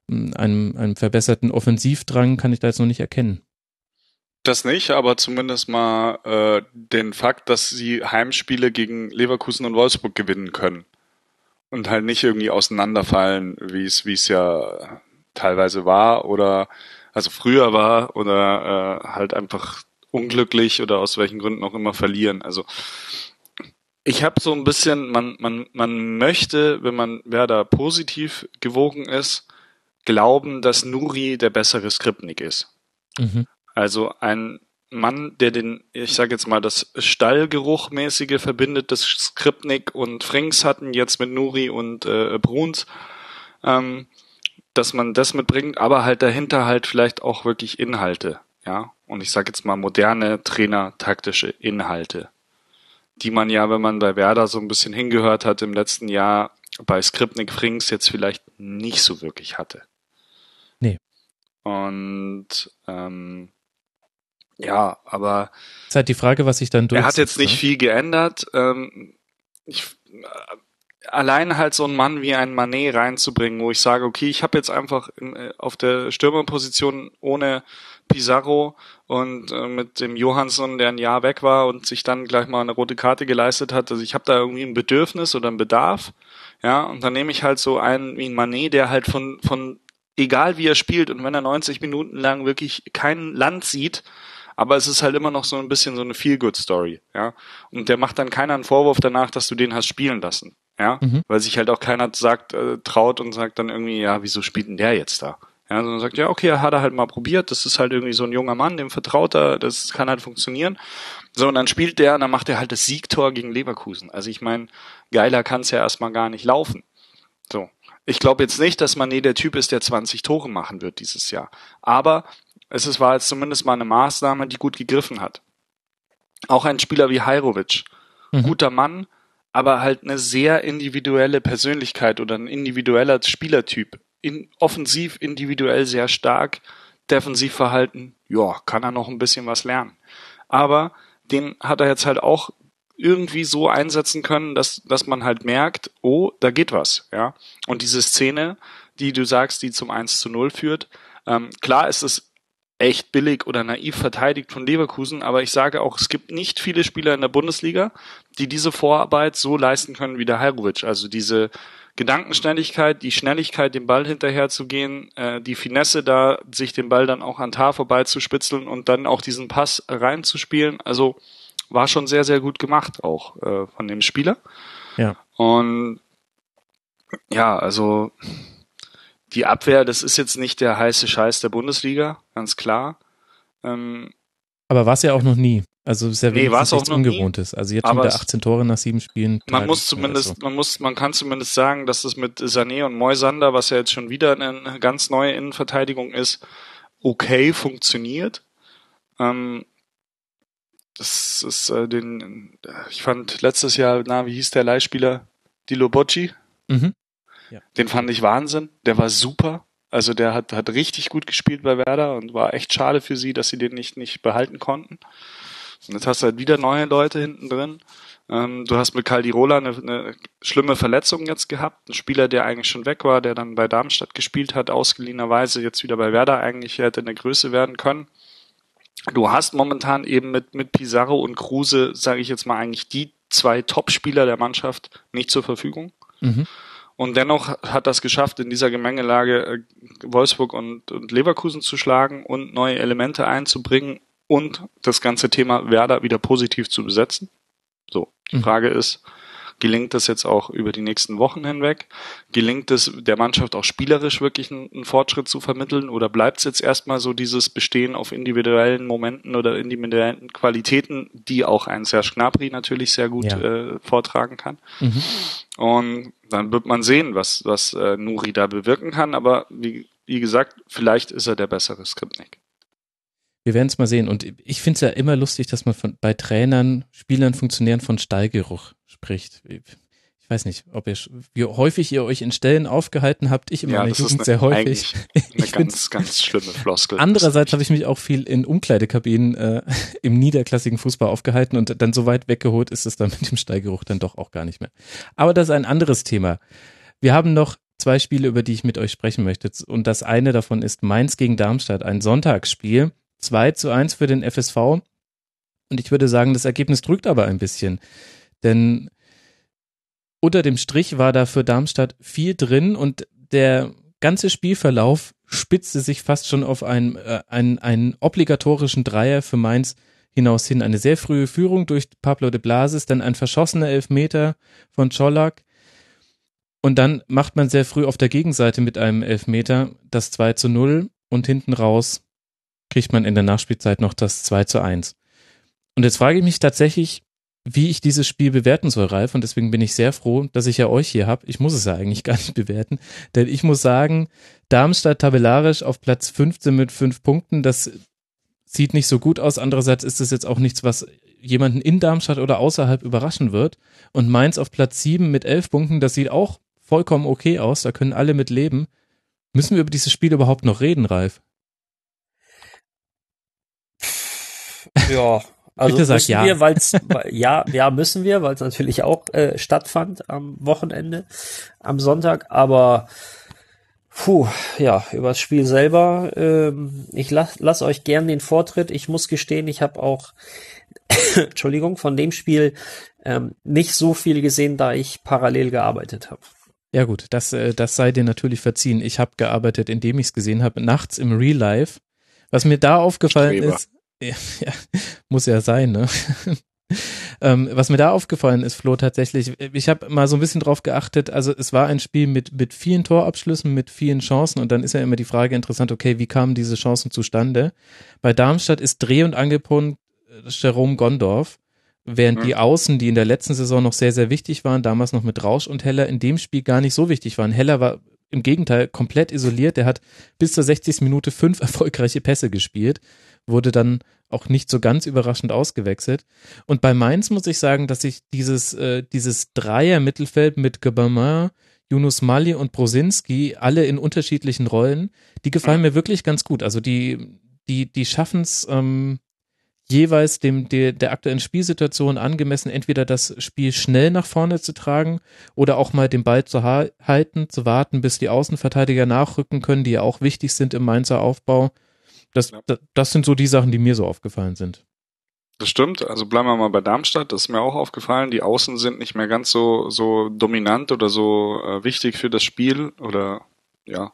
einem, einem verbesserten Offensivdrang kann ich da jetzt noch nicht erkennen. Das nicht, aber zumindest mal äh, den Fakt, dass sie Heimspiele gegen Leverkusen und Wolfsburg gewinnen können. Und halt nicht irgendwie auseinanderfallen, wie es, wie es ja teilweise war oder also früher war oder äh, halt einfach unglücklich oder aus welchen Gründen auch immer verlieren. Also ich habe so ein bisschen, man, man, man möchte, wenn man wer da positiv gewogen ist, glauben, dass Nuri der bessere Skripnik ist. Mhm. Also ein Mann, der den, ich sage jetzt mal, das Stallgeruchmäßige verbindet, das Skripnik und Frings hatten jetzt mit Nuri und äh, Bruns, ähm, dass man das mitbringt, aber halt dahinter halt vielleicht auch wirklich Inhalte, ja. Und ich sage jetzt mal moderne Trainer-taktische Inhalte, die man ja, wenn man bei Werder so ein bisschen hingehört hat im letzten Jahr, bei Skripnik Frings jetzt vielleicht nicht so wirklich hatte. Und ähm, ja, aber es ist halt die Frage, was sich dann durch. Er hat jetzt nicht ne? viel geändert. Ähm, ich, äh, allein halt so einen Mann wie ein Manet reinzubringen, wo ich sage, okay, ich habe jetzt einfach in, äh, auf der Stürmerposition ohne Pizarro und äh, mit dem Johansson, der ein Jahr weg war und sich dann gleich mal eine rote Karte geleistet hat. Also ich habe da irgendwie ein Bedürfnis oder einen Bedarf. Ja, und dann nehme ich halt so einen wie ein Manet, der halt von, von egal wie er spielt und wenn er 90 Minuten lang wirklich kein Land sieht, aber es ist halt immer noch so ein bisschen so eine Feel-Good-Story, ja. Und der macht dann keiner einen Vorwurf danach, dass du den hast spielen lassen, ja. Mhm. Weil sich halt auch keiner sagt, äh, traut und sagt dann irgendwie, ja, wieso spielt denn der jetzt da? Ja, sondern sagt, ja, okay, hat er halt mal probiert, das ist halt irgendwie so ein junger Mann, dem vertraut er, das kann halt funktionieren. So, und dann spielt der und dann macht er halt das Siegtor gegen Leverkusen. Also ich meine, geiler kann es ja erstmal gar nicht laufen. So. Ich glaube jetzt nicht, dass Mané der Typ ist, der 20 Tore machen wird dieses Jahr. Aber es ist, war jetzt zumindest mal eine Maßnahme, die gut gegriffen hat. Auch ein Spieler wie Hajrovic. Mhm. Guter Mann, aber halt eine sehr individuelle Persönlichkeit oder ein individueller Spielertyp. In, offensiv individuell sehr stark, Defensivverhalten, ja, kann er noch ein bisschen was lernen. Aber den hat er jetzt halt auch irgendwie so einsetzen können, dass, dass man halt merkt, oh, da geht was, ja. Und diese Szene, die du sagst, die zum 1 zu 0 führt, ähm, klar ist es echt billig oder naiv verteidigt von Leverkusen, aber ich sage auch, es gibt nicht viele Spieler in der Bundesliga, die diese Vorarbeit so leisten können wie der Hajrovic. Also diese Gedankenschnelligkeit, die Schnelligkeit, dem Ball hinterher zu gehen, äh, die Finesse da, sich den Ball dann auch an Tar vorbei zu spitzeln und dann auch diesen Pass reinzuspielen. Also war schon sehr, sehr gut gemacht auch äh, von dem Spieler. Ja. Und ja, also die Abwehr, das ist jetzt nicht der heiße Scheiß der Bundesliga, ganz klar. Ähm, aber war es ja auch noch nie. Also ist ja nee, nichts auch Ungewohntes. Also jetzt schon wieder 18 Tore nach sieben Spielen. Man muss zumindest, also. man muss, man kann zumindest sagen, dass das mit Sané und Moisander, was ja jetzt schon wieder eine ganz neue Innenverteidigung ist, okay funktioniert. Ähm, das ist äh, den, ich fand letztes Jahr, na, wie hieß der Leihspieler? Dilo Bocci. Mhm. Ja. Den fand ich Wahnsinn. Der war super. Also der hat, hat richtig gut gespielt bei Werder und war echt schade für sie, dass sie den nicht, nicht behalten konnten. Und jetzt hast du halt wieder neue Leute hinten drin. Ähm, du hast mit Caldirola eine, eine schlimme Verletzung jetzt gehabt. Ein Spieler, der eigentlich schon weg war, der dann bei Darmstadt gespielt hat, ausgeliehenerweise jetzt wieder bei Werder eigentlich hätte in der Größe werden können. Du hast momentan eben mit, mit Pizarro und Kruse, sage ich jetzt mal, eigentlich die zwei Top-Spieler der Mannschaft nicht zur Verfügung. Mhm. Und dennoch hat das geschafft, in dieser Gemengelage äh, Wolfsburg und, und Leverkusen zu schlagen und neue Elemente einzubringen und das ganze Thema Werder wieder positiv zu besetzen. So, die mhm. Frage ist, Gelingt das jetzt auch über die nächsten Wochen hinweg? Gelingt es der Mannschaft auch spielerisch wirklich einen, einen Fortschritt zu vermitteln? Oder bleibt es jetzt erstmal so dieses Bestehen auf individuellen Momenten oder individuellen Qualitäten, die auch ein Serge Gnabry natürlich sehr gut Ja. äh, vortragen kann? Mhm. Und dann wird man sehen, was, was äh, Nuri da bewirken kann. Aber wie, wie gesagt, vielleicht ist er der bessere Skripnik. Wir werden es mal sehen. Und ich finde es ja immer lustig, dass man von, bei Trainern, Spielern, Funktionären von Stallgeruch spricht. Ich weiß nicht, ob ihr, wie häufig ihr euch in Stellen aufgehalten habt. Ich in meiner Jugend sehr häufig. eine ganz, ganz schlimme Floskel. Andererseits habe ich mich auch viel in Umkleidekabinen äh, im niederklassigen Fußball aufgehalten und dann so weit weggeholt ist es dann mit dem Steigeruch dann doch auch gar nicht mehr. Aber das ist ein anderes Thema. Wir haben noch zwei Spiele, über die ich mit euch sprechen möchte. Und das eine davon ist Mainz gegen Darmstadt, ein Sonntagsspiel. 2 zu 1 für den FSV. Und ich würde sagen, das Ergebnis drückt aber ein bisschen. Denn unter dem Strich war da für Darmstadt viel drin und der ganze Spielverlauf spitzte sich fast schon auf einen, äh, einen, einen obligatorischen Dreier für Mainz hinaus hin. Eine sehr frühe Führung durch Pablo de Blasis, dann ein verschossener Elfmeter von Czolak. Und dann macht man sehr früh auf der Gegenseite mit einem Elfmeter das 2 zu 0 und hinten raus kriegt man in der Nachspielzeit noch das 2 zu 1. Und jetzt frage ich mich tatsächlich, wie ich dieses Spiel bewerten soll, Ralf. Und deswegen bin ich sehr froh, dass ich ja euch hier habe. Ich muss es ja eigentlich gar nicht bewerten. Denn ich muss sagen, Darmstadt tabellarisch auf Platz 15 mit fünf Punkten, das sieht nicht so gut aus. Andererseits ist es jetzt auch nichts, was jemanden in Darmstadt oder außerhalb überraschen wird. Und Mainz auf Platz 7 mit elf Punkten, das sieht auch vollkommen okay aus. Da können alle mit leben. Müssen wir über dieses Spiel überhaupt noch reden, Ralf? Ja, also Bitte sag müssen ja. wir, weil's, weil- ja, ja, müssen wir, weil es natürlich auch äh, stattfand am Wochenende, am Sonntag, aber puh, ja, über das Spiel selber, ähm, ich lass, lass euch gern den Vortritt. Ich muss gestehen, ich habe auch, Entschuldigung, von dem Spiel ähm, nicht so viel gesehen, da ich parallel gearbeitet habe. Ja gut, das, äh, das sei dir natürlich verziehen. Ich habe gearbeitet, indem ich es gesehen habe, nachts im Real Life. Was mir da aufgefallen Streber. ist, ja, ja, muss ja sein, ne? ähm, was mir da aufgefallen ist, Flo, tatsächlich, ich habe mal so ein bisschen drauf geachtet, also es war ein Spiel mit, mit vielen Torabschlüssen, mit vielen Chancen und dann ist ja immer die Frage interessant, okay, wie kamen diese Chancen zustande? Bei Darmstadt ist Dreh- und Angelpunkt äh, Jerome Gondorf, während Mhm. die Außen, die in der letzten Saison noch sehr, sehr wichtig waren, damals noch mit Rausch und Heller, in dem Spiel gar nicht so wichtig waren. Heller war im Gegenteil komplett isoliert, der hat bis zur 60. Minute fünf erfolgreiche Pässe gespielt, wurde dann auch nicht so ganz überraschend ausgewechselt. Und bei Mainz muss ich sagen, dass ich dieses, äh, dieses Dreier-Mittelfeld mit Gabamin, Yunus Mali und Brosinski, alle in unterschiedlichen Rollen, die gefallen mir wirklich ganz gut. Also die, die, die schaffen es ähm, jeweils dem, der, der aktuellen Spielsituation angemessen, entweder das Spiel schnell nach vorne zu tragen oder auch mal den Ball zu ha halten, zu warten, bis die Außenverteidiger nachrücken können, die ja auch wichtig sind im Mainzer Aufbau. Das, Ja. das, sind so die Sachen, die mir so aufgefallen sind. Das stimmt. Also bleiben wir mal bei Darmstadt. Das ist mir auch aufgefallen. Die Außen sind nicht mehr ganz so, so dominant oder so äh, wichtig für das Spiel oder ja,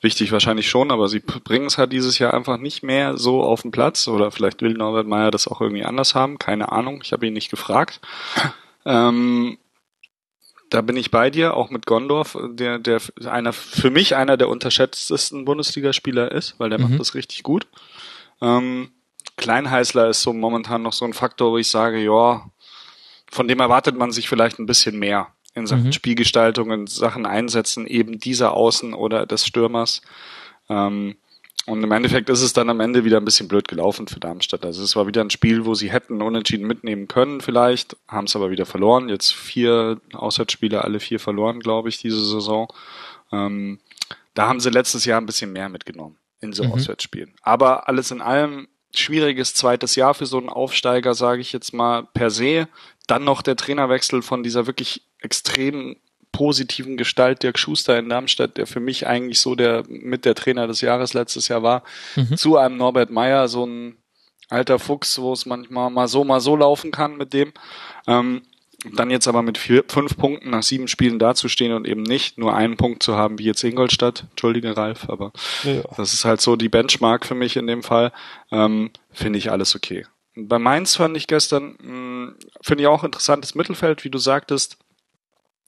wichtig wahrscheinlich schon, aber sie bringen es halt dieses Jahr einfach nicht mehr so auf den Platz oder vielleicht will Norbert Meyer das auch irgendwie anders haben. Keine Ahnung. Ich habe ihn nicht gefragt. Ähm, da bin ich bei dir, auch mit Gondorf, der, der einer, für mich einer der unterschätztesten Bundesligaspieler ist, weil der Mhm. macht das richtig gut. Ähm, Kleinheißler ist so momentan noch so ein Faktor, wo ich sage, ja, von dem erwartet man sich vielleicht ein bisschen mehr in Sachen Mhm. Spielgestaltung, in Sachen Einsetzen eben dieser Außen oder des Stürmers. Ähm, und im Endeffekt ist es dann am Ende wieder ein bisschen blöd gelaufen für Darmstadt. Also es war wieder ein Spiel, wo sie hätten unentschieden mitnehmen können vielleicht, haben es aber wieder verloren. Jetzt vier Auswärtsspiele, alle vier verloren, glaube ich, diese Saison. Ähm, da haben sie letztes Jahr ein bisschen mehr mitgenommen in so Mhm. Auswärtsspielen. Aber alles in allem schwieriges zweites Jahr für so einen Aufsteiger, sage ich jetzt mal per se. Dann noch der Trainerwechsel von dieser wirklich extrem positiven Gestalt Dirk Schuster in Darmstadt, der für mich eigentlich so der mit der Trainer des Jahres letztes Jahr war, Mhm. zu einem Norbert Meyer, so ein alter Fuchs, wo es manchmal mal so, mal so laufen kann mit dem. Ähm, dann jetzt aber mit vier, fünf Punkten nach sieben Spielen dazustehen und eben nicht nur einen Punkt zu haben, wie jetzt Ingolstadt. Entschuldige, Ralf, aber Ja. das ist halt so die Benchmark für mich in dem Fall. Ähm, finde ich alles okay. Bei Mainz fand ich gestern, mh, finde ich auch interessantes Mittelfeld, wie du sagtest.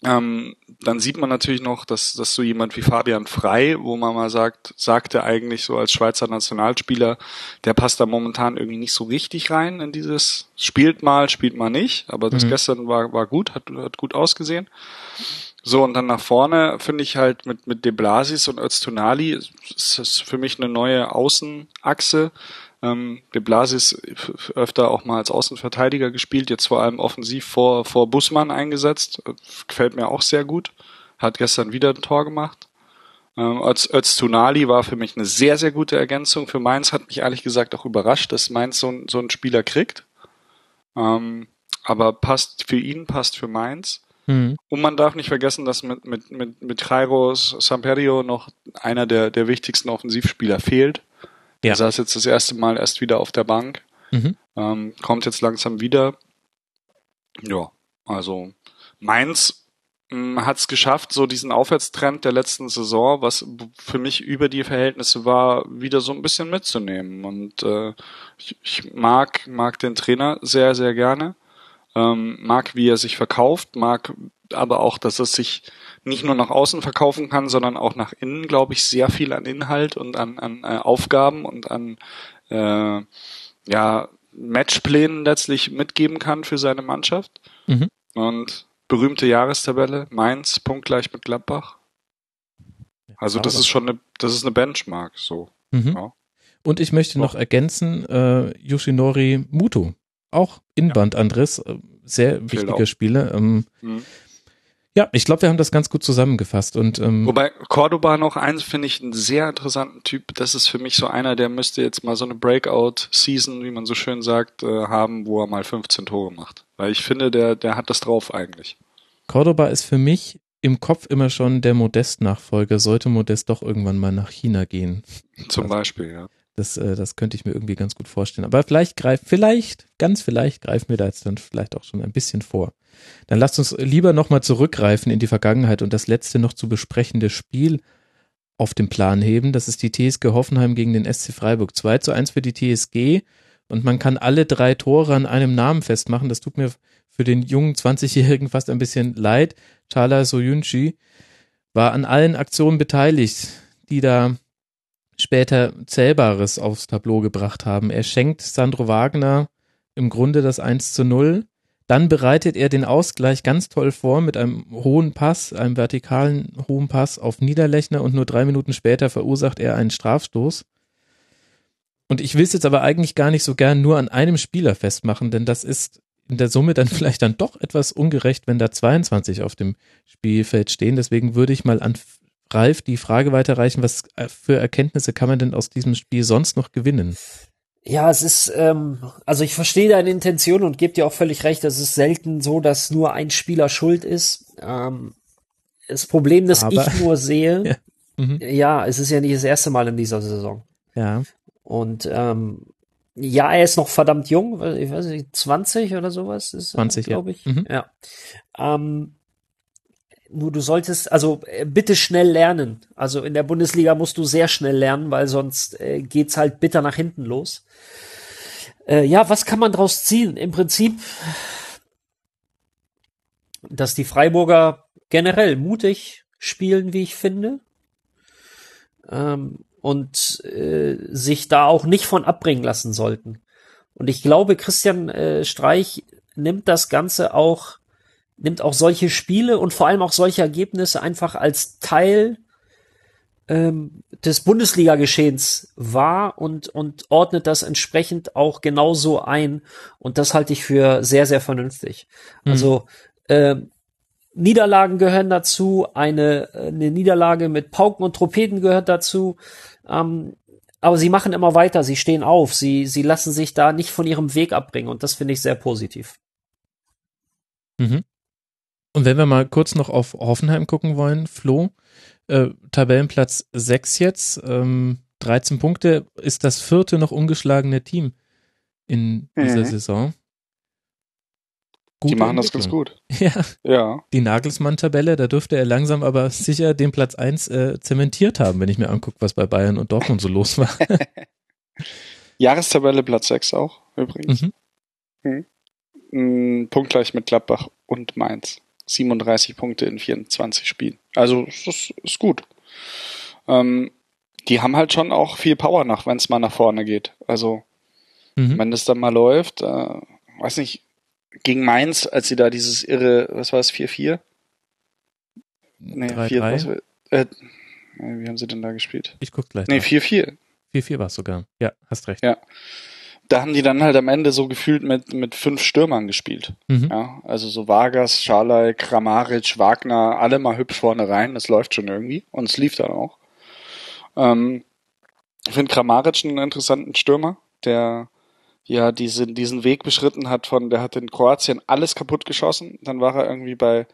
Ähm, dann sieht man natürlich noch, dass, dass so jemand wie Fabian Frei, wo man mal sagt, sagte eigentlich so als Schweizer Nationalspieler, der passt da momentan irgendwie nicht so richtig rein in dieses, spielt mal, spielt mal nicht, aber das Mhm. gestern war, war gut, hat, hat gut ausgesehen. So, und dann nach vorne finde ich halt mit, mit De Blasis und Öztunali ist das für mich eine neue Außenachse. Ähm, De Blasis öfter auch mal als Außenverteidiger gespielt, jetzt vor allem offensiv vor, vor Bussmann eingesetzt. Gefällt mir auch sehr gut. Hat gestern wieder ein Tor gemacht. Ähm, Öz, Öztunali war für mich eine sehr, sehr gute Ergänzung. Für Mainz hat mich ehrlich gesagt auch überrascht, dass Mainz so, so einen Spieler kriegt. Ähm, aber passt für ihn, passt für Mainz. Mhm. Und man darf nicht vergessen, dass mit, mit, mit, mit Jairo Samperio noch einer der, der wichtigsten Offensivspieler fehlt. Ja. Er saß jetzt das erste Mal erst wieder auf der Bank, Mhm. ähm, kommt jetzt langsam wieder. Ja, also Mainz hat es geschafft, so diesen Aufwärtstrend der letzten Saison, was für mich über die Verhältnisse war, wieder so ein bisschen mitzunehmen. Und äh, ich, ich mag, mag den Trainer sehr, sehr gerne ähm, mag, wie er sich verkauft, mag aber auch, dass er sich nicht nur nach außen verkaufen kann, sondern auch nach innen, glaube ich, sehr viel an Inhalt und an, an äh, Aufgaben und an äh, ja, Matchplänen letztlich mitgeben kann für seine Mannschaft. Mhm. Und berühmte Jahrestabelle, Mainz, punktgleich mit Gladbach. Also das ist schon eine, das ist eine Benchmark, so. Mhm. Ja. Und ich möchte noch ergänzen, äh, Yoshinori Muto, auch Inband Andres, äh, sehr wichtiger. Spieler. Ähm, Mhm. Ja, ich glaube, wir haben das ganz gut zusammengefasst und ähm, Wobei Cordoba noch eins finde ich einen sehr interessanten Typ. Das ist für mich so einer, der müsste jetzt mal so eine Breakout-Season, wie man so schön sagt, äh, haben, wo er mal 15 Tore macht. Weil ich finde, der, der hat das drauf eigentlich. Cordoba ist für mich im Kopf immer schon der Modest-Nachfolger, sollte Modest doch irgendwann mal nach China gehen. Zum Also- Beispiel, ja. Das, äh, das könnte ich mir irgendwie ganz gut vorstellen. Aber vielleicht greift, vielleicht, ganz vielleicht greifen wir da jetzt dann vielleicht auch schon ein bisschen vor. Dann lasst uns lieber nochmal zurückgreifen in die Vergangenheit und das letzte noch zu besprechende Spiel auf den Plan heben. Das ist die TSG Hoffenheim gegen den SC Freiburg. 2 zu 1 für die TSG und man kann alle drei Tore an einem Namen festmachen. Das tut mir für den jungen 20-Jährigen fast ein bisschen leid. Chala Soyunchi war an allen Aktionen beteiligt, die da später Zählbares aufs Tableau gebracht haben. Er schenkt Sandro Wagner im Grunde das 1 zu 0. Dann bereitet er den Ausgleich ganz toll vor mit einem hohen Pass, einem vertikalen hohen Pass auf Niederlechner und nur drei Minuten später verursacht er einen Strafstoß. Und ich will es jetzt aber eigentlich gar nicht so gern nur an einem Spieler festmachen, denn das ist in der Summe dann vielleicht dann doch etwas ungerecht, wenn da 22 auf dem Spielfeld stehen. Deswegen würde ich mal an Ralf die Frage weiterreichen, was äh, für Erkenntnisse kann man denn aus diesem Spiel sonst noch gewinnen? Ja, es ist, ähm, also ich verstehe deine Intention und gebe dir auch völlig recht, es ist selten so, dass nur ein Spieler schuld ist. Ähm, das Problem, das Aber- ich nur sehe, Ja. Mhm. ja, es ist ja nicht das erste Mal in dieser Saison. Ja, Und ähm, ja, er ist noch verdammt jung, ich weiß nicht, 20 oder sowas ist, 20, ja. glaube ich. Mhm. Ja. Ähm, nur du solltest, also äh, bitte schnell lernen. Also in der Bundesliga musst du sehr schnell lernen, weil sonst äh, geht's halt bitter nach hinten los. Äh, ja, was kann man draus ziehen? Im Prinzip, dass die Freiburger generell mutig spielen, wie ich finde. Ähm, und äh, sich da auch nicht von abbringen lassen sollten. Und ich glaube, Christian äh, Streich nimmt das Ganze auch, nimmt auch solche Spiele und vor allem auch solche Ergebnisse einfach als Teil ähm, des Bundesliga-Geschehens wahr und, und ordnet das entsprechend auch genauso ein. Und das halte ich für sehr, sehr vernünftig. Also ähm, Niederlagen gehören dazu, eine, eine Niederlage mit Pauken und Trompeten gehört dazu. Ähm, aber sie machen immer weiter, sie stehen auf, sie, sie lassen sich da nicht von ihrem Weg abbringen und das finde ich sehr positiv. Mhm. Und wenn wir mal kurz noch auf Hoffenheim gucken wollen, Flo, äh, Tabellenplatz 6 jetzt, ähm, 13 Punkte, ist das vierte noch ungeschlagene Team in dieser Mhm. Saison. Die Gute machen das ganz gut. Ja, Ja. die Nagelsmann-Tabelle, da dürfte er langsam aber sicher den Platz 1 äh, zementiert haben, wenn ich mir angucke, was bei Bayern und Dortmund so los war. Jahrestabelle Platz 6 auch, übrigens. Mhm. Mhm. Punktgleich mit Gladbach und Mainz. 37 Punkte in 24 Spielen. Also das ist, gut. Ähm, die haben halt schon auch viel Power nach, wenn es mal nach vorne geht. Also Mhm. wenn das dann mal läuft, äh, weiß nicht, gegen Mainz, als sie da dieses irre, was war es, 4-4? Nee, 3-3. 4, was, äh, nee, wie haben sie denn da gespielt? Ich guck gleich. Nee, nach. 4-4. 4-4 war es sogar. Ja, hast recht. Ja. Da haben die dann halt am Ende so gefühlt mit, mit fünf Stürmern gespielt. Mhm. Ja, also so Vargas, Schalay, Kramaric, Wagner, alle mal hübsch vorne rein. Das läuft schon irgendwie. Und es lief dann auch. Ähm, ich finde Kramaric einen interessanten Stürmer, der ja diesen, diesen Weg beschritten hat von, der hat in Kroatien alles kaputt geschossen. Dann war er irgendwie bei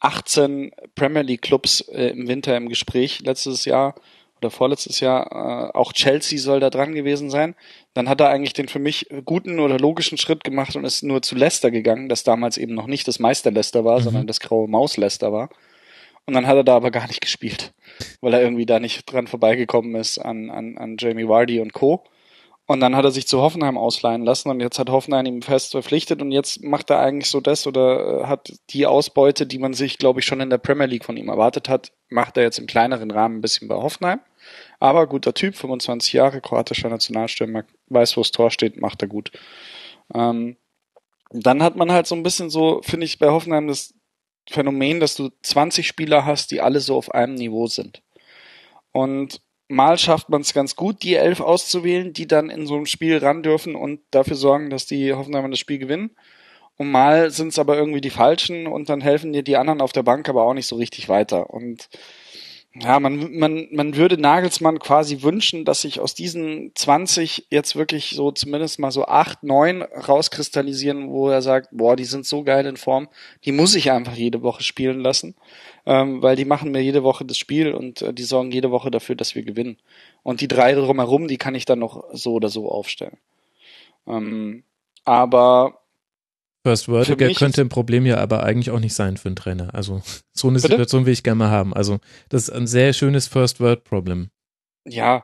18 Premier League Clubs äh, im Winter im Gespräch letztes Jahr oder vorletztes Jahr. Äh, auch Chelsea soll da dran gewesen sein. Dann hat er eigentlich den für mich guten oder logischen Schritt gemacht und ist nur zu Leicester gegangen, das damals eben noch nicht das Meister Leicester war, Mhm. sondern das graue Maus Leicester war. Und dann hat er da aber gar nicht gespielt, weil er irgendwie da nicht dran vorbeigekommen ist an, an, an Jamie Vardy und Co. Und dann hat er sich zu Hoffenheim ausleihen lassen und jetzt hat Hoffenheim ihm fest verpflichtet und jetzt macht er eigentlich so das oder äh, hat die Ausbeute, die man sich, glaube ich, schon in der Premier League von ihm erwartet hat, macht er jetzt im kleineren Rahmen ein bisschen bei Hoffenheim. Aber guter Typ, 25 Jahre, kroatischer Nationalstürmer, weiß, wo das Tor steht, macht er gut. Ähm, dann hat man halt so ein bisschen so, finde ich, bei Hoffenheim das Phänomen, dass du 20 Spieler hast, die alle so auf einem Niveau sind. Und mal schafft man es ganz gut, die elf auszuwählen, die dann in so einem Spiel ran dürfen und dafür sorgen, dass die Hoffenheimer das Spiel gewinnen. Und mal sind es aber irgendwie die Falschen und dann helfen dir die anderen auf der Bank aber auch nicht so richtig weiter. Und ja, man, man, man würde Nagelsmann quasi wünschen, dass sich aus diesen 20 jetzt wirklich so zumindest mal so acht, neun rauskristallisieren, wo er sagt, boah, die sind so geil in Form, die muss ich einfach jede Woche spielen lassen, ähm, weil die machen mir jede Woche das Spiel und äh, die sorgen jede Woche dafür, dass wir gewinnen. Und die drei drumherum, die kann ich dann noch so oder so aufstellen. Ähm, aber First mich könnte ein Problem ja aber eigentlich auch nicht sein für einen Trainer. Also so eine Bitte? Situation will ich gerne mal haben. Also das ist ein sehr schönes First World Problem. Ja,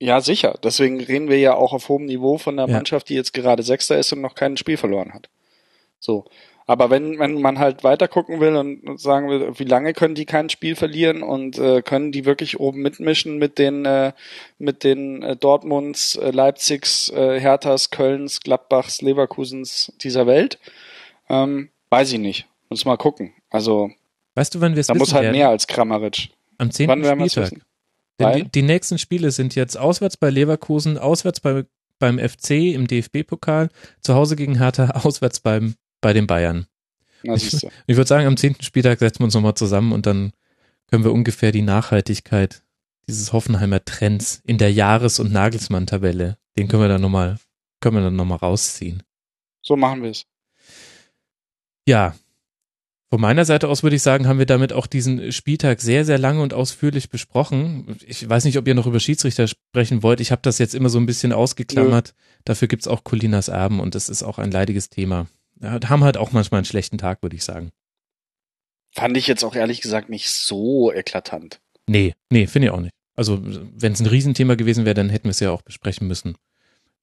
ja, sicher. Deswegen reden wir ja auch auf hohem Niveau von der Ja. Mannschaft, die jetzt gerade Sechster ist und noch kein Spiel verloren hat. So. Aber wenn, wenn man halt weiter gucken will und sagen will, wie lange können die kein Spiel verlieren und äh, können die wirklich oben mitmischen mit den äh, mit den äh, Dortmunds, äh, Leipzigs, äh, Herthas, Kölns, Gladbachs, Leverkusens dieser Welt, ähm, weiß ich nicht. Muss mal gucken. Also Weißt du, wann wir es da muss halt werden? mehr als Kramaric. Am 10. Wann Spieltag. Denn die, die nächsten Spiele sind jetzt auswärts bei Leverkusen, auswärts bei, beim FC im DFB-Pokal, zu Hause gegen Hertha, auswärts beim, bei den Bayern. Na, du. Ich würde sagen, am 10. Spieltag setzen wir uns nochmal zusammen und dann können wir ungefähr die Nachhaltigkeit dieses Hoffenheimer Trends in der Jahres- und Nagelsmann-Tabelle, den können wir dann nochmal, können wir dann nochmal rausziehen. So machen wir es. Ja. Von meiner Seite aus würde ich sagen, haben wir damit auch diesen Spieltag sehr, sehr lange und ausführlich besprochen. Ich weiß nicht, ob ihr noch über Schiedsrichter sprechen wollt. Ich habe das jetzt immer so ein bisschen ausgeklammert. Dafür gibt's auch Colinas Erben und das ist auch ein leidiges Thema. Haben halt auch manchmal einen schlechten Tag, würde ich sagen. Fand ich jetzt auch ehrlich gesagt nicht so eklatant. Nee, nee, finde ich auch nicht. Also, wenn es ein Riesenthema gewesen wäre, dann hätten wir es ja auch besprechen müssen.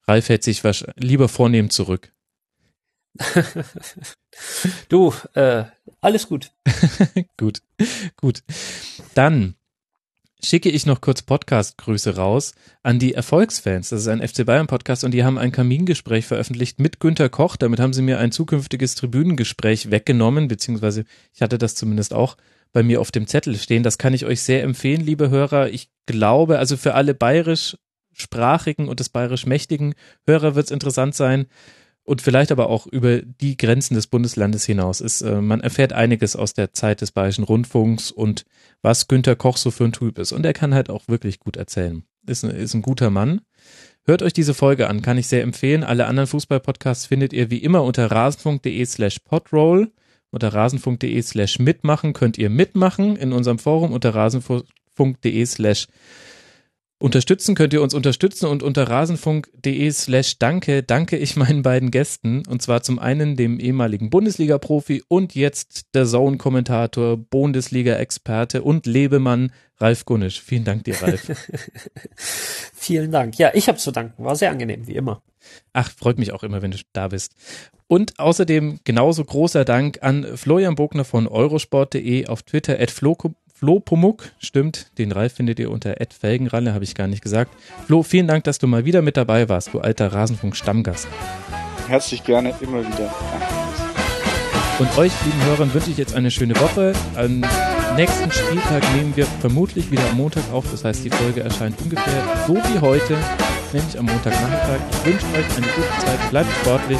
Ralf hält sich lieber vornehm zurück. Du, äh, alles gut. gut, gut. Dann schicke ich noch kurz Podcast-Grüße raus an die Erfolgsfans. Das ist ein FC Bayern-Podcast und die haben ein Kamingespräch veröffentlicht mit Günter Koch. Damit haben sie mir ein zukünftiges Tribünengespräch weggenommen, beziehungsweise ich hatte das zumindest auch bei mir auf dem Zettel stehen. Das kann ich euch sehr empfehlen, liebe Hörer. Ich glaube, also für alle bayerischsprachigen und des bayerisch mächtigen Hörer wird es interessant sein und vielleicht aber auch über die Grenzen des Bundeslandes hinaus ist. Äh, man erfährt einiges aus der Zeit des Bayerischen Rundfunks und was Günter Koch so für ein Typ ist. Und er kann halt auch wirklich gut erzählen. Ist, ein- ist ein guter Mann. Hört euch diese Folge an, kann ich sehr empfehlen. Alle anderen Fußballpodcasts findet ihr wie immer unter rasenfunk.de slash podroll. Unter rasenfunk.de slash mitmachen könnt ihr mitmachen in unserem Forum unter rasenfunk.de slash Unterstützen könnt ihr uns unterstützen und unter rasenfunk.de slash danke danke ich meinen beiden Gästen und zwar zum einen dem ehemaligen Bundesliga-Profi und jetzt der Zone-Kommentator, Bundesliga-Experte und Lebemann Ralf Gunnisch. Vielen Dank dir, Ralf. Vielen Dank. Ja, ich habe zu danken. War sehr angenehm, wie immer. Ach, freut mich auch immer, wenn du da bist. Und außerdem genauso großer Dank an Florian Bogner von eurosport.de auf Twitter at Flo Flo Pumuck, stimmt, den Ralf findet ihr unter Ed Felgenralle, habe ich gar nicht gesagt. Flo, vielen Dank, dass du mal wieder mit dabei warst, du alter Rasenfunk-Stammgast. Herzlich gerne, immer wieder. Und euch, lieben Hörern, wünsche ich jetzt eine schöne Woche. Am nächsten Spieltag nehmen wir vermutlich wieder am Montag auf. Das heißt, die Folge erscheint ungefähr so wie heute, nämlich am Montagnachmittag. Ich wünsche euch eine gute Zeit, bleibt sportlich.